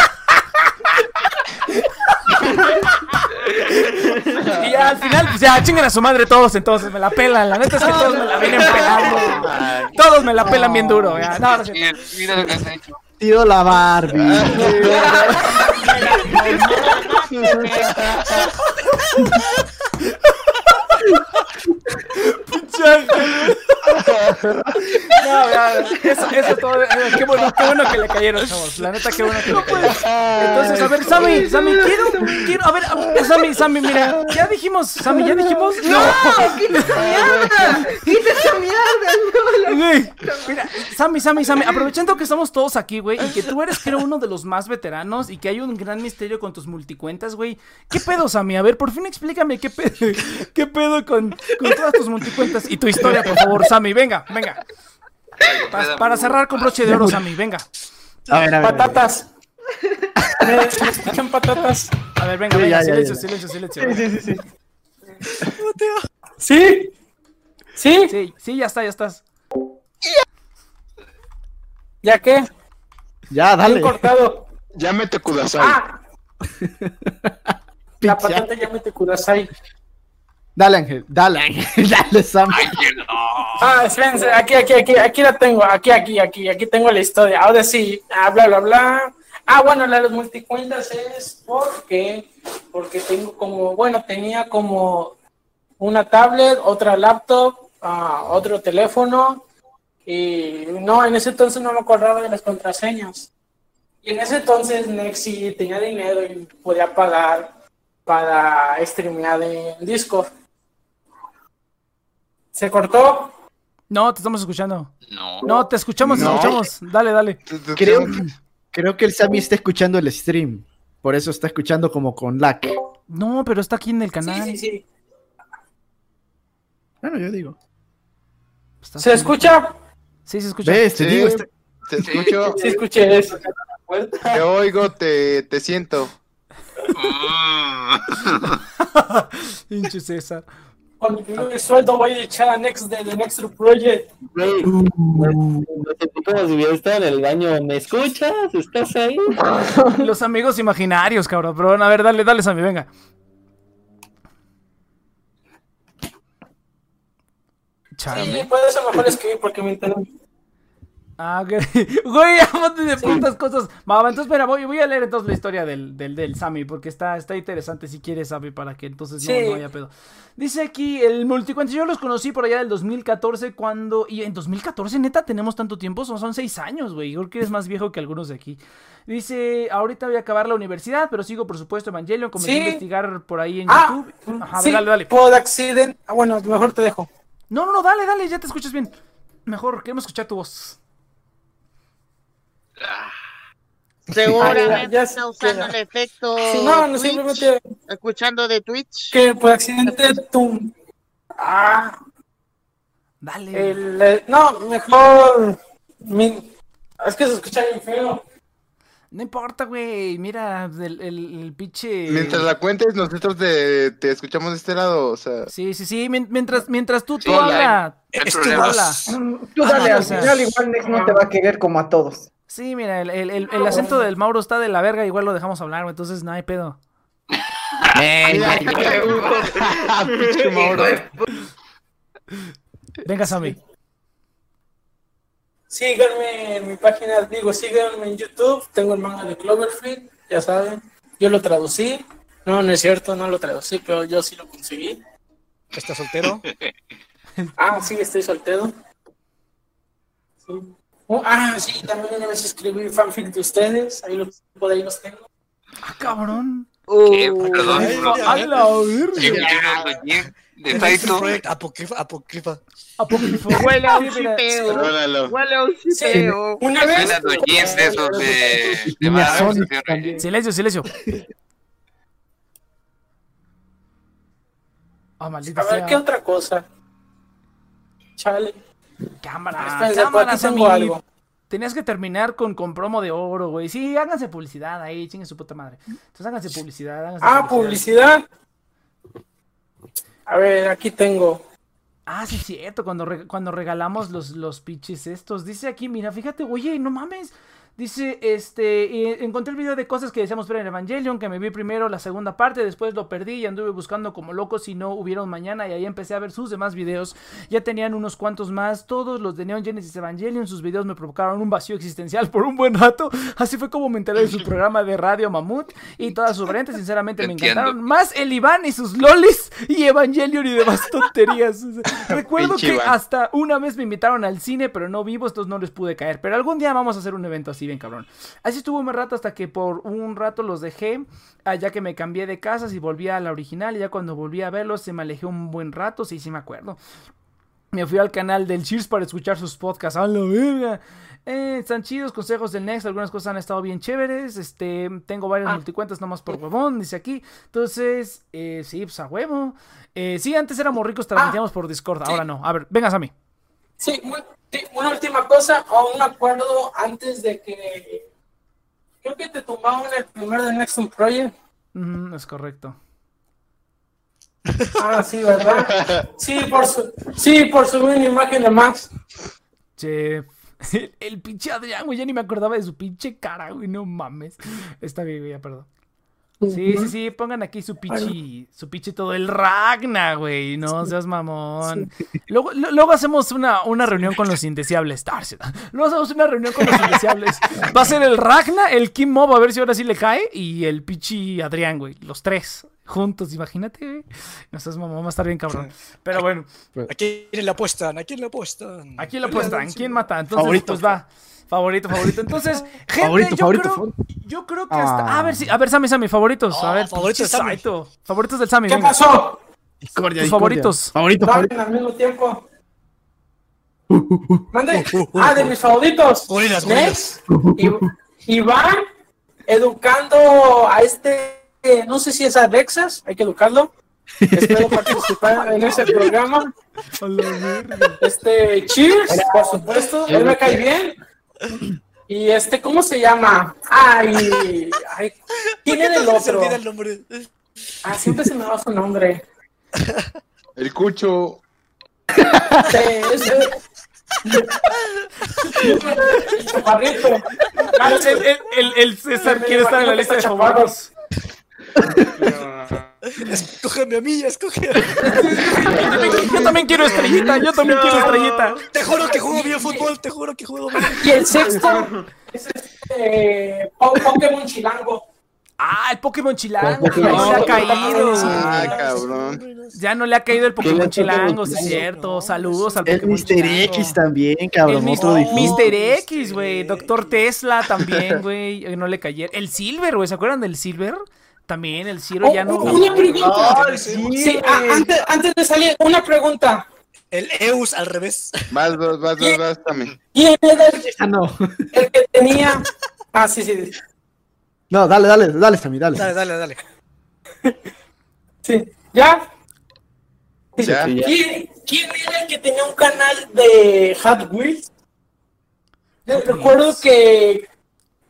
Y ya al final, pues ya chinguen a su madre todos, entonces me la pelan. La neta es que todos me la vienen pelando. Todos me la pelan bien duro. Ya. No, no es cierto. Mira, mira lo que has hecho. Tío la Barbie. No, ya, eso, eso todo. eh, Qué bueno, qué bueno que le cayeron, chavos. La neta, qué bueno que le cayeron. Entonces, a ver, Sammy, Sammy, quiero, quiero, a ver, Sammy, Sammy, mira, ya dijimos, Sammy, ya dijimos. ¡No! ¡Quita esa mierda! ¡Quita esa mierda! ¡No! la- Güey, mira, Sammy, Sammy, Sammy, aprovechando que estamos todos aquí, güey, y que tú eres, creo, uno de los más veteranos y que hay un gran misterio con tus multicuentas, güey. ¿Qué pedo, Sammy? A ver, por fin explícame qué pedo, qué pedo con, con todas tus multicuentas y tu historia, por favor, Sammy, venga, venga. Pa- para cerrar con broche de oro, Sammy, venga. A ver, a ver. Patatas. ¿Me me escuchan patatas? A ver, venga, venga, ya, ya, silencio, ya. silencio, silencio. Sí, sí, sí, sí. ¿Sí? ¿Sí? Sí, sí, ya está, ya estás. ¿Ya qué? Ya, dale. cortado. Llámete Kudasai. ¡Ah! La patata ya me te kudasai. Dale, Ángel. Dale, Ángel. Dale, Sam. Ah, espérense, aquí, aquí, aquí, aquí la tengo, aquí, aquí, aquí, aquí tengo la historia. Ahora sí, ah, bla, bla, bla. Ah, bueno, la de los multicuentas es porque, porque tengo como, bueno, tenía como una tablet, otra laptop, ah, otro teléfono, y no, en ese entonces no me acordaba de las contraseñas. Y en ese entonces Nexi tenía dinero y podía pagar para streamear en Discord. ¿Se cortó? No, te estamos escuchando. No. No, te escuchamos, te No. escuchamos. Dale, dale. Creo, creo que el Sammy está escuchando el stream. Por eso está escuchando como con lag. No, pero está aquí en el canal. Sí, sí, sí. Bueno, yo digo. Está ¿Se escucha? Sí, se escucha. ¿Ves? Te Sí. digo, está- Te escucho, Sí, escuché eso. te oigo, te, te siento. Pinche César. Cuando tenga el sueldo voy a echar a Next de The Next Project. Güey, como si hubiera estado en el baño. ¿Me escuchas? ¿Estás ahí? Los amigos imaginarios, cabrón. Pero bueno, a ver, dale, dale, Sammy, venga. Sí, puede ser mejor escribir porque me entero. Ah, ok. Güey, amante de putas cosas. Va, entonces, espera, voy, voy a leer entonces la historia del, del, del Sammy, porque está, está interesante si quieres, Sammy, para que entonces no, Sí. no haya pedo. Dice aquí, el multicuentas, yo los conocí por allá del 2014, cuando... Y en 2014, neta, tenemos tanto tiempo, son, son seis años, güey. Creo que eres más viejo que algunos de aquí. Dice, ahorita voy a acabar la universidad, pero sigo, por supuesto, Evangelion, comencé Sí. a investigar por ahí en Ah, YouTube. Ajá, sí, dale, dale. Pod accident. Ah, bueno, mejor te dejo. No, no, no, dale, dale, ya te escuchas bien. Mejor, queremos escuchar tu voz. Seguramente ya- está usando el efecto Sí, no, no, Twitch, simplemente escuchando de Twitch. que por accidente tú. Ah, Dale. el, eh, no, mejor. mi- es que se escucha bien feo. No importa, güey. Mira, el, el, el pinche. Mientras la cuentes, nosotros te, te escuchamos de este lado, o sea. Sí, sí, sí. mien- Mientras, mientras tú, tú habla. Tú habla. Tú dale, al final igual Nex no te va a querer como a todos. Sí, mira, el, el, el, el acento del Mauro está de la verga. Igual lo dejamos hablar, güey. Entonces no hay pedo. Pinche Mauro. Venga, Sammy. Síganme en mi página, digo, síganme en YouTube. Tengo el manga de Cloverfield, ya saben. Yo lo traducí. No, no es cierto, no lo traducí, pero yo sí lo conseguí. ¿Estás soltero? Ah, sí, estoy soltero. Sí. Oh, ah, sí, también una vez escribí fanfic de ustedes. Ahí lo, por ahí los tengo. Ah, cabrón. ¿Qué? Perdón. Ay, bro. ya, ¡A la verga! ¿Qué viene con Jim de Taito? Project Apocrypha. Apocrypha. Apócrifo. Huele a un chipeo. Huele a un chipeo. Una vez. Los esos de. Silencio, silencio. Ah, maldita A ver, sea. ¿qué otra cosa? Chale. Cámara, Espérense, aquí cámara, tengo Sammy. algo. Tenías que terminar con, con promo de oro, güey. Sí, háganse publicidad ahí, chingue su puta madre. Entonces háganse publicidad, háganse Ah, publicidad. A ver, aquí tengo. Ah, sí, es cierto, cuando, re- cuando regalamos los, los pitches estos. Dice aquí, mira, fíjate, oye, no mames. Dice, este, encontré el video de cosas que decíamos ver en Evangelion, que me vi primero la segunda parte, después lo perdí y anduve buscando como loco si no hubiera un mañana y ahí empecé a ver sus demás videos. Ya tenían unos cuantos más, todos los de Neon Genesis Evangelion, sus videos me provocaron un vacío existencial por un buen rato. Así fue como me enteré de su programa de radio Mamut y todas sus variantes, sinceramente me Entiendo. encantaron. Más el Iván y sus lolis y Evangelion y demás tonterías. Recuerdo Pinche que Iván. hasta una vez me invitaron al cine, pero no vivo, entonces no les pude caer. Pero algún día vamos a hacer un evento así, bien cabrón. Así estuvo un rato hasta que por un rato los dejé, ah, ya que me cambié de casas y volví a la original. Y ya cuando volví a verlos, se me alejé un buen rato, sí, sí me acuerdo. Me fui al canal del Cheers para escuchar sus podcasts. ¡A la verga! Eh, están chidos, consejos del Next. Algunas cosas han estado bien chéveres. Este, tengo varias multicuentas nomás por huevón, dice aquí. Entonces, eh, sí, pues a huevo. Eh, sí, antes éramos ricos, transmitíamos por Discord. Ahora no. A ver, vengas a mí. Sí, sí, una última cosa. Aún me acuerdo antes de que. Creo que te tumbaron el primer de Next Project. Mm, es correcto. Ah, sí, ¿verdad? Sí, por su, sí, por subir una imagen de Max. Che, el, el pinche Adrián, güey, ya ni me acordaba de su pinche cara, güey, no mames. Está bien, güey, ya, perdón. Sí, sí, sí, pongan aquí su pichi, su pichi todo el Ragna, güey, no seas mamón. Luego, lo- luego hacemos una, una reunión con los indeseables, Tarsi. Luego hacemos una reunión con los indeseables. Va a ser el Ragna, el Kim Mob, a ver si ahora sí le cae, y el pichi Adrián, güey, los tres juntos, imagínate, güey. No seas mamón, va a estar bien cabrón. Pero bueno, ¿A quién le apuestan? ¿A quién le apuestan? ¿A quién le apuestan? ¿Quién mata? Entonces, Favorito. pues va. Favorito, favorito. Entonces, gente, Favorito, yo, favorito, creo, favorito. yo creo que hasta. Ah. A ver, si, a ver, Sammy, Sammy, favoritos. a Ah, ver, favoritos pinche de Sammy. Saito. Favoritos del Sammy. ¿Qué venga. pasó? Discordia, Tus discordia. favoritos. Favorito, al mismo tiempo. Mande. Ah, de mis favoritos. Gorilas, Next. I- Iván educando a este. eh, No sé si es Alexas, hay que educarlo. Espero participar en ese programa. Este, Cheers, por supuesto, él me cae bien. Y este, ¿cómo se llama? Ay, ay ¿quién era el otro? olvida el nombre. Ah, siempre se me va su nombre. El cucho. Sí, El. Ah, El, el, el- César quiere estar en la lista de favoritos. Escógeme a mí, escógeme. Yo también, yo también quiero estrellita, yo también quiero estrellita. Te juro que juego bien fútbol, te juro que juego bien. Y el sexto es este Po- Pokémon Chilango. Ah, el Pokémon Chilango. El Pokémon Ya no le ha caído. Ah, cabrón. Ya no le ha caído el Pokémon Chilango, sí es el cierto. Saludos al El Pokémon Mr. Chilango. X también, El cabrón. Otro difunto. Mr. X, güey. Doctor Tesla también, güey. No le cayó. El Silver, güey. ¿Se acuerdan del Silver? También el Ciro ya no. Oh, una pregunta. Ay, sí. Sí, a- antes, antes de salir, una pregunta. El Eus al revés. Vas, vas, vas, vas, vas también. ¿Quién era el, Ah, no. el que tenía? Ah, sí, sí. No, dale, dale, dale, Sammy, dale. Dale, dale, dale. Sí. ¿Ya? Ya. ¿Quién, quién era el que tenía un canal de Hot Wheels? Yo recuerdo que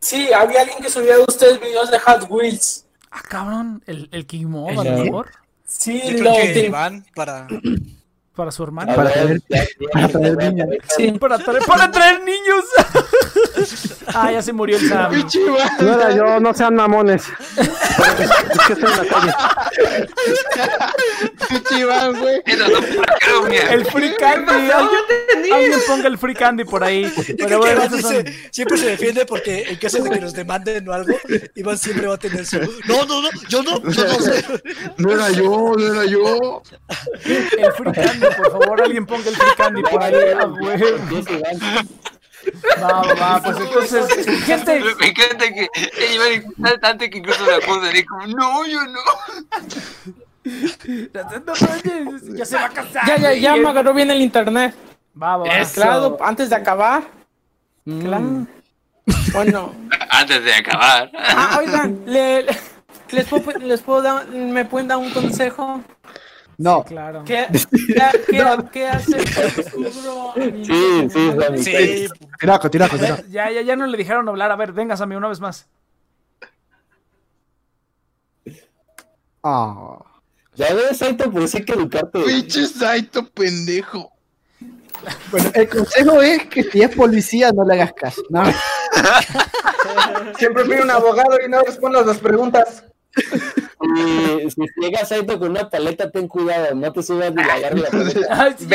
sí, había alguien que subía de ustedes videos de Hot Wheels. Ah, cabrón. El, el King Mob, El- a lo mejor. Sí, Yo lo que te- Iván para. Para su hermano. Para traer, para traer niños. sí. Para traer, para traer niños. ah, ya se murió el Sam. No era yo, no sean mamones. es que estoy en la calle. Chiván, güey. El free candy. Alguien, alguien ponga el free candy por ahí. Pero bueno, Iván esos son- dice- siempre se defiende porque en caso de que nos demanden o algo, Iván siempre va a tener su. No, no, no, yo no, yo no sé. No era yo, no era yo. el free candy, por favor, alguien ponga el free candy por ahí. Ah, güey. Va, va, va, pues entonces, gente. Me encanta que ella va a tanto que incluso la acusan y como, no, yo no. Ya se va a casar. Ya, ya, ya me agarró bien el internet. Va, va, va. Claro, antes de acabar. Claro. Bueno. Antes de acabar. Ah, oigan, le- le- les, puedo, les puedo dar, ¿me pueden dar un consejo? No. Claro. ¿Qué, qué, qué, qué hace Sí, sí, Sammy. Sí. Continúa, continúa, continúa. Ya, ya, ya no le dijeron hablar. A ver, venga, Sammy, una vez más. Ah. Ya ves, Saito, por eso hay que educarte. Pinche Saito, pendejo. Bueno, el consejo es que si es policía no le hagas caso. No. Siempre pide un abogado y no respondas las preguntas. Y si llega Saito con una paleta, ten cuidado, no te subas ni la agarre la paleta.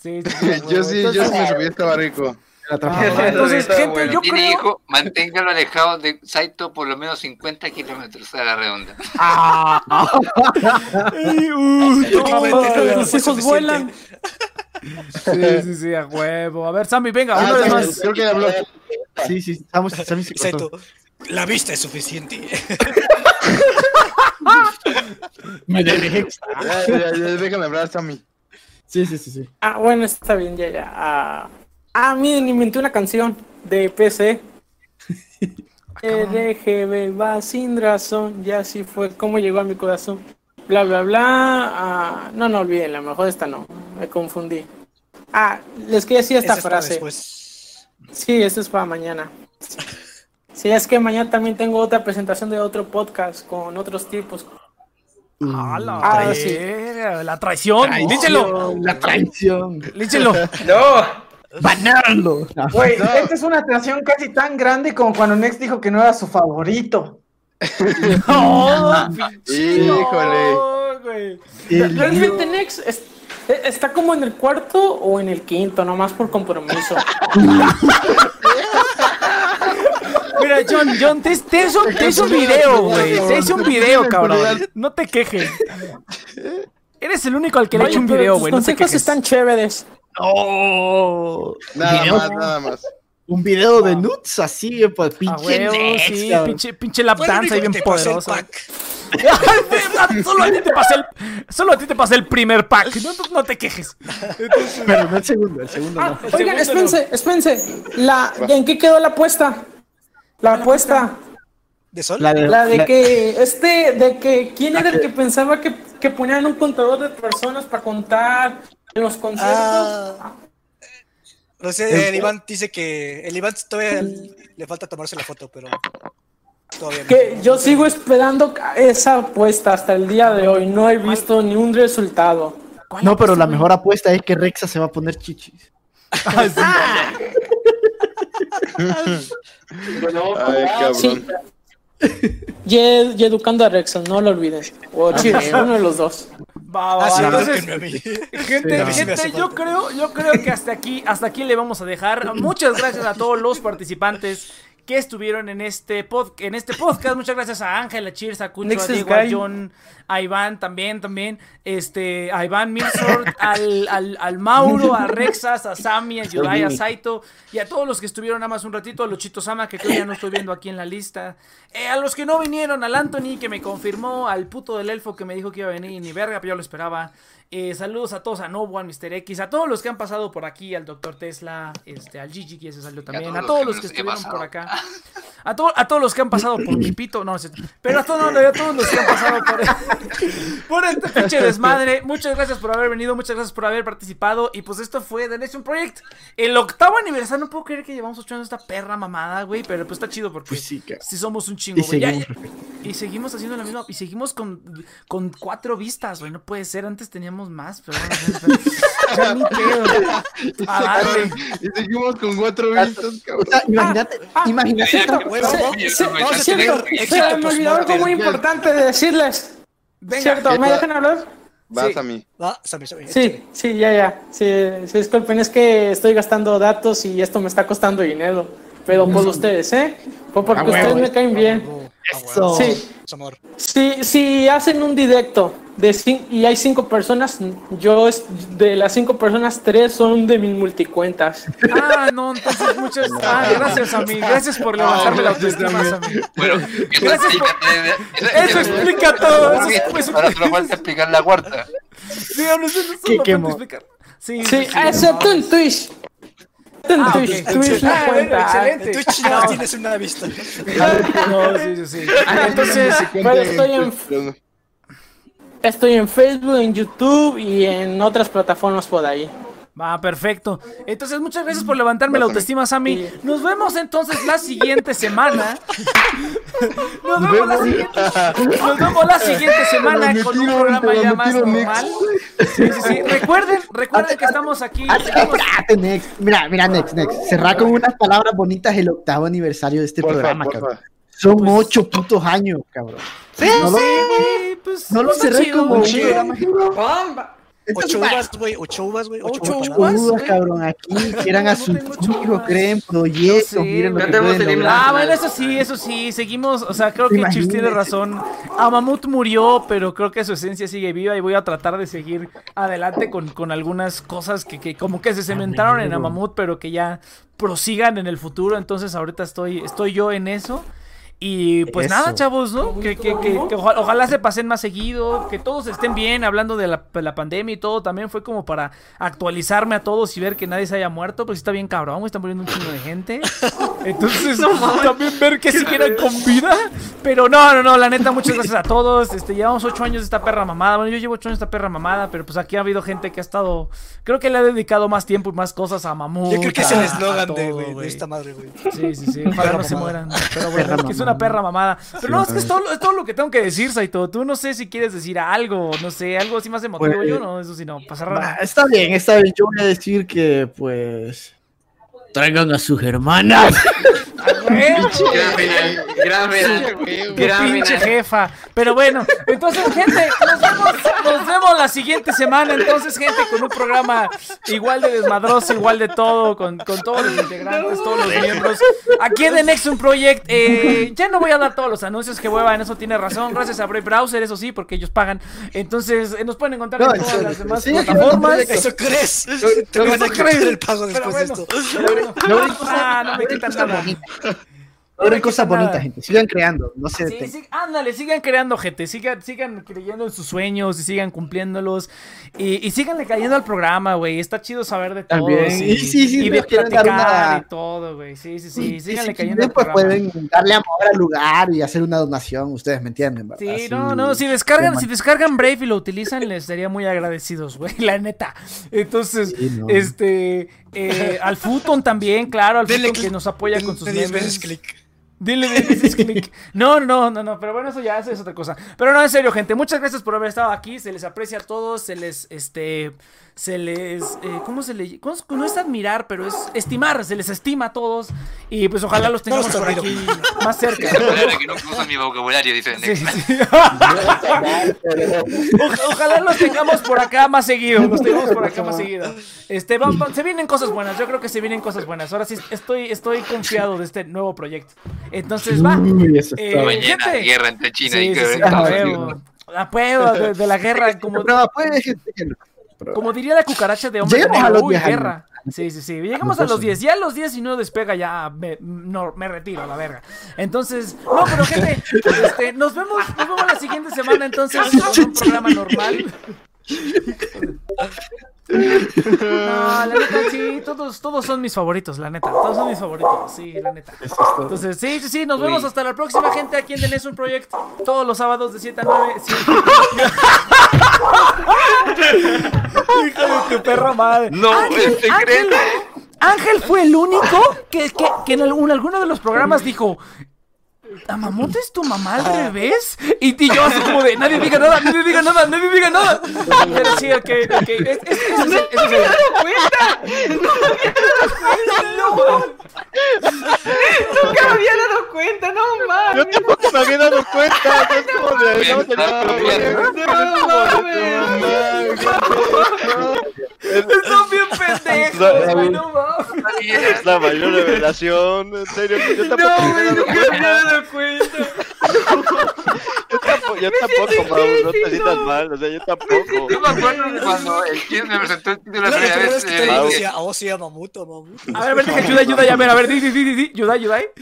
Sí, yo sí subí, me Yo sí, yo sí me Entonces, subí, estaba rico. Entonces, Está gente, bueno. yo creo. hijo, manténgalo alejado de Saito por lo menos 50 kilómetros a la redonda. Ay, uh, Últimamente no, no los hijos vuelan. Sí, sí, sí, a huevo. A ver, Sammy, venga, una Ah, vez sí, más. creo que habló. Sí, sí, estamos, Sammy se cortó. Exacto. La vista es suficiente. Me dejé. Ya, ya, ya, déjame hablar, Sammy. Sí, sí, sí, sí. Ah, bueno, está bien, ya, ya. Ah, ah miren, inventé una canción de PC. RGB va sin razón, ya así fue como llegó a mi corazón. Bla, bla, bla. Ah, no, no olviden, la mejor esta no, me confundí. Ah, les quería decir esta frase. Sí, esto es para mañana. Sí, es que mañana también tengo otra presentación de otro podcast con otros tipos. Ah, la, Ah, tra- sí. la traición. Líchelo. La traición. Líchelo. No, Banarlo. güey, esta es una atracción casi tan grande como cuando Nex dijo que no era su favorito. No, pinche Híjole. no, güey. El Realmente Nex es- e- está como en el cuarto o en el quinto, nomás por compromiso. Mira, John, John, te, te hizo, te hizo un video, güey. Te hizo un video, cabrón. No te quejes. Eres el único al que le he hecho un video, güey. No te consejos quejes. están chéveres. Oh, Nada video- más, nada más. Un video de nuts así, pues A pinche Nex, sí, pinche, pinche lap dance ahí bien poderoso. solo a ti te pasé el, solo a ti te pasé el primer pack. No, no- no te quejes. Pero no el segundo, el segundo Ah, no. oigan, espérense, espérense. La, ¿En qué quedó la apuesta? La apuesta. ¿De sol? La de, La de la- que, este, de que, ¿quién era el que pensaba que, que ponían un contador de personas para contar en los conciertos? Ah. No sé, el Iván dice que. El Iván todavía le falta tomarse la foto, pero. Todavía no. Que yo sigo esperando esa apuesta hasta el día de hoy. No he visto ni un resultado. No, pero la mejor apuesta es que Rexa se va a poner chichis. Ay, cabrón. Sí. Y, y educando a Rexon, no lo olviden. O Cheers, uno de los dos. Va, va, Ah, va. sí, Entonces, mí. Gente, Sí, no. Gente, yo creo, yo creo que hasta aquí, hasta aquí le vamos a dejar. Muchas gracias a todos los participantes que estuvieron en este pod, en este podcast. Muchas gracias a Ángel, a Cheers, a Cucho, a Diego, a. John, a Iván también, también, este, a Iván Milsort, al, al, al Mauro, a Rexas, a Sammy, a Yudai, a Saito y a todos los que estuvieron nada más un ratito, a los Chitosama, que creo ya no estoy viendo aquí en la lista. Eh, a los que no vinieron, al Anthony que me confirmó, al puto del elfo que me dijo que iba a venir ni verga, pero yo lo esperaba. Eh, saludos a todos, a Nobu, a Mr. X, a todos los que han pasado por aquí, al Dr. Tesla, este, al Gigi que ya se salió también, a todos los que estuvieron por acá. A, to- a todos los que han pasado por mi pito, no, no es cierto. pero a todos, no, a todos los que han pasado por, por este pinche desmadre. Muchas gracias por haber venido, muchas gracias por haber participado. Y pues esto fue The Nation Project, el octavo aniversario. No puedo creer que llevamos ocho años esta perra mamada, güey, pero pues está chido porque Pues sí, somos un chingo, Y güey. Ya- seguimos. y seguimos haciendo la misma. Y seguimos con, con cuatro vistas, güey. No puede ser. Antes teníamos más, pero bueno. Ya ni pedo. A darle. Y seguimos con cuatro vistas, O cabrón. sea, imagínate, imagínate. Se- vamos a cierto, se me olvidó algo muy importante de decirles. Venga. ¿Cierto? ¿Me dejan hablar? Vas Sí. a mí. Va, Sammy, Sammy, Sí, sí, ya, ya. Sí, sí, disculpen, es que estoy gastando datos y esto me está costando dinero. Pero por ustedes, ¿eh? Fue porque Ah, huevo. ustedes me caen bien. Eso. Sí. Es amor. Si, si hacen un directo de y hay cinco personas, yo es- de las cinco personas, tres son de mis multicuentas. Ah, no, entonces muchas. Ah, gracias a mí. Gracias por levantarme la autoestima. Bueno, eso Gracias Eso explica todo. Eso es- Ahora solo falta explicar la cuarta. Sí, no, no, no, explicar. Sí, Sí, excepto en Twitch. En Ah, Twitch, ok. Twitch no Ah, bueno, cuenta. excelente. En Twitch nada más tienes una vista. No, sí, sí, sí. Entonces, Pero estoy en, estoy en Facebook, en YouTube y en otras plataformas por ahí. Va, perfecto. Entonces, muchas gracias por levantarme la autoestima, Sammy. Nos vemos entonces la siguiente semana. Nos vemos la siguiente, nos vemos la siguiente semana con un programa ya más normal. Sí, sí, sí. Recuerden, recuerden que estamos aquí. Ah, seguimos-. Mira, mira, Nex, Nex. Cerrar con unas palabras bonitas el octavo aniversario de este Porfa, programa, porfa. cabrón. Son ocho putos años, cabrón. Sí, no lo, sí, güey, pues, no lo cerré chido, como un programa. Ocho uvas, güey. Ocho uvas, güey. Ocho, Ocho uvas. cabrón, aquí quieran a uvas. creen proyectos, miren lo que. Ah, bueno, eso sí, eso sí, seguimos, o sea, creo que Cheers tiene razón. Amamut murió, pero creo que su esencia sigue viva y voy a tratar de seguir adelante con, con algunas cosas que, que como que se cementaron en Amamut, pero que ya prosigan en el futuro. Entonces ahorita estoy, estoy yo en eso. Y pues Eso. nada, chavos, ¿no? Que, que, que, que oja- ojalá se pasen más seguido, que todos estén bien, hablando de la, de la pandemia y todo. También fue como para actualizarme a todos y ver que nadie se haya muerto, porque sí está bien cabrón, güey, está muriendo un chingo de gente. Entonces, también ver que siguieran con vida. Pero no, no, no, la neta, muchas gracias a todos. Este, llevamos ocho años de esta perra mamada. Bueno, yo llevo ocho años de esta perra mamada, pero pues aquí ha habido gente que ha estado. Creo que le ha dedicado más tiempo y más cosas a Mamut. Yo creo que es el eslogan de, esta madre, güey. Sí, sí, sí. Ojalá no se mueran. Pero bueno, es que es una perra mamada. Pero no, es que es todo, es todo lo que tengo que decir, Saito. Tú no sé si quieres decir algo, no sé, algo así más emotivo. Pues, yo no, eso sí no, pasa Va, raro. está bien, está bien. Yo voy a decir que, pues. Traigan a sus hermanas. Gran final, gran pinche jefa. Pero bueno, entonces, gente, nos vemos, nos vemos la siguiente semana. Entonces, gente, con un programa igual de desmadroso, igual de todo, con, con todos los integrantes, todos los miembros. Aquí en The Nexus Project, eh, ya no voy a dar todos los anuncios que hueva, en eso tiene razón. Gracias a Brave Browser, eso sí, porque ellos pagan. Entonces, eh, nos pueden encontrar No, en todas las demás sí, plataformas. ¿Eso crees? Te van a crees. el pago después de bueno, esto. pero bueno. Logren Ah, no me quitan nada. Logren cosas bonitas, gente. Sigan creando. No se Sí, sí, ándale, sigan creando, gente. Sigan, sigan creyendo en sus sueños y sigan cumpliéndolos. Y, y síganle cayendo al programa, güey. Está chido saber de todo. También. Y, Y sí, sí, y de nos quieren dar platicar una- y todo, güey. Sí, sí, sí. Síganle cayendo al pues programa. pueden darle amor al lugar y hacer una donación. Ustedes me entienden, ¿verdad? Sí, Así, no, no, si descargan, de si descargan Brave y lo utilizan, les sería muy agradecidos, güey, la neta. Entonces, Sí, no. este, eh, al Futon también, claro, al Futon que nos apoya con sus 10 memes. veces clic. Dile 10 veces clic. No, no, no, no, pero bueno, eso ya eso es otra cosa. Pero no, en serio, gente, muchas gracias por haber estado aquí. Se les aprecia a todos, se les, este, se les, eh, ¿cómo se le, no es admirar, pero es estimar, se les estima a todos. Y pues ojalá los tengamos por aquí más cerca. Que mi vocabulario, dice Sí. O- ojalá los tengamos por acá más seguido. Los tengamos por acá más seguido. Este, va- va- se vienen cosas buenas. Yo creo que se vienen cosas buenas. Ahora sí estoy, estoy confiado de este nuevo proyecto. Entonces va. Uy, eso Eh, Mañana, gente. guerra entre China Sí, y. A huevo de, de la guerra, como, No, pues, como diría la cucaracha de hombre de Lleguemos a los Uy, 10 años. guerra. Sí, sí, sí. Llegamos a los 10. Ya a los 10 y no despega, ya me, no, me retiro a la verga. Entonces, no, pero gente, este, nos vemos, nos vemos la siguiente semana entonces con un programa normal. No, la neta, sí, todos, todos son mis favoritos, la neta. Todos son mis favoritos, sí, la neta. Entonces, sí, sí, sí, nos vemos hasta la próxima, gente, aquí en The Nessun Project. Todos los sábados de 7 a 9. sí. Hijo de tu perra madre. No, Ángel, es secreto. Ángel, Ángel fue el único que, que, que en algún- alguno de los programas dijo. ¿Amamote es tu mamá al revés? Y, y yo así como de, nadie diga nada, nadie diga nada, nadie diga nada. Pero sí, ok, ok. Es, es, es el- ese es el- Nunca me había dado cuenta, no Yo mames. tampoco me había dado cuenta. Es como de. En está la- bien. Están bien pendejos, güey, no mames. Es la mayor revelación. En serio, yo tampoco No, me había dado nunca me cuenta. dado cuenta. yo tampoco, Mau, no te sientas mal, o sea, yo tampoco. Yo me acuerdo que cuando el Jim me presentó el título la primera vez. es que eh, te decía, oh, sí, a Mamuto, Mamuto. A ver, a ver, deja, ayuda, ayuda, ya, a ver, a ver, di, di, di, di, ayuda, ayuda. ¿eh?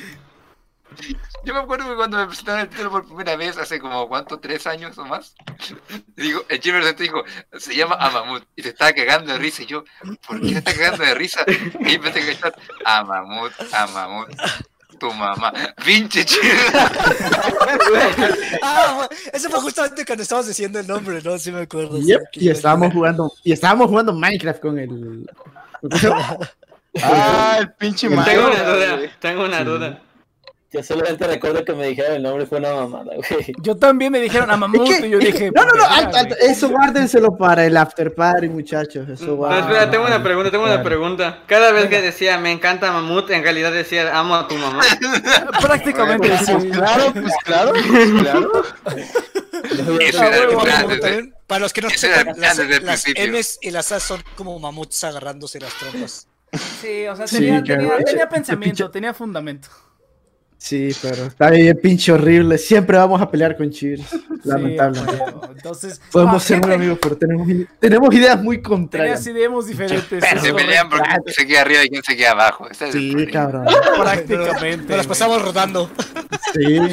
Yo me acuerdo que cuando me presentaron el título por primera vez, hace como, ¿cuánto? ¿Tres años o más? Digo, el Jim me presentó y dijo, se llama Amamut. Y se estaba cagando de risa. Y yo, ¿por qué se está cagando de risa? Y empecé a gritar, Amamut, Amamut, tu mamá. Pinche chido. Ah, eso fue justamente cuando estabas diciendo el nombre, ¿no? Sí me acuerdo. Yep, y estábamos jugando, y estábamos jugando Minecraft con el. Ah, el pinche Tengo Mario. una duda, tengo una duda. Yo solamente recuerdo que me dijeron el nombre fue una mamada, güey. Yo también me dijeron a Mamuto y yo dije. No, no, no, alto, alto, eso guárdenselo para el after party, muchachos. Eso No, guárdenlo. espera, tengo una pregunta, tengo una pregunta. Cada vez que decía me encanta Mamut, en realidad decía amo a tu mamá. Prácticamente Pues, sí. claro, pues claro, pues claro. Eso Ah, era el huevo, plan huevo, desde- también, Para los que no sepan, las, las. M's y las A son como mamuts agarrándose las trompas. Sí, o sea, Sí, tenía, tenía, pensamiento, tenía fundamento. Sí, pero está bien pinche horrible. Siempre vamos a pelear con Cheers. Sí, Lamentablemente. Entonces, Podemos ah, ser muy amigos, pero tenemos, tenemos ideas muy Tenías contrarias. ideas diferentes. Se eso pelean por quién se queda arriba y quién se queda abajo. Es el Sí, problema. cabrón. Prácticamente. Nos las pasamos rodando. Sí.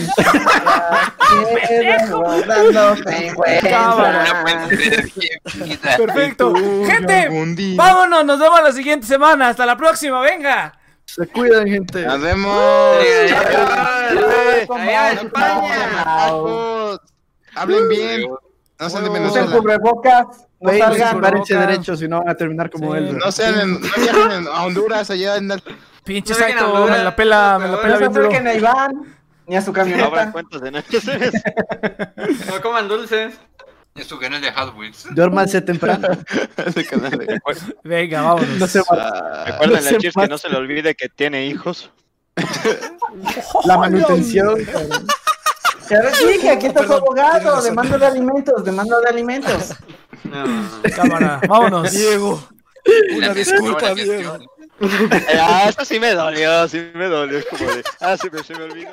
Perfecto. Gente, vámonos, nos vemos la siguiente semana. Hasta la próxima, venga. Se cuidan, gente. Nos vemos. Hablen bien. No sean de Usen Venezuela. cubrebocas. No salgan, párense derechos, si no van a terminar como él. No sean en- no viajen a Honduras, allá en el- Pinche No Honduras, me la pela, me la no pela se bien duro. a Iván ni a su No camioneta. cuentas de. No coman dulces. Es su canal de Hot Wheels. Duérmanse temprano. de- Venga, vámonos. No se Ah, Recuerden No a Cheers que no se le olvide que tiene hijos. La manutención. Ya les dije, aquí está su Perdón, tienes abogado, demanda de alimentos, demanda de alimentos. No. Cámara, vámonos. Diego. Una disculpa. Diego. Ah, esto sí me dolió, sí me dolió. Es como de, ah, se me, se me olvidó.